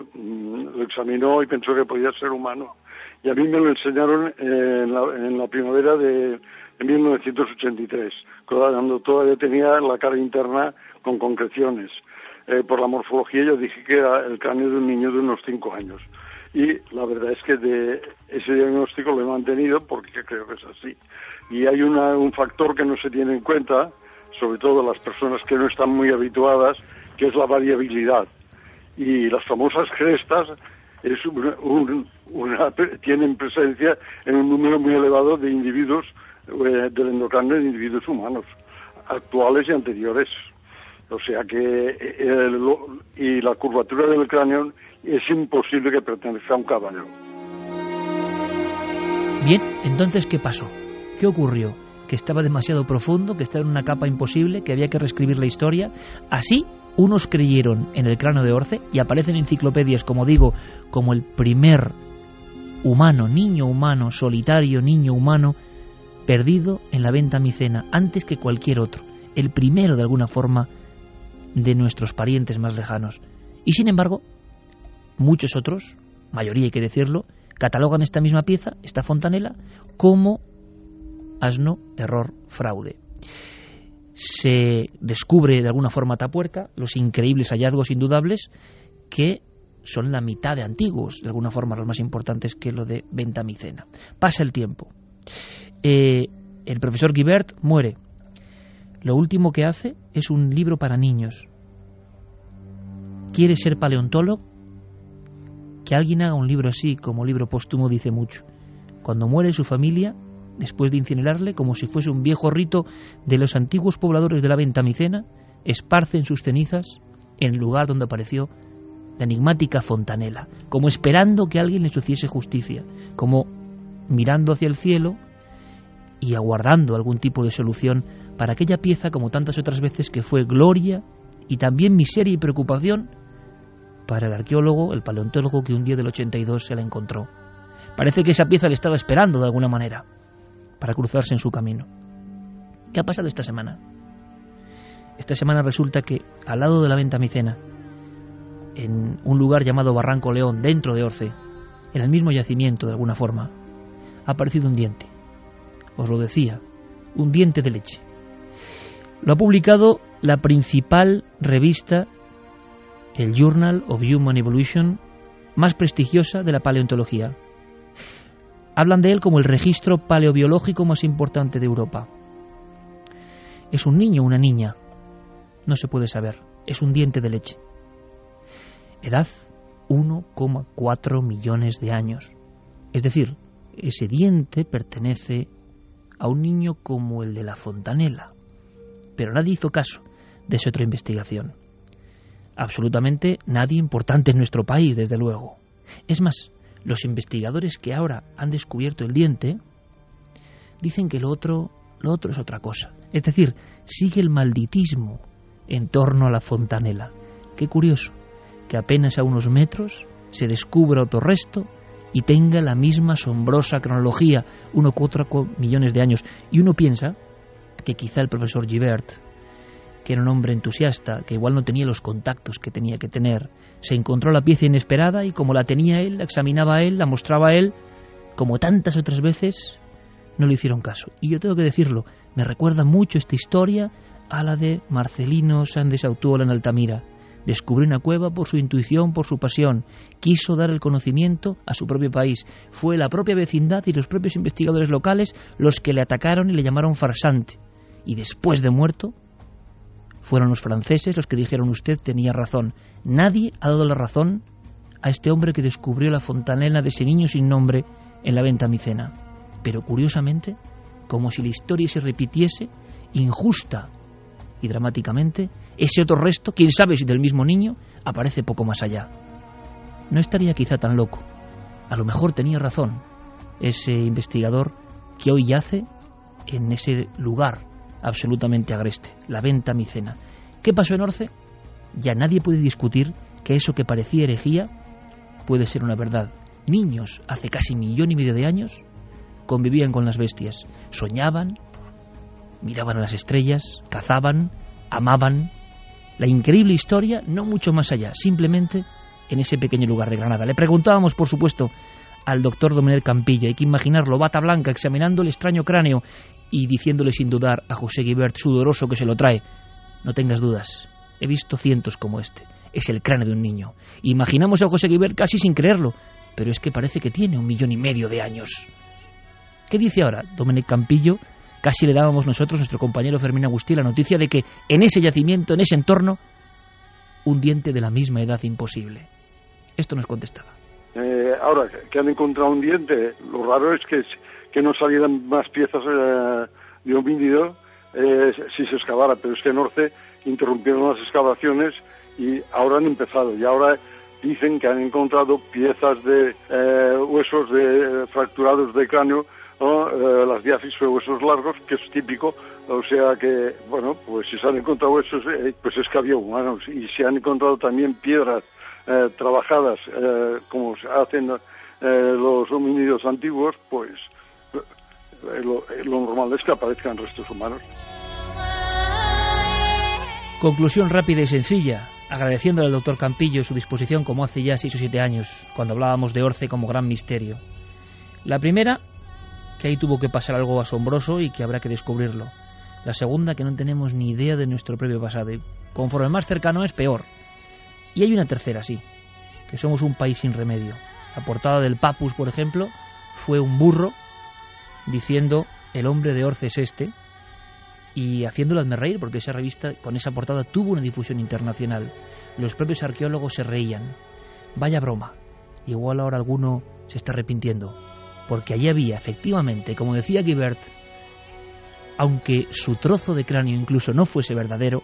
lo examinó y pensó que podía ser humano. Y a mí me lo enseñaron en la, en la primavera de, de 1983, cuando todavía tenía la cara interna con concreciones. Eh, por la morfología yo dije que era el cráneo de un niño de unos cinco años. Y la verdad es que de ese diagnóstico lo he mantenido porque creo que es así. Y hay una, un factor que no se tiene en cuenta, sobre todo las personas que no están muy habituadas, que es la variabilidad. Y las famosas crestas es una, un- una- tienen presencia en un número muy elevado de individuos eh, del endocráneo de individuos humanos, actuales y anteriores. O sea que eh, lo- y la curvatura del cráneo es imposible que pertenezca a un caballo. Bien, entonces, ¿qué pasó? ¿Qué ocurrió? Que estaba demasiado profundo, que estaba en una capa imposible, que había que reescribir la historia. Así, unos creyeron en el cráneo de Orce y aparecen enciclopedias, como digo, como el primer humano, niño humano, solitario niño humano, perdido en la venta micena, antes que cualquier otro. El primero, de alguna forma, de nuestros parientes más lejanos. Y sin embargo, muchos otros, mayoría hay que decirlo, catalogan esta misma pieza, esta fontanela, como asno, error, fraude. Se descubre de alguna forma Tapuerca los increíbles hallazgos indudables que son la mitad de antiguos, de alguna forma los más importantes que lo de Ventamicena. Pasa el tiempo. Eh, el profesor Guibert muere. Lo último que hace es un libro para niños. Quiere ser paleontólogo. Que alguien haga un libro así, como libro póstumo, dice mucho. Cuando muere su familia, después de incinerarle, como si fuese un viejo rito de los antiguos pobladores de la Ventamicena, esparcen sus cenizas en el lugar donde apareció la enigmática fontanela, como esperando que alguien les hiciese justicia, como mirando hacia el cielo y aguardando algún tipo de solución para aquella pieza, como tantas otras veces, que fue gloria y también miseria y preocupación para el arqueólogo, el paleontólogo que un día del 82 se la encontró. Parece que esa pieza le estaba esperando de alguna manera para cruzarse en su camino. ¿Qué ha pasado esta semana? Esta semana resulta que al lado de la venta micena, en un lugar llamado Barranco León, dentro de Orce, en el mismo yacimiento de alguna forma, ha aparecido un diente. Os lo decía, un diente de leche. Lo ha publicado la principal revista, el Journal of Human Evolution, más prestigiosa de la paleontología. Hablan de él como el registro paleobiológico más importante de Europa. ¿Es un niño o una niña? No se puede saber. Es un diente de leche. Edad 1,4 millones de años. Es decir, ese diente pertenece a un niño como el de la fontanela. Pero nadie hizo caso de esa otra investigación. Absolutamente nadie importante en nuestro país, desde luego. Es más, los investigadores que ahora han descubierto el diente dicen que lo otro, lo otro es otra cosa. Es decir, sigue el malditismo en torno a la fontanela. Qué curioso que apenas a unos metros se descubra otro resto y tenga la misma asombrosa cronología, 1,4 millones de años. Y uno piensa que quizá el profesor Gibert, que era un hombre entusiasta, que igual no tenía los contactos que tenía que tener, se encontró la pieza inesperada y como la tenía él, la examinaba él, la mostraba él, como tantas otras veces, no le hicieron caso. Y yo tengo que decirlo, me recuerda mucho esta historia a la de Marcelino Sández Autuola en Altamira. Descubrió una cueva por su intuición, por su pasión. Quiso dar el conocimiento a su propio país. Fue la propia vecindad y los propios investigadores locales los que le atacaron y le llamaron farsante. Y después de muerto, fueron los franceses los que dijeron usted tenía razón. Nadie ha dado la razón a este hombre que descubrió la fontanela de ese niño sin nombre en la venta micena. Pero curiosamente, como si la historia se repitiese, injusta y dramáticamente, ese otro resto, quién sabe si del mismo niño, aparece poco más allá. No estaría quizá tan loco. A lo mejor tenía razón ese investigador que hoy yace en ese lugar absolutamente agreste, la venta micena. ¿Qué pasó en Orce? Ya nadie puede discutir que eso que parecía herejía puede ser una verdad. Niños, hace casi millón y medio de años, convivían con las bestias, soñaban, miraban a las estrellas, cazaban, amaban. La increíble historia, no mucho más allá, simplemente en ese pequeño lugar de Granada. Le preguntábamos, por supuesto, al doctor Domenech Campillo, hay que imaginarlo, bata blanca, examinando el extraño cráneo y diciéndole sin dudar a José Guibert, sudoroso que se lo trae, no tengas dudas, he visto cientos como este, es el cráneo de un niño. Imaginamos a José Guibert casi sin creerlo, pero es que parece que tiene un millón y medio de años. ¿Qué dice ahora Domenech Campillo? Casi le dábamos nosotros, nuestro compañero Fermín Agustí, la noticia de que en ese yacimiento, en ese entorno, un diente de la misma edad imposible. Esto nos contestaba. Ahora que han encontrado un diente, lo raro es que, no salieran más piezas eh, de homínido eh, si se excavara, pero es que en Orce interrumpieron las excavaciones y ahora han empezado. Y ahora dicen que han encontrado piezas de eh, huesos de, fracturados de cráneo, eh, las diáfisis o huesos largos, que es típico. O sea que, bueno, pues si se han encontrado huesos, eh, pues es que había humanos. Y se han encontrado también piedras trabajadas, como se hacen los homínidos antiguos, pues lo, lo normal es que aparezcan restos humanos. Conclusión rápida y sencilla agradeciéndole al doctor Campillo su disposición como hace ya seis o siete años, cuando hablábamos de Orce como gran misterio. La primera, que ahí tuvo que pasar algo asombroso y que habrá que descubrirlo. La segunda, que no tenemos ni idea de nuestro propio pasado y conforme más cercano es, peor. Y hay una tercera, sí, que somos un país sin remedio. La portada del Papus, por ejemplo, fue un burro diciendo el hombre de Orce es este, y haciéndolo hazme reír porque esa revista con esa portada tuvo una difusión internacional. Los propios arqueólogos se reían. Vaya broma. Igual ahora alguno se está arrepintiendo. Porque allí había, efectivamente, como decía Guibert, aunque su trozo de cráneo incluso no fuese verdadero,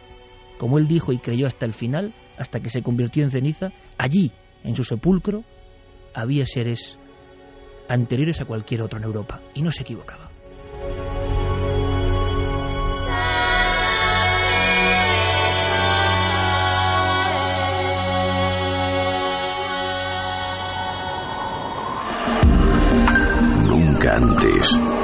como él dijo y creyó hasta el final, hasta que se convirtió en ceniza, allí, en su sepulcro, había seres anteriores a cualquier otro en Europa. Y no se equivocaba. antes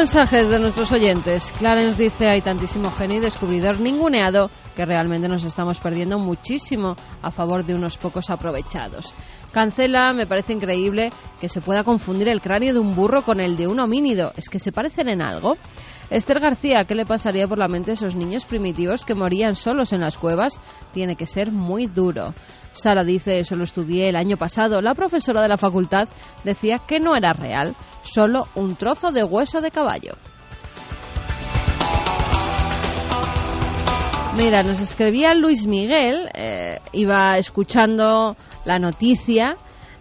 Mensajes de nuestros oyentes. Clarence dice, hay tantísimo genio y descubridor ninguneado que realmente nos estamos perdiendo muchísimo a favor de unos pocos aprovechados. Cancela, me parece increíble que se pueda confundir el cráneo de un burro con el de un homínido. ¿Es que se parecen en algo? Esther García, ¿qué le pasaría por la mente a esos niños primitivos que morían solos en las cuevas? Tiene que ser muy duro. Sara dice, eso lo estudié el año pasado. La profesora de la facultad decía que no era real, solo un trozo de hueso de caballo. Mira, nos escribía Luis Miguel, eh, iba escuchando la noticia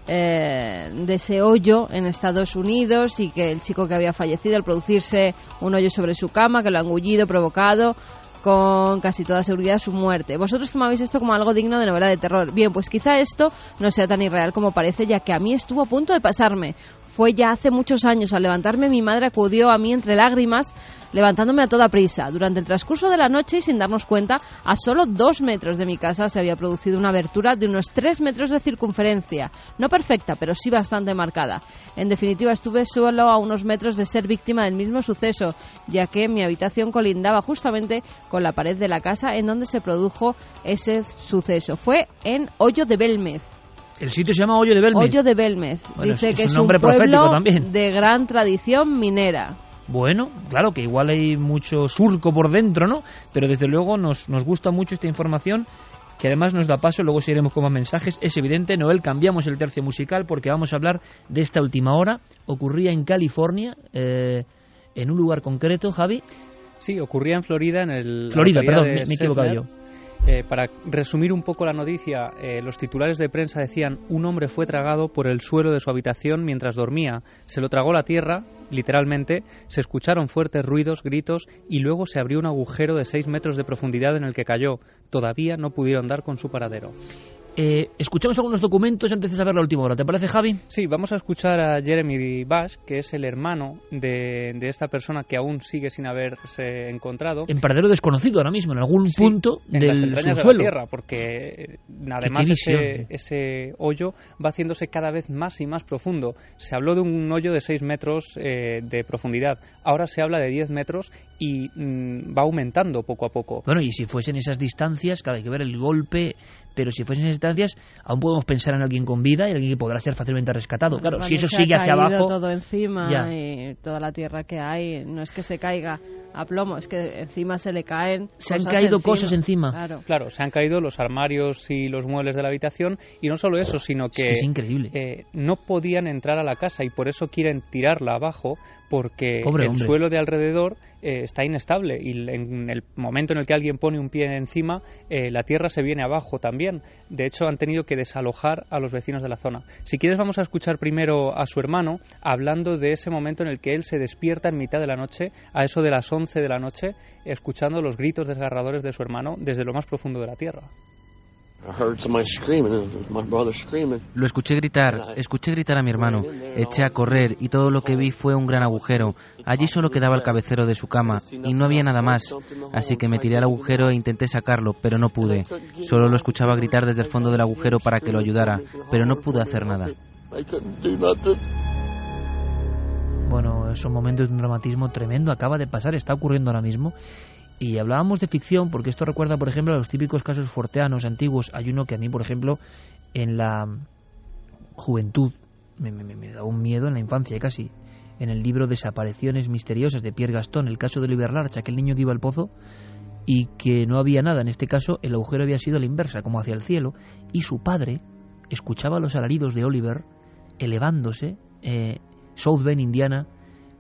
eh, de ese hoyo en Estados Unidos y que el chico que había fallecido al producirse un hoyo sobre su cama, que lo ha engullido, provocado, con casi toda seguridad su muerte. Vosotros tomabais esto como algo digno de novela de terror. Bien, pues quizá esto no sea tan irreal como parece, ya que a mí estuvo a punto de pasarme. Fue ya hace muchos años. Al levantarme mi madre acudió a mí entre lágrimas, levantándome a toda prisa. Durante el transcurso de la noche y sin darnos cuenta, a solo dos metros de mi casa se había producido una abertura de unos tres metros de circunferencia. No perfecta, pero sí bastante marcada. En definitiva, estuve solo a unos metros de ser víctima del mismo suceso, ya que mi habitación colindaba justamente con la pared de la casa en donde se produjo ese suceso. Fue en Hoyo de Belmez. El sitio se llama Hoyo de Belmez. Hoyo de Belmez. Dice que es un, pueblo de gran tradición minera. Bueno, claro que igual hay mucho surco por dentro, ¿no? Pero desde luego nos, nos gusta mucho esta información que además nos da paso, luego seguiremos con más mensajes. Es evidente, Noel, cambiamos el tercio musical porque vamos a hablar de esta última hora. Ocurría en California, eh, en un lugar concreto, Javi. Sí, ocurría en Florida, en el... Florida, perdón, me, he equivocado yo. Eh, para resumir un poco la noticia, eh, los titulares de prensa decían un hombre fue tragado por el suelo de su habitación mientras dormía. Se lo tragó la tierra, literalmente, se escucharon fuertes ruidos, gritos y luego se abrió un agujero de 6 metros de profundidad en el que cayó. Todavía no pudieron dar con su paradero. Eh, escuchamos algunos documentos antes de saber la última hora. ¿Te parece, Javi? Sí, vamos a escuchar a Jeremy Bash, que es el hermano de, esta persona que aún sigue sin haberse encontrado. En paradero desconocido ahora mismo, en algún punto del subsuelo. De la tierra, porque además ese, ese, hoyo va haciéndose cada vez más y más profundo. Se habló de un hoyo de 6 metros eh, de profundidad. Ahora se habla de 10 metros y mm, va aumentando poco a poco. Bueno, y si fuesen esas distancias, claro, hay que ver el golpe, pero si fuesen esas circunstancias aún podemos pensar en alguien con vida y alguien que podrá ser fácilmente rescatado. claro, si eso sigue ha hacia abajo... todo encima ya. y toda la tierra que hay, no es que se caiga a plomo, es que encima se le caen Se han cosas caído cosas encima. Claro. Claro, se han caído los armarios y los muebles de la habitación y no solo eso, sino que, que es increíble. eh, no podían entrar a la casa y por eso quieren tirarla abajo porque Pobre el hombre. suelo de alrededor eh, está inestable y en el momento en el que alguien pone un pie encima, eh, la tierra se viene abajo también. De hecho, han tenido que desalojar a los vecinos de la zona. Si quieres, vamos a escuchar primero a su hermano hablando de ese momento en el que él se despierta en mitad de la noche, a eso de las 11 de la noche, escuchando los gritos desgarradores de su hermano desde lo más profundo de la tierra. Lo escuché gritar, escuché gritar a mi hermano, eché a correr y todo lo que vi fue un gran agujero. Allí solo quedaba el cabecero de su cama y no había nada más. Así que me tiré al agujero e intenté sacarlo, pero no pude. Solo lo escuchaba gritar desde el fondo del agujero para que lo ayudara, pero no pude hacer nada. Bueno, son momentos de un dramatismo tremendo, acaba de pasar, está ocurriendo ahora mismo. Y hablábamos de ficción, porque esto recuerda, por ejemplo, a los típicos casos forteanos antiguos. Hay uno que a mí, por ejemplo, en la juventud me, me, me da un miedo en la infancia casi. En el libro Desapariciones misteriosas de Pierre Gaston, el caso de Oliver Larch, aquel niño que iba al pozo y que no había nada. En este caso, el agujero había sido a la inversa, como hacia el cielo, y su padre escuchaba los alaridos de Oliver elevándose, eh, South Bend, Indiana,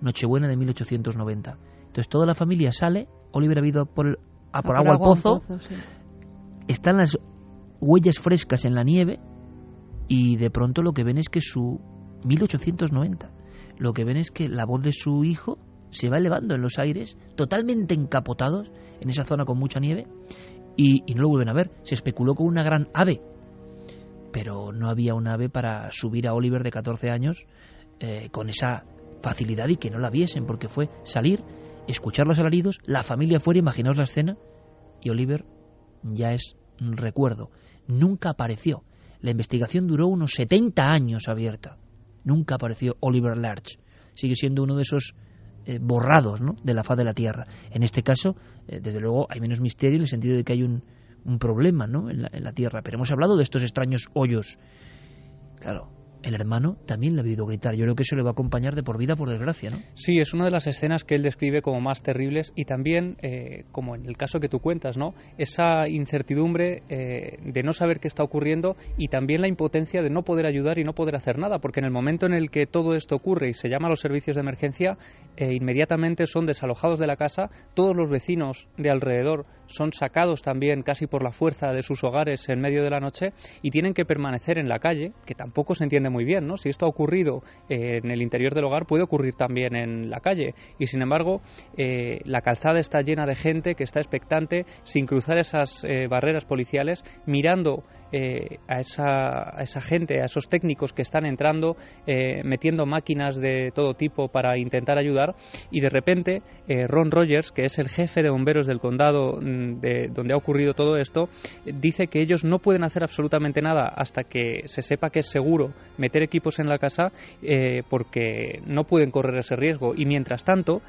Nochebuena de 1890. Entonces toda la familia sale, Oliver ha ido por, el- a por agua al pozo, sí. están las huellas frescas en la nieve y de pronto lo que ven es que su 1890, lo que ven es que la voz de su hijo se va elevando en los aires, totalmente encapotados en esa zona con mucha nieve y, no lo vuelven a ver. Se especuló con una gran ave, pero no había un ave para subir a Oliver de 14 años eh, con esa facilidad y que no la viesen, porque fue salir, escuchar los alaridos, la familia fuera, imaginaos la escena, y Oliver ya es un recuerdo. Nunca apareció. La investigación duró unos 70 años abierta. Nunca apareció Oliver Larch. Sigue siendo uno de esos eh, borrados ¿no? de la faz de la Tierra. En este caso, eh, desde luego, hay menos misterio en el sentido de que hay un, un problema ¿no? en, la, en la Tierra. Pero hemos hablado de estos extraños hoyos. Claro, el hermano también le ha oído gritar. Yo creo que eso le va a acompañar de por vida, por desgracia, ¿no? Sí, es una de las escenas que él describe como más terribles y también, eh, como en el caso que tú cuentas, ¿no? Esa incertidumbre eh, de no saber qué está ocurriendo y también la impotencia de no poder ayudar y no poder hacer nada, porque en el momento en el que todo esto ocurre y se llama a los servicios de emergencia, eh, inmediatamente son desalojados de la casa, todos los vecinos de alrededor son sacados también casi por la fuerza de sus hogares en medio de la noche y tienen que permanecer en la calle, que tampoco se entiende muy bien, ¿no? Si esto ha ocurrido eh, en el interior del hogar, puede ocurrir también en la calle. Y sin embargo, eh, la calzada está llena de gente que está expectante, sin cruzar esas eh, barreras policiales, mirando eh, a, esa, a esa gente, a esos técnicos que están entrando, eh, metiendo máquinas de todo tipo para intentar ayudar. Y de repente, eh, Ron Rogers, que es el jefe de bomberos del condado mm, de donde ha ocurrido todo esto, dice que ellos no pueden hacer absolutamente nada hasta que se sepa que es seguro meter equipos en la casa eh, porque no pueden correr ese riesgo. Y mientras tanto,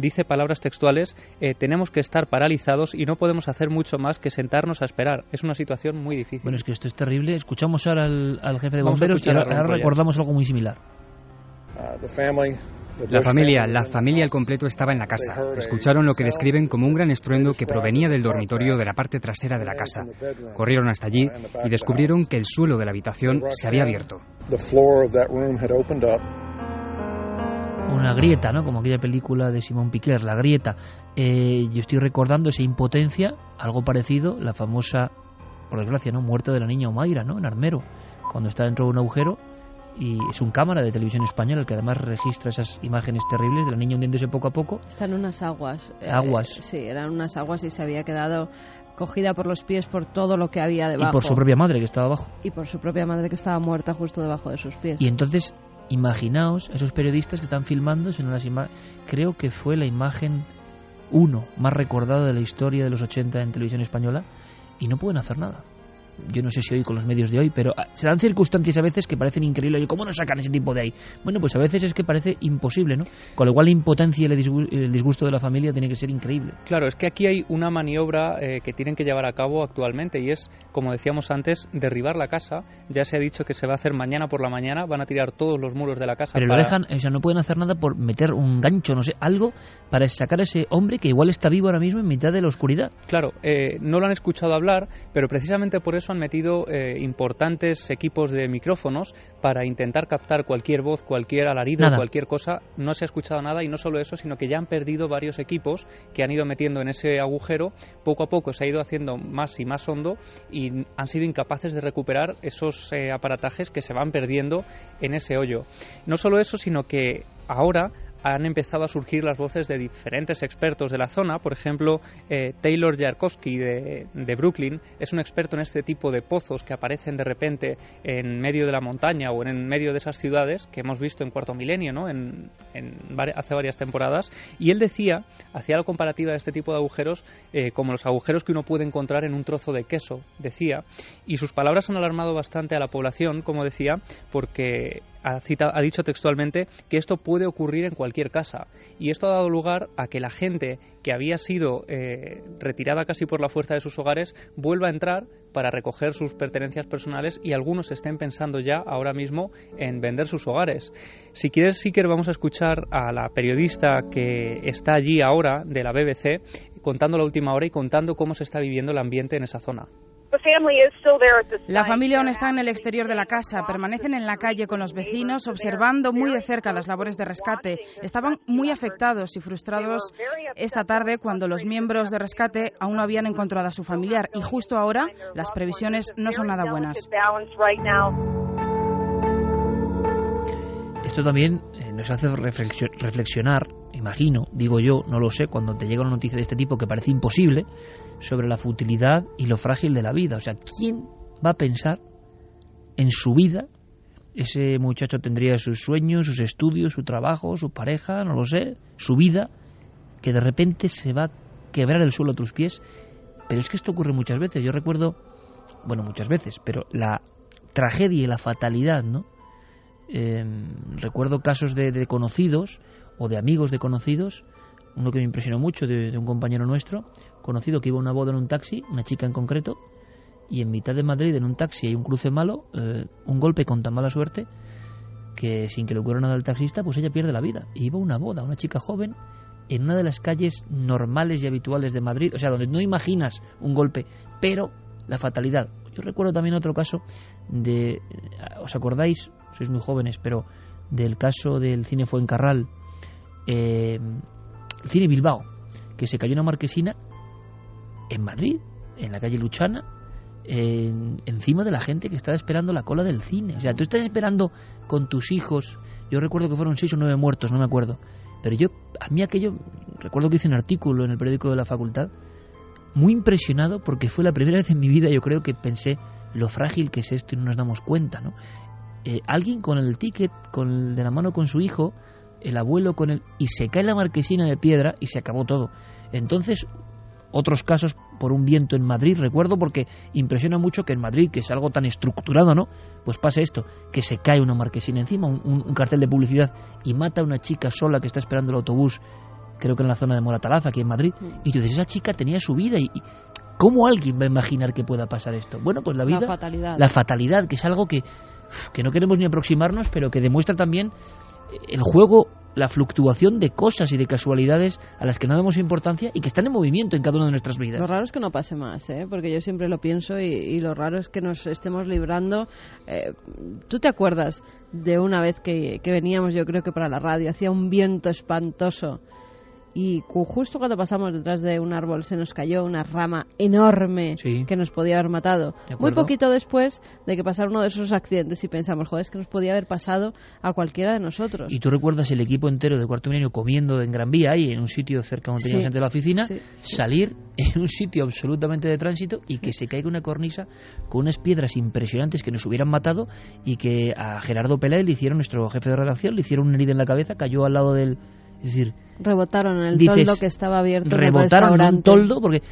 dice palabras textuales, eh, tenemos que estar paralizados y no podemos hacer mucho más que sentarnos a esperar. Es una situación muy difícil. Bueno, es que esto es terrible. Escuchamos ahora al, al jefe de bomberos y ahora, recordamos algo muy similar. La familia, la familia al completo estaba en la casa. Escucharon lo que describen como un gran estruendo que provenía del dormitorio de la parte trasera de la casa. Corrieron hasta allí y descubrieron que el suelo de la habitación se había abierto. Una grieta, ¿no? Como aquella película de Simón Piquer, La grieta. Eh, yo estoy recordando esa impotencia, algo parecido, la famosa, por desgracia, ¿no? Muerte de la niña Omaira, ¿no? En Armero, cuando está dentro de un agujero y es un cámara de televisión española el que además registra esas imágenes terribles de la niña hundiéndose poco a poco. Está en unas aguas. eh, Aguas. sí, eran unas aguas y se había quedado cogida por los pies por todo lo que había Y debajo. por su propia madre que estaba abajo. Y por su propia madre que estaba muerta justo debajo de sus pies. Y entonces, imaginaos esos periodistas que están filmando, son las creo que fue la imagen uno más recordada de la historia de los 80 en televisión española, y no pueden hacer nada. Yo no sé si hoy con los medios de hoy, pero ah, se dan circunstancias a veces que parecen increíbles. Oye, ¿cómo no sacan ese tipo de ahí? Bueno, pues a veces es que parece imposible, ¿no? Con lo cual la impotencia y el disgu- el disgusto de la familia tiene que ser increíble. Claro, es que aquí hay una maniobra eh, que tienen que llevar a cabo actualmente y es, como decíamos antes, derribar la casa. Ya se ha dicho que se va a hacer mañana por la mañana, van a tirar todos los muros de la casa. Pero lo para- dejan, o sea, no pueden hacer nada por meter un gancho, no sé, algo para sacar a ese hombre que igual está vivo ahora mismo en mitad de la oscuridad. Claro, eh, no lo han escuchado hablar, pero precisamente por eso han metido eh, importantes equipos de micrófonos para intentar captar cualquier voz, cualquier alarido, Nada. cualquier cosa. No se ha escuchado nada y no solo eso, sino que ya han perdido varios equipos que han ido metiendo en ese agujero. Poco a poco se ha ido haciendo más y más hondo y han sido incapaces de recuperar esos eh, aparatajes que se van perdiendo en ese hoyo. No solo eso, sino que ahora han empezado a surgir las voces de diferentes expertos de la zona. Por ejemplo, eh, Taylor Yarkowski de, Brooklyn es un experto en este tipo de pozos que aparecen de repente en medio de la montaña o en medio de esas ciudades que hemos visto en Cuarto Milenio, ¿no? en, hace varias temporadas. Y él decía, hacía la comparativa de este tipo de agujeros eh, como los agujeros que uno puede encontrar en un trozo de queso, decía. Y sus palabras han alarmado bastante a la población, como decía, porque ha, ha dicho textualmente que esto puede ocurrir en cualquier casa. Y esto ha dado lugar a que la gente que había sido eh, retirada casi por la fuerza de sus hogares vuelva a entrar para recoger sus pertenencias personales y algunos estén pensando ya ahora mismo en vender sus hogares. Si quieres, Siker, vamos a escuchar a la periodista que está allí ahora de la BBC contando la última hora y contando cómo se está viviendo el ambiente en esa zona. La familia aún está en el exterior de la casa, permanecen en la calle con los vecinos, observando muy de cerca las labores de rescate. Estaban muy afectados y frustrados esta tarde cuando los miembros de rescate aún no habían encontrado a su familiar y justo ahora las previsiones no son nada buenas. Esto también eh, nos hace reflexio- reflexionar, imagino, digo yo, no lo sé, cuando te llega una noticia de este tipo que parece imposible, sobre la futilidad y lo frágil de la vida. O sea, ¿quién va a pensar en su vida? Ese muchacho tendría sus sueños, sus estudios, su trabajo, su pareja, no lo sé, su vida, que de repente se va a quebrar el suelo a tus pies. Pero es que esto ocurre muchas veces. Yo recuerdo, bueno, muchas veces, pero la tragedia y la fatalidad, ¿no? Eh, recuerdo casos de, de conocidos o de amigos de conocidos, uno que me impresionó mucho de un compañero nuestro, conocido que iba a una boda en un taxi, una chica en concreto, y en mitad de Madrid, en un taxi, hay un cruce malo, eh, un golpe con tan mala suerte que sin que le ocurra nada al taxista, pues ella pierde la vida. Iba a una boda, una chica joven, en una de las calles normales y habituales de Madrid, o sea, donde no imaginas un golpe, pero la fatalidad. Yo recuerdo también otro caso de, ¿os acordáis? Sois muy jóvenes, pero del caso del cine Fuencarral, eh, el cine Bilbao, que se cayó una marquesina en Madrid, en la calle Luchana, en- encima de la gente que estaba esperando la cola del cine. O sea, tú estás esperando con tus hijos. Yo recuerdo que fueron seis o nueve muertos, no me acuerdo. Pero yo, a mí aquello, recuerdo que hice un artículo en el periódico de la facultad, muy impresionado porque fue la primera vez en mi vida, yo creo que pensé lo frágil que es esto y no nos damos cuenta, ¿no? Eh, alguien con el ticket, con el de la mano con su hijo, el abuelo con el... y se cae la marquesina de piedra y se acabó todo. Entonces, otros casos por un viento en Madrid, recuerdo porque impresiona mucho que en Madrid, que es algo tan estructurado, ¿no? Pues pasa esto, que se cae una marquesina encima, un, cartel de publicidad y mata a una chica sola que está esperando el autobús, creo que en la zona de Moratalaz, aquí en Madrid, y tú dices, esa chica tenía su vida y... y ¿Cómo alguien va a imaginar que pueda pasar esto? Bueno, pues la vida... La fatalidad. La fatalidad, que es algo que, que no queremos ni aproximarnos, pero que demuestra también el juego, la fluctuación de cosas y de casualidades a las que no damos importancia y que están en movimiento en cada una de nuestras vidas. Lo raro es que no pase más, ¿eh? porque yo siempre lo pienso y, y lo raro es que nos estemos librando. eh, ¿Tú te acuerdas de una vez que, que veníamos, yo creo que para la radio, hacía un viento espantoso y justo cuando pasamos detrás de un árbol se nos cayó una rama enorme que nos podía haber matado? Muy poquito después de que pasara uno de esos accidentes y pensamos, joder, es que nos podía haber pasado a cualquiera de nosotros. Y tú recuerdas el equipo entero de Cuarto Milenio comiendo en Gran Vía, ahí en un sitio cerca donde tenía Sí, gente de la oficina, sí, salir en un sitio absolutamente de tránsito y que se caiga una cornisa con unas piedras impresionantes que nos hubieran matado y que a Gerardo Peláez le hicieron, nuestro jefe de redacción, le hicieron una herida en la cabeza, cayó al lado del... Es decir, Rebotaron en el Dices, toldo que estaba abierto rebotaron en un toldo porque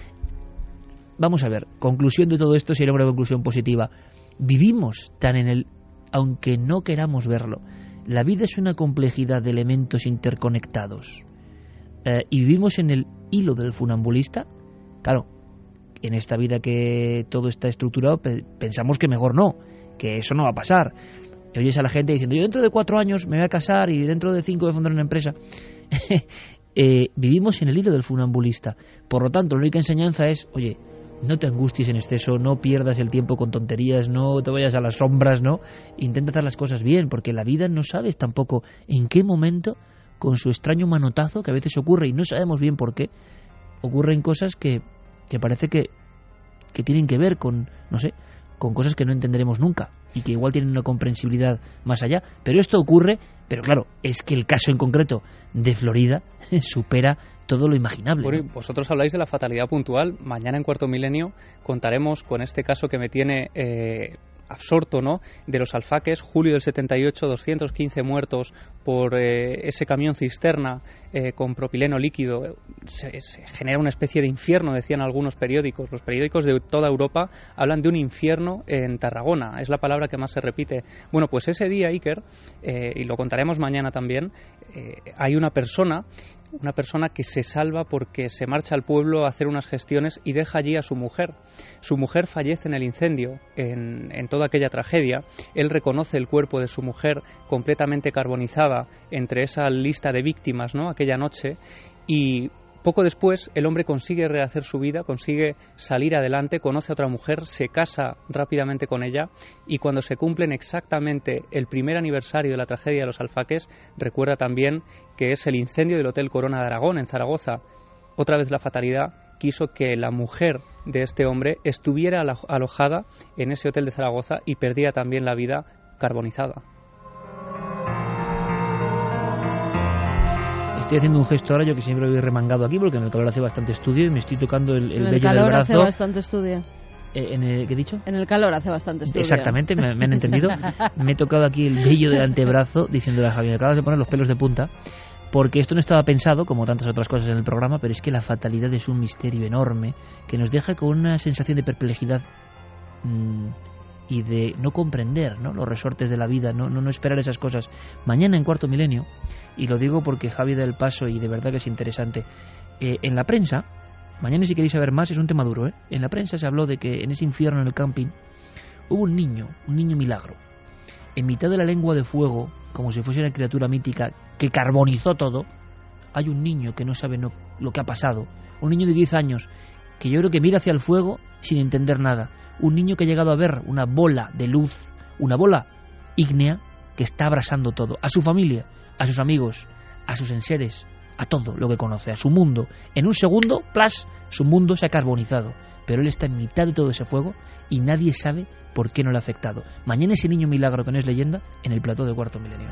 vamos a ver, conclusión de todo esto sería una conclusión positiva. Vivimos tan en el, aunque no queramos verlo, la vida es una complejidad de elementos interconectados. Eh, y vivimos en el hilo del funambulista. Claro, en esta vida que todo está estructurado, pensamos que mejor no, que eso no va a pasar. Y oyes a la gente diciendo, yo dentro de cuatro años me voy a casar y dentro de cinco voy a fundar una empresa. Eh, vivimos en el hilo del funambulista. Por lo tanto, la única enseñanza es, oye, no te angusties en exceso, no pierdas el tiempo con tonterías, no te vayas a las sombras, ¿no? Intenta hacer las cosas bien, porque la vida no sabes tampoco en qué momento, con su extraño manotazo, que a veces ocurre y no sabemos bien por qué, ocurren cosas que, que parece que, que tienen que ver con, no sé, con cosas que no entenderemos nunca y que igual tienen una comprensibilidad más allá. Pero esto ocurre, pero claro, es que el caso en concreto de Florida supera todo lo imaginable. Vosotros habláis de la fatalidad puntual. Mañana en Cuarto Milenio contaremos con este caso que me tiene eh, absorto, ¿no? De los alfaques, julio del 78, 215 muertos por eh, ese camión cisterna eh, con propileno líquido. Se, genera una especie de infierno, decían algunos periódicos. Los periódicos de toda Europa hablan de un infierno en Tarragona. Es la palabra que más se repite. Bueno, pues ese día, Iker, eh, y lo contaremos mañana también, hay una persona una persona que se salva porque se marcha al pueblo a hacer unas gestiones y deja allí a su mujer. Su mujer fallece en el incendio, en, toda aquella tragedia. Él reconoce el cuerpo de su mujer completamente carbonizada entre esa lista de víctimas, ¿no? Aquella noche y poco después, el hombre consigue rehacer su vida, consigue salir adelante, conoce a otra mujer, se casa rápidamente con ella y cuando se cumplen exactamente el primer aniversario de la tragedia de los alfaques, recuerda también que es el incendio del Hotel Corona de Aragón en Zaragoza. Otra vez la fatalidad quiso que la mujer de este hombre estuviera alojada en ese hotel de Zaragoza y perdiera también la vida carbonizada. Estoy haciendo un gesto ahora, yo que siempre lo he remangado aquí, porque en el calor hace bastante estudio y me estoy tocando el, el, en el calor hace bastante estudio. Eh, en el, ¿Qué he dicho? En el calor hace bastante estudio. Exactamente, me, han entendido. me he tocado aquí el vello del antebrazo, diciéndole a Javier, acabas de poner los pelos de punta, porque esto no estaba pensado, como tantas otras cosas en el programa, pero es que la fatalidad es un misterio enorme que nos deja con una sensación de perplejidad mmm, y de no comprender ¿no? los resortes de la vida, no, no, no esperar esas cosas. Mañana en cuarto milenio y lo digo porque Javi da el paso y de verdad que es interesante. Eh, en la prensa, mañana si queréis saber más, es un tema duro, ¿eh? en la prensa se habló de que en ese infierno en el camping hubo un niño, un niño milagro, en mitad de la lengua de fuego, como si fuese una criatura mítica que carbonizó todo, hay un niño que no sabe lo que ha pasado, un niño de 10 años, que yo creo que mira hacia el fuego sin entender nada, un niño que ha llegado a ver una bola de luz, una bola ígnea que está abrasando todo, a su familia, a sus amigos, a sus enseres, a todo lo que conoce, a su mundo. En un segundo, plas, su mundo se ha carbonizado, pero él está en mitad de todo ese fuego y nadie sabe por qué no le ha afectado. Mañana ese niño milagro que no es leyenda en el plató de cuarto milenio.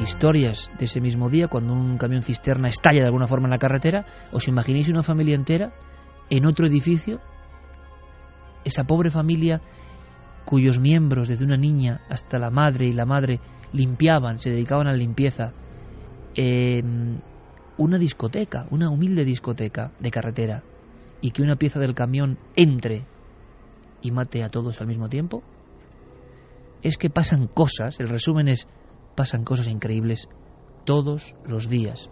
Historias de ese mismo día, cuando un camión cisterna estalla de alguna forma en la carretera, ¿os imagináis una familia entera en otro edificio? Esa pobre familia cuyos miembros, desde una niña hasta la madre y la madre, limpiaban, se dedicaban a la limpieza, en una discoteca, una humilde discoteca de carretera, y que una pieza del camión entre y mate a todos al mismo tiempo? Es que pasan cosas, el resumen es, pasan cosas increíbles todos los días.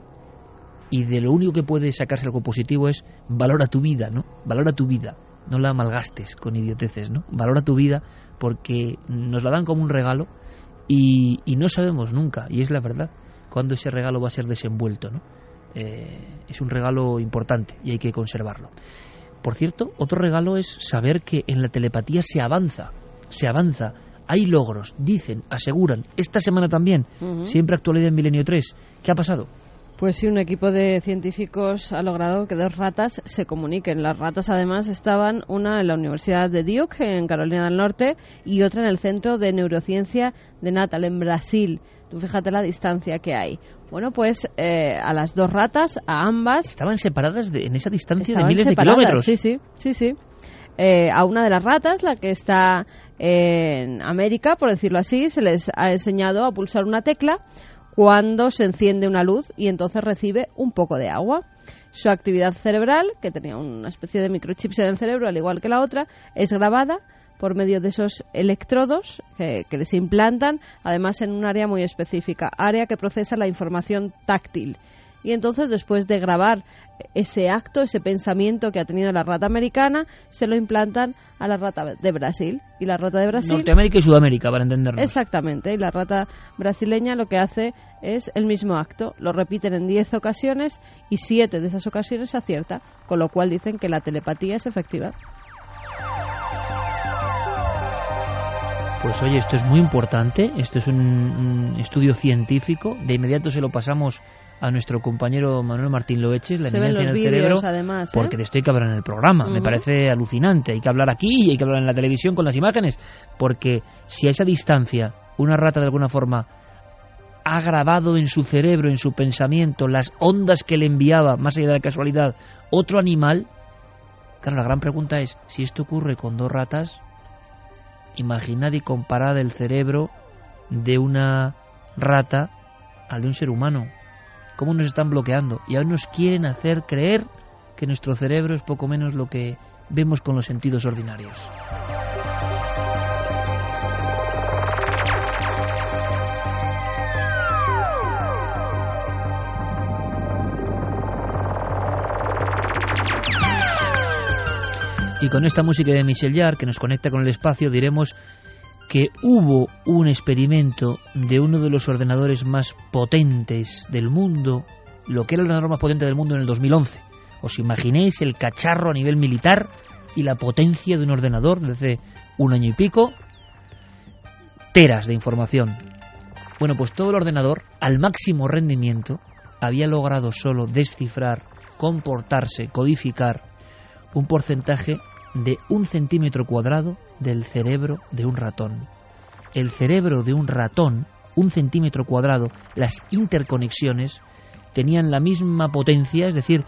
Y de lo único que puede sacarse algo positivo es valora tu vida, ¿no? Valora tu vida no la malgastes con idioteces, ¿no? Valora tu vida porque nos la dan como un regalo y, no sabemos nunca, y es la verdad, cuándo ese regalo va a ser desenvuelto, ¿no? Eh, es un regalo importante y hay que conservarlo. Por cierto, otro regalo es saber que en la telepatía se avanza, se avanza, hay logros, dicen, aseguran, esta semana también, siempre actualidad en Milenio 3. ¿Qué ha pasado? Pues sí, un equipo de científicos ha logrado que dos ratas se comuniquen. Las ratas además estaban una en la Universidad de Duke, en Carolina del Norte, y otra en el Centro de Neurociencia de Natal, en Brasil. Tú fíjate la distancia que hay. Bueno, pues eh, a las dos ratas, a ambas... Estaban separadas en esa distancia de miles de kilómetros. Sí, sí, sí, sí. Eh, a una de las ratas, la que está en América, por decirlo así, se les ha enseñado a pulsar una tecla cuando se enciende una luz y entonces recibe un poco de agua. Su actividad cerebral, que tenía una especie de microchips en el cerebro, al igual que la otra, es grabada por medio de esos electrodos que, que, les implantan, además en un área muy específica, área que procesa la información táctil. Y entonces, después de grabar ese acto, ese pensamiento que ha tenido la rata americana, se lo implantan a la rata de Brasil. Y la rata de Brasil. Norteamérica y Sudamérica, para entenderlo. Exactamente. Y la rata brasileña lo que hace es el mismo acto. Lo repiten en 10 ocasiones y 7 de esas ocasiones acierta. Con lo cual dicen que la telepatía es efectiva. Pues oye, esto es muy importante, esto es un, un, estudio científico, de inmediato se lo pasamos a nuestro compañero Manuel Martín Loeches, la ven en el cerebro, además, ¿eh? porque estoy que hablar en el programa, uh -huh. me parece alucinante, hay que hablar aquí y hay que hablar en la televisión con las imágenes, porque si a esa distancia una rata de alguna forma ha grabado en su cerebro, en su pensamiento, las ondas que le enviaba, más allá de la casualidad, otro animal, claro, la gran pregunta es, si esto ocurre con dos ratas, imaginad y comparad el cerebro de una rata al de un ser humano. Cómo nos están bloqueando y aún nos quieren hacer creer que nuestro cerebro es poco menos lo que vemos con los sentidos ordinarios. Y con esta música de Michel Jarre que nos conecta con el espacio diremos que hubo un experimento de uno de los ordenadores más potentes del mundo, lo que era el ordenador más potente del mundo en el 2011. ¿Os imaginéis el cacharro a nivel militar y la potencia de un ordenador desde un año y pico? Teras de información. Bueno, pues todo el ordenador, al máximo rendimiento, había logrado solo descifrar, comportarse, codificar un porcentaje de un centímetro cuadrado del cerebro de un ratón. El cerebro de un ratón, un centímetro cuadrado, las interconexiones tenían la misma potencia, es decir,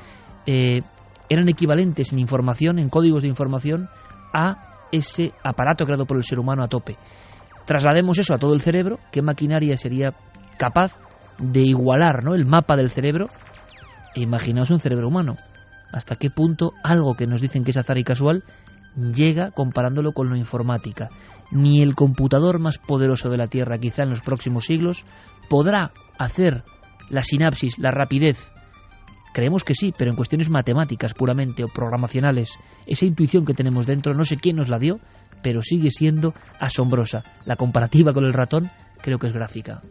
eh, eran equivalentes en información, en códigos de información, a ese aparato creado por el ser humano a tope. Traslademos eso a todo el cerebro, ¿qué maquinaria sería capaz de igualar ¿no? el mapa del cerebro? E imaginaos un cerebro humano hasta qué punto algo que nos dicen que es azar y casual llega comparándolo con la informática. Ni el computador más poderoso de la Tierra, quizá en los próximos siglos, podrá hacer la sinapsis, la rapidez. Creemos que sí, pero en cuestiones matemáticas puramente o programacionales, esa intuición que tenemos dentro, no sé quién nos la dio, pero sigue siendo asombrosa. La comparativa con el ratón creo que es gráfica.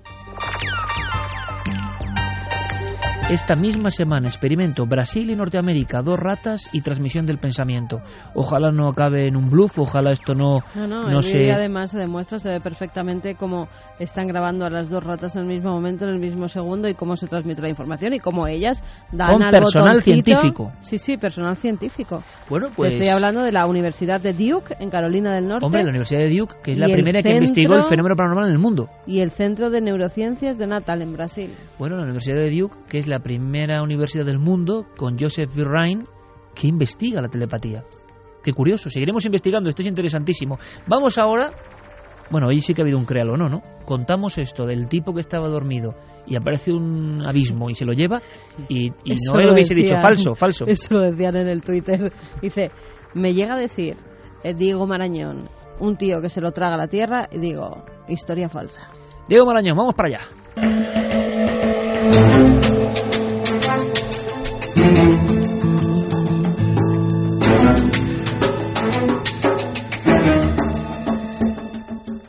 Esta misma semana experimento Brasil y Norteamérica, dos ratas y transmisión del pensamiento. Ojalá no acabe en un bluff, ojalá esto no, no, no, no el se... además se demuestra, se ve perfectamente cómo están grabando a las dos ratas en el mismo momento, en el mismo segundo y cómo se transmite la información y cómo ellas dan Con al personal botoncito. científico. Sí, sí, personal científico. Bueno, pues... Estoy hablando de la Universidad de Duke, en Carolina del Norte. Hombre, la Universidad de Duke, que es Y la primera que investigó el fenómeno paranormal en el mundo. Y el Centro de Neurociencias de Natal, en Brasil. Bueno, la Universidad de Duke, que es la primera universidad del mundo, con Joseph. Ryan, que investiga la telepatía. Qué curioso, seguiremos investigando, esto es interesantísimo. Vamos ahora, bueno, hoy sí que ha habido un créalo, ¿no? ¿no? Contamos esto del tipo que estaba dormido y aparece un abismo y se lo lleva y, y no lo hubiese decían- dicho falso, falso. Eso lo decían en el Twitter. Dice, me llega a decir eh, Diego Marañón, un tío que se lo traga a la tierra, y digo, historia falsa. Diego Marañón, vamos para allá.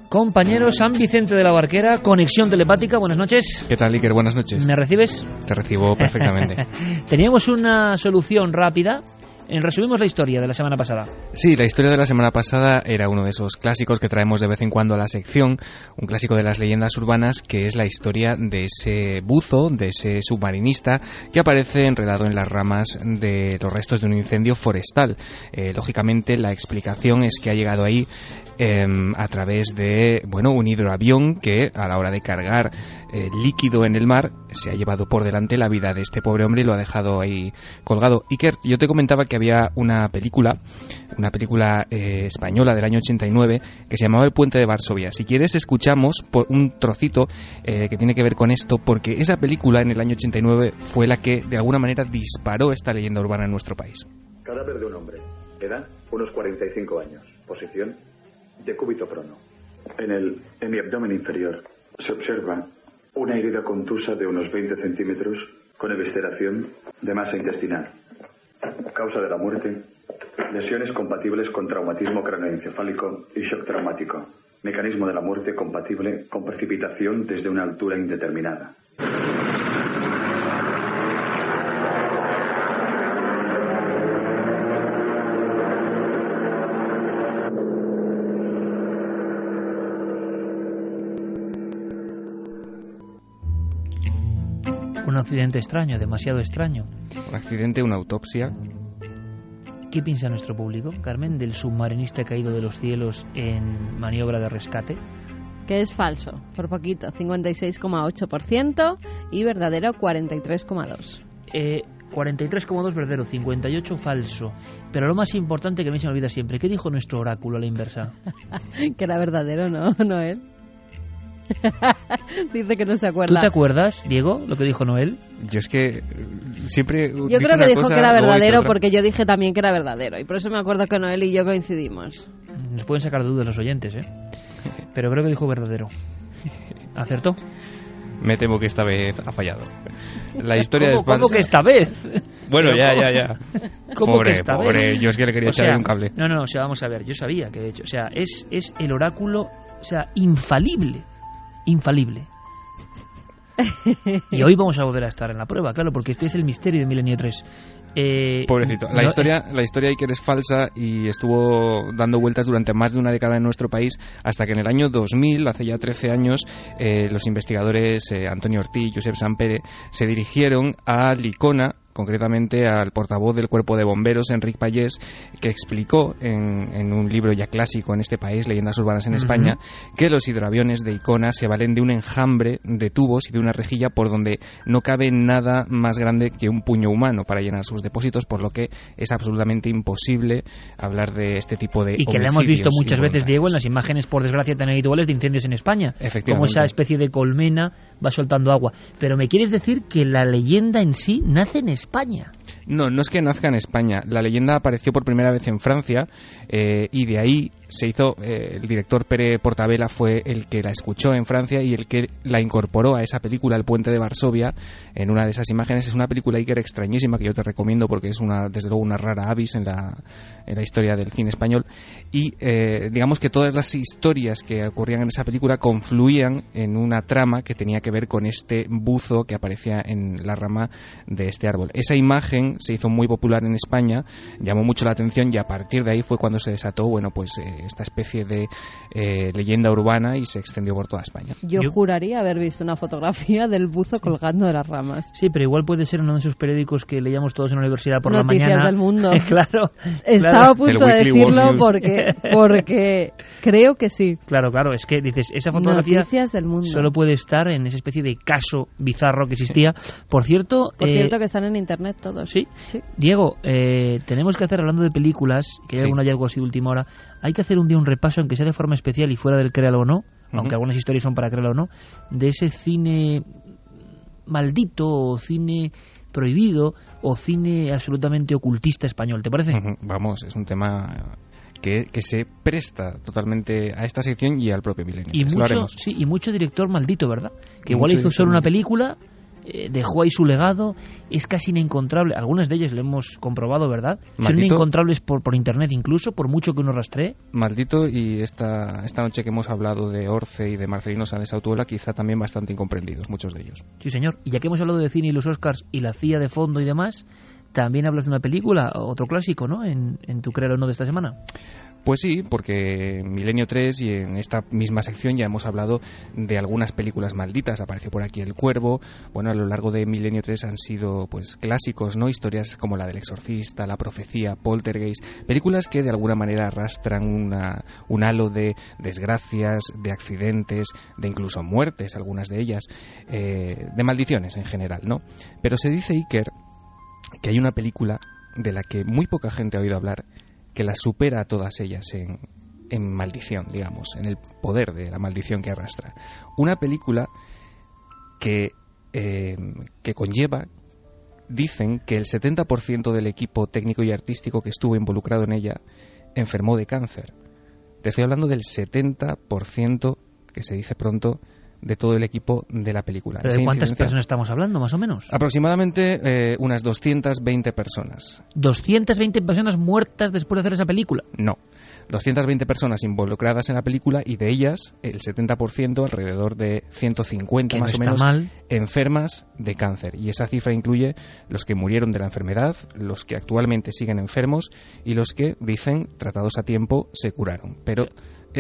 Compañeros, San Vicente de la Barquera, conexión telepática, buenas noches. ¿Qué tal, Iker? Buenas noches. ¿Me recibes? Te recibo perfectamente. Teníamos una solución rápida. Resumimos la historia de la semana pasada. Sí, la historia de la semana pasada era uno de esos clásicos que traemos de vez en cuando a la sección, un clásico de las leyendas urbanas, que es la historia de ese buzo, de ese submarinista que aparece enredado en las ramas de los restos de un incendio forestal. Eh, lógicamente, la explicación es que ha llegado ahí eh, a través de bueno un hidroavión que a la hora de cargar eh, líquido en el mar se ha llevado por delante la vida de este pobre hombre y lo ha dejado ahí colgado. Iker, yo te comentaba que había una película, una película eh, española del año 89 que se llamaba El puente de Varsovia. Si quieres escuchamos por un trocito eh, que tiene que ver con esto porque esa película en el año 89 fue la que de alguna manera disparó esta leyenda urbana en nuestro país. Cadáver de un hombre. Edad, unos 45 años. Posición, de cúbito prono. En el en mi abdomen inferior se observa una herida contusa de unos 20 centímetros con evisceración de masa intestinal. Causa de la muerte, lesiones compatibles con traumatismo craneoencefálico y shock traumático. Mecanismo de la muerte compatible con precipitación desde una altura indeterminada. Accidente extraño, demasiado extraño. Un accidente, una autopsia. ¿Qué piensa nuestro público, Carmen, del submarinista caído de los cielos en maniobra de rescate? Que es falso, por poquito, 56,8% y verdadero 43,2%. Eh, 43,2 verdadero, 58 falso. Pero lo más importante que a mí se me olvida siempre, ¿qué dijo nuestro oráculo a la inversa? que era verdadero, ¿no? Noel. Dice que no se acuerda. ¿Tú te acuerdas, Diego, lo que dijo Noel? Yo es que siempre. Yo creo que dijo cosa, que era verdadero porque yo dije también que era verdadero. Y por eso me acuerdo que Noel y yo coincidimos. Nos pueden sacar dudas los oyentes, ¿eh? Pero creo que dijo verdadero. ¿Acertó? Me temo que esta vez ha fallado. La historia ¿Cómo, es falsa. ¿Cómo que esta vez? Bueno, ya, ya, ya. ¿Cómo pobre, que esta pobre. vez? Yo es que le quería O echar sea, un cable. No, no, o sea, vamos a ver. Yo sabía que de hecho, o sea, es, es el oráculo, o sea, infalible. Infalible. Y hoy vamos a volver a estar en la prueba, claro, porque este es el misterio de Milenio 3. Eh, Pobrecito. La no- historia, la historia Iker es falsa y estuvo dando vueltas durante más de una década en nuestro país hasta que en el año 2000, hace ya 13 años, eh, los investigadores eh, Antonio Ortiz y Josep Sampere se dirigieron a Licona concretamente al portavoz del cuerpo de bomberos, Enrique Payés, que explicó en, en un libro ya clásico en este país, Leyendas Urbanas en. España, que los hidroaviones de Icona se valen de un enjambre de tubos y de una rejilla por donde no cabe nada más grande que un puño humano para llenar sus depósitos, por lo que es absolutamente imposible hablar de este tipo de y que le hemos visto muchas veces. Diego, en las imágenes, por desgracia, tan habituales de incendios en España. Como Efectivamente. esa especie de colmena va soltando agua. Pero me quieres decir que la leyenda en sí nace en España. No, no es que nazca en España. La leyenda apareció por primera vez en Francia eh, y de ahí se hizo. eh, el director Pere Portabella fue el que la escuchó en Francia y el que la incorporó a esa película, El Puente de Varsovia. En una de esas imágenes es una película Iker extrañísima que yo te recomiendo porque es una, desde luego, una rara avis en la, en la historia del cine español. Y eh, digamos que todas las historias que ocurrían en esa película confluían en una trama que tenía que ver con este buzo que aparecía en la rama de este árbol. Esa imagen se hizo muy popular en España, llamó mucho la atención y a partir de ahí fue cuando se desató, bueno, pues eh, esta especie de eh, leyenda urbana y se extendió por toda España. Yo, juraría haber visto una fotografía del buzo colgando de las ramas. Sí, pero igual puede ser uno de esos periódicos que leíamos todos en la universidad por Noticias la mañana. del mundo. claro. Estaba claro. a punto de decirlo porque, porque creo que sí. Claro, claro, es que dices, esa fotografía Noticias del mundo. solo puede estar en esa especie de caso bizarro que existía. Por cierto, Por eh, cierto que están en internet todos. Sí. Diego, eh, tenemos que hacer, hablando de películas, que hay Sí. algún hallazgo así de última hora, hay que hacer un día un repaso, aunque sea de forma especial y fuera del créalo o no, aunque algunas historias son para créalo o no, de ese cine maldito o cine prohibido o cine absolutamente ocultista español, ¿te parece? Vamos, es un tema que, que se presta totalmente a esta sección y al propio milenio. Y mucho, sí, y mucho director maldito, ¿verdad? Que igual hizo solo una película, eh, dejó ahí su legado, es casi inencontrable. Algunas de ellas lo hemos comprobado, ¿verdad? Son inencontrables por, por internet incluso, por mucho que uno rastree. Maldito y esta, esta noche que hemos hablado de Orce y de Marcelino Sáenz Autuela quizá también bastante incomprendidos, muchos de ellos. Sí, señor. Y ya que hemos hablado de cine y los Oscars y la CIA de fondo y demás, también hablas de una película, otro clásico, ¿no? En, en tu Creo No de esta semana. Pues sí, porque en Milenio 3 y en esta misma sección ya hemos hablado de algunas películas malditas. Apareció por aquí El Cuervo. Bueno, a lo largo de Milenio 3 han sido pues clásicos, ¿no? Historias como la del exorcista, La profecía, Poltergeist, películas que de alguna manera arrastran una, un halo de desgracias, de accidentes, de incluso muertes, algunas de ellas, eh, de maldiciones en general, ¿no? Pero se dice Iker que hay una película de la que muy poca gente ha oído hablar que las supera a todas ellas en, en maldición, digamos, en el poder de la maldición que arrastra. Una película que, eh, que conlleva, dicen que el 70% del equipo técnico y artístico que estuvo involucrado en ella enfermó de cáncer. Te estoy hablando del 70% que se dice pronto de todo el equipo de la película. ¿De cuántas personas estamos hablando, más o menos? Aproximadamente eh, unas 220 personas. ¿220 personas muertas después de hacer esa película? No. 220 personas involucradas en la película y de ellas el 70%, alrededor de 150 más o menos, enfermas de cáncer. Y esa cifra incluye los que murieron de la enfermedad, los que actualmente siguen enfermos y los que, dicen, tratados a tiempo, se curaron. Pero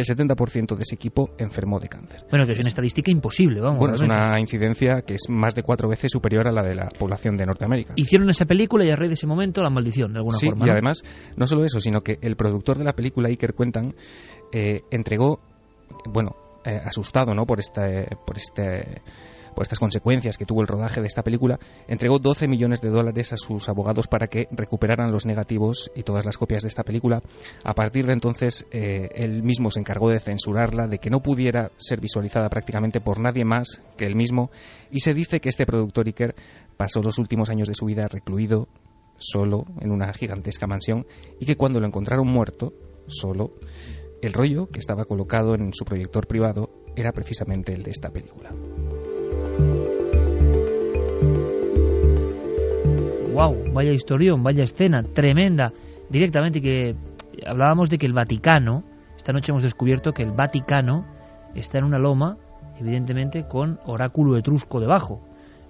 el 70% de ese equipo enfermó de cáncer. Bueno, que es una estadística imposible, vamos. Bueno, es una incidencia que es más de cuatro veces superior a la de la población de Norteamérica. Hicieron esa película y a raíz de ese momento la maldición, de alguna forma. Y además, no solo eso, sino que el productor de la película, Iker Cuentan, eh, entregó, bueno, eh, asustado ¿no? por este, por este por estas consecuencias que tuvo el rodaje de esta película, entregó 12 millones de dólares a sus abogados para que recuperaran los negativos y todas las copias de esta película. A partir de entonces, eh, él mismo se encargó de censurarla, de que no pudiera ser visualizada prácticamente por nadie más que él mismo, y se dice que este productor Iker pasó los últimos años de su vida recluido solo en una gigantesca mansión y que cuando lo encontraron muerto, solo, el rollo que estaba colocado en su proyector privado era precisamente el de esta película. Wow, vaya historión, vaya escena, tremenda. Directamente que hablábamos de que el Vaticano, esta noche hemos descubierto que el Vaticano está en una loma, evidentemente, con oráculo etrusco debajo.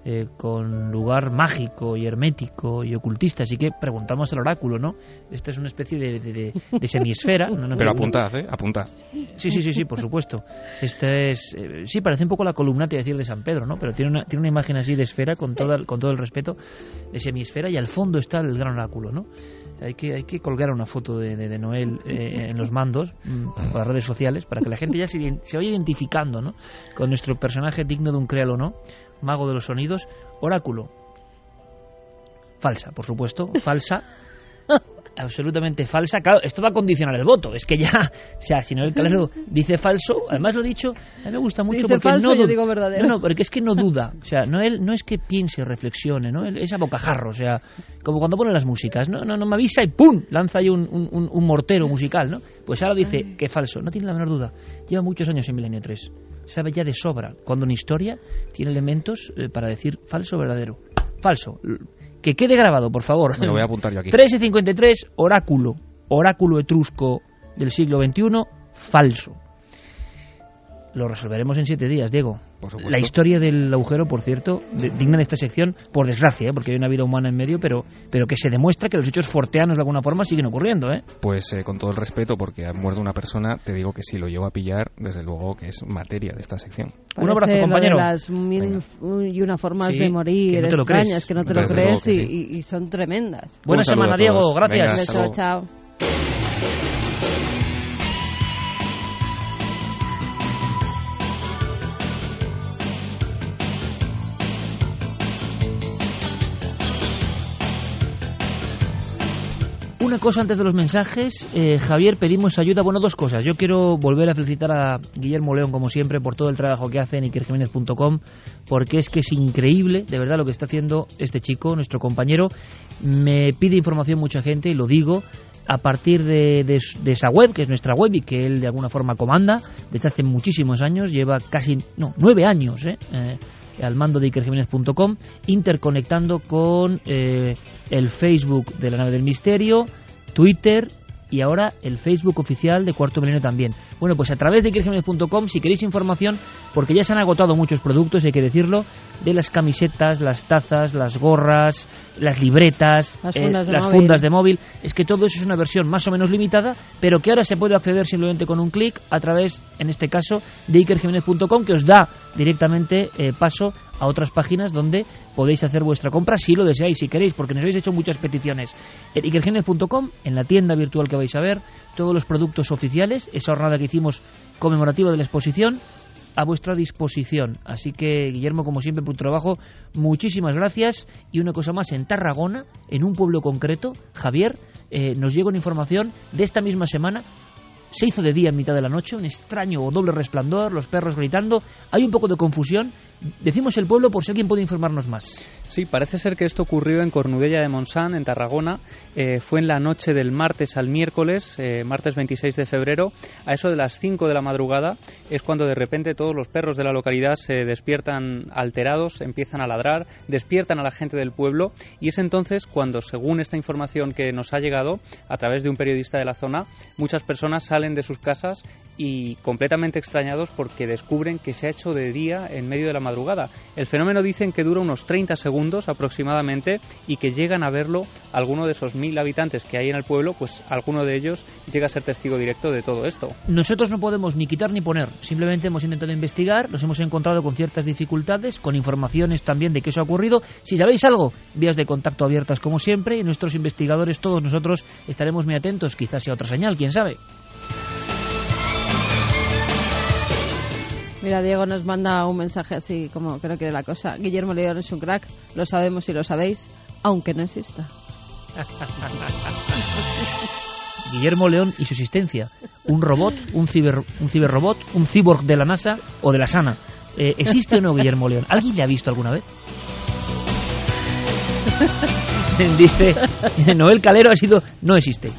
Eh, con lugar mágico y hermético y ocultista. Así que preguntamos al oráculo, ¿no? Esta es una especie de, de, semiesfera. Pero apuntad, ¿eh? Apuntad. Sí, sí, sí, sí, por supuesto. Esta es, eh, sí, parece un poco la columna, te decir, de San Pedro, ¿no? Pero tiene una, tiene una imagen así de esfera, con, toda, con todo el respeto, de semiesfera, y al fondo está el gran oráculo, ¿no? Hay que, hay que colgar una foto de, de Noel eh, en los mandos mm, por las redes sociales para que la gente ya se, se vaya identificando ¿no? con nuestro personaje digno de un créalo o no mago de los sonidos, oráculo. Falsa, por supuesto, falsa. absolutamente falsa. Claro, esto va a condicionar el voto. Es que ya, o sea, si no el Calero dice falso, además lo he dicho, a mí me gusta mucho porque falso, no, yo digo verdadero. no, porque es que no duda. O sea, no él no es que piense, reflexione, ¿no? Él es a bocajarro, o sea, como cuando pone las músicas, no, no, no me avisa y ¡pum! lanza ahí un, un, un mortero musical, ¿no? Pues ahora dice que falso, no tiene la menor duda. Lleva muchos años en Milenio 3 sabe ya de sobra cuando una historia tiene elementos eh, para decir falso o verdadero. Falso. Que quede grabado, por favor. Me lo voy a apuntar yo aquí. 1353, oráculo. Oráculo etrusco del siglo XXI, falso. Lo resolveremos en siete días, Diego. La historia del agujero, por cierto, digna de esta sección, por desgracia, ¿eh? porque hay una vida humana en medio, pero, pero que se demuestra que los hechos forteanos de alguna forma siguen ocurriendo. ¿eh? Pues eh, con todo el respeto, porque ha muerto una persona, te digo que si lo llevo a pillar, desde luego que es materia de esta sección. Un abrazo, compañero. las mil y una formas de morir que no extrañas, que no te lo crees y, son tremendas. Buena semana, Diego. Gracias. chao. Una cosa antes de los mensajes, eh, Javier, pedimos ayuda. Bueno, dos cosas. Yo quiero volver a felicitar a Guillermo León, como siempre, por todo el trabajo que hace en ikerjiménez.com, porque es que es increíble, de verdad, lo que está haciendo este chico, nuestro compañero. Me pide información mucha gente, y lo digo, a partir de, esa web, que es nuestra web y que él de alguna forma comanda desde hace muchísimos años, lleva casi, no, nueve años, ¿eh? eh al mando de ikerjiménez.com, interconectando con eh, el Facebook de la nave del misterio, Twitter y ahora el Facebook oficial de Cuarto Milenio también. Bueno, pues a través de ikerjiménez.com, si queréis información, porque ya se han agotado muchos productos, hay que decirlo, de las camisetas, las tazas, las gorras, las libretas, las, fundas, de fundas, de móvil. Es que todo eso es una versión más o menos limitada, pero que ahora se puede acceder simplemente con un clic a través, en este caso, de ikerjiménez.com, que os da directamente eh, paso a otras páginas donde podéis hacer vuestra compra si lo deseáis, si queréis, porque nos habéis hecho muchas peticiones. En ikerjiménez.com, en la tienda virtual que vais a ver, todos los productos oficiales, esa jornada que hicimos conmemorativa de la exposición, a vuestra disposición. Así que, Guillermo, como siempre, por tu trabajo, muchísimas gracias. Y una cosa más, en Tarragona, en un pueblo concreto, Javier, eh, nos llega una información de esta misma semana. Se hizo de día en mitad de la noche, un extraño o doble resplandor, los perros gritando. Hay un poco de confusión Decimos el pueblo por si alguien puede informarnos más. Sí, parece ser que esto ocurrió en Cornudella de Montsant, en Tarragona. Eh, fue en la noche del martes al miércoles, eh, martes 26 de febrero. A eso de las 5 de la madrugada es cuando de repente todos los perros de la localidad se despiertan alterados, empiezan a ladrar, despiertan a la gente del pueblo y es entonces cuando, según esta información que nos ha llegado a través de un periodista de la zona, muchas personas salen de sus casas y completamente extrañados porque descubren que se ha hecho de día en medio de la madrugada. El fenómeno dicen que dura unos 30 segundos aproximadamente y que llegan a verlo alguno de esos mil habitantes que hay en el pueblo, pues alguno de ellos llega a ser testigo directo de todo esto. Nosotros no podemos ni quitar ni poner, simplemente hemos intentado investigar, nos hemos encontrado con ciertas dificultades, con informaciones también de qué eso ha ocurrido. Si sabéis algo, vías de contacto abiertas como siempre y nuestros investigadores, todos nosotros estaremos muy atentos, quizás sea otra señal, quién sabe. Mira, Diego nos manda un mensaje así como creo que de la cosa. Guillermo León es un crack, lo sabemos y lo sabéis, aunque no exista. Guillermo León y su existencia. Un robot, un, ciber, un ciberrobot, un cyborg de la NASA o de la SANA. Eh, ¿Existe o no Guillermo León? ¿Alguien le ha visto alguna vez? Dice, Noel Calero ha sido, no existe.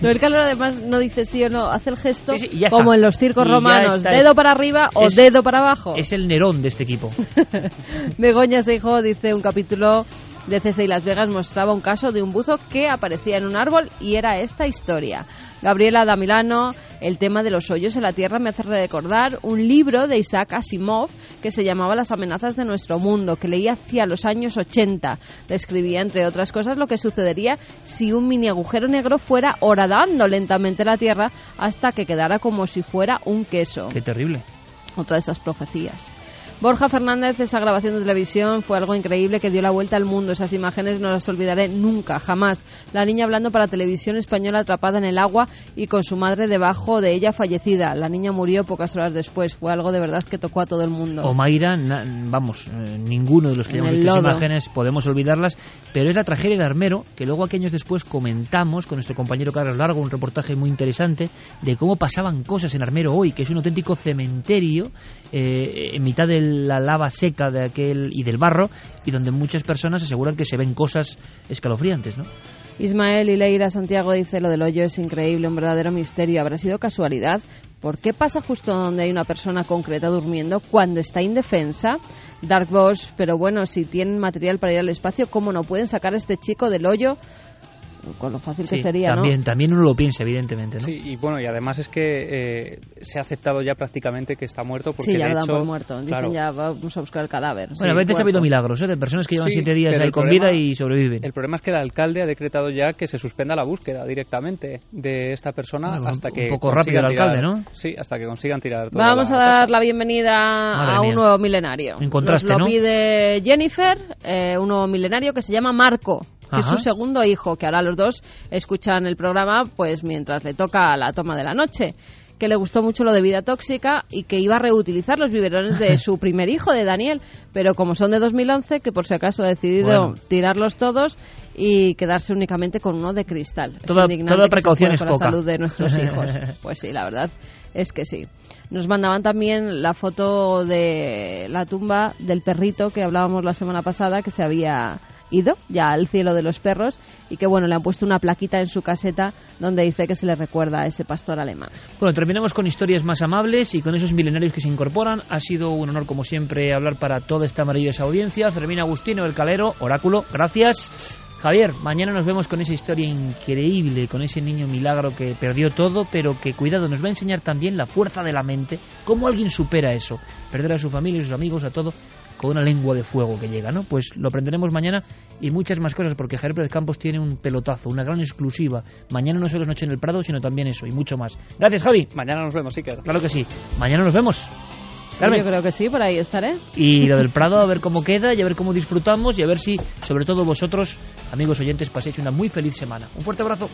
No, el calor además no dice sí o no, hace el gesto como en los circos romanos, dedo para arriba o dedo para abajo. Es el Nerón de este equipo. Begoña Seijo dice un capítulo de CSI Las Vegas mostraba un caso de un buzo que aparecía en un árbol y era esta historia. Gabriela Damilano, el tema de los hoyos en la Tierra me hace recordar un libro de Isaac Asimov que se llamaba Las amenazas de nuestro mundo, que leí hacia los años 80. Describía, entre otras cosas, lo que sucedería si un mini agujero negro fuera horadando lentamente la Tierra hasta que quedara como si fuera un queso. Qué terrible. Otra de esas profecías. Borja Fernández, esa grabación de televisión fue algo increíble que dio la vuelta al mundo. Esas imágenes no las olvidaré nunca, jamás. La niña hablando para televisión española atrapada en el agua y con su madre debajo de ella fallecida. La niña murió pocas horas después. Fue algo de verdad que tocó a todo el mundo. O Mayra, vamos, eh, ninguno de los que hemos visto esas imágenes podemos olvidarlas, pero es la tragedia de Armero, que luego aquí años después comentamos con nuestro compañero Carlos Largo, un reportaje muy interesante de cómo pasaban cosas en Armero hoy, que es un auténtico cementerio eh, en mitad del la lava seca de aquel y del barro y donde muchas personas aseguran que se ven cosas escalofriantes, ¿no? Ismael y Leira Santiago dice lo del hoyo es increíble, un verdadero misterio. ¿Habrá sido casualidad? ¿Por qué pasa justo donde hay una persona concreta durmiendo cuando está indefensa? Dark Bosch, pero bueno, si tienen material para ir al espacio, ¿cómo no pueden sacar a este chico del hoyo? Con lo fácil que sería, también, ¿no? También uno lo piensa, evidentemente, ¿no? Sí, y bueno, y además es que eh, se ha aceptado ya prácticamente que está muerto porque sí, ya de lo dan por muerto. Dicen ya vamos a buscar el cadáver. Bueno, a veces ha habido milagros, ¿eh? De personas que llevan siete días ahí con vida y sobreviven. El problema es que el alcalde ha decretado ya que se suspenda la búsqueda directamente de esta persona hasta que... Un poco rápido el alcalde, ¿no? Sí, hasta que consigan tirar todo Vamos a dar la bienvenida a un nuevo milenario. En contraste, Nos lo pide Jennifer, eh, un nuevo milenario que se llama Marco que es su segundo hijo, que ahora los dos escuchan el programa pues mientras le toca la toma de la noche que le gustó mucho lo de vida tóxica y que iba a reutilizar los biberones de su primer hijo, de Daniel, pero como son de 2011, que por si acaso ha decidido tirarlos todos y quedarse únicamente con uno de cristal. Toda, toda precaución es con la salud de nuestros hijos. Pues sí, la verdad es que sí. Nos mandaban también la foto de la tumba del perrito que hablábamos la semana pasada, que se había ido ya al cielo de los perros y que bueno, le han puesto una plaquita en su caseta donde dice que se le recuerda a ese pastor alemán. Bueno, terminamos con historias más amables y con esos milenarios que se incorporan. Ha sido un honor como siempre hablar para toda esta maravillosa audiencia. Fermín Agustino, el Calero, Oráculo, gracias. Javier, mañana nos vemos con esa historia increíble, con ese niño milagro que perdió todo, pero que, cuidado, nos va a enseñar también la fuerza de la mente, cómo alguien supera eso, perder a su familia, a sus amigos, a todo, con una lengua de fuego que llega, ¿no? Pues lo aprenderemos mañana y muchas más cosas, porque Javier Pérez Campos tiene un pelotazo, una gran exclusiva. Mañana no solo es Noche en el Prado, sino también eso y mucho más. Gracias, Javi. Mañana nos vemos, Iker. Claro que sí. Mañana nos vemos. yo creo que sí, por ahí estaré. Y lo del Prado, a ver cómo queda y a ver cómo disfrutamos y a ver si, sobre todo vosotros, amigos oyentes, paséis una muy feliz semana. Un fuerte abrazo.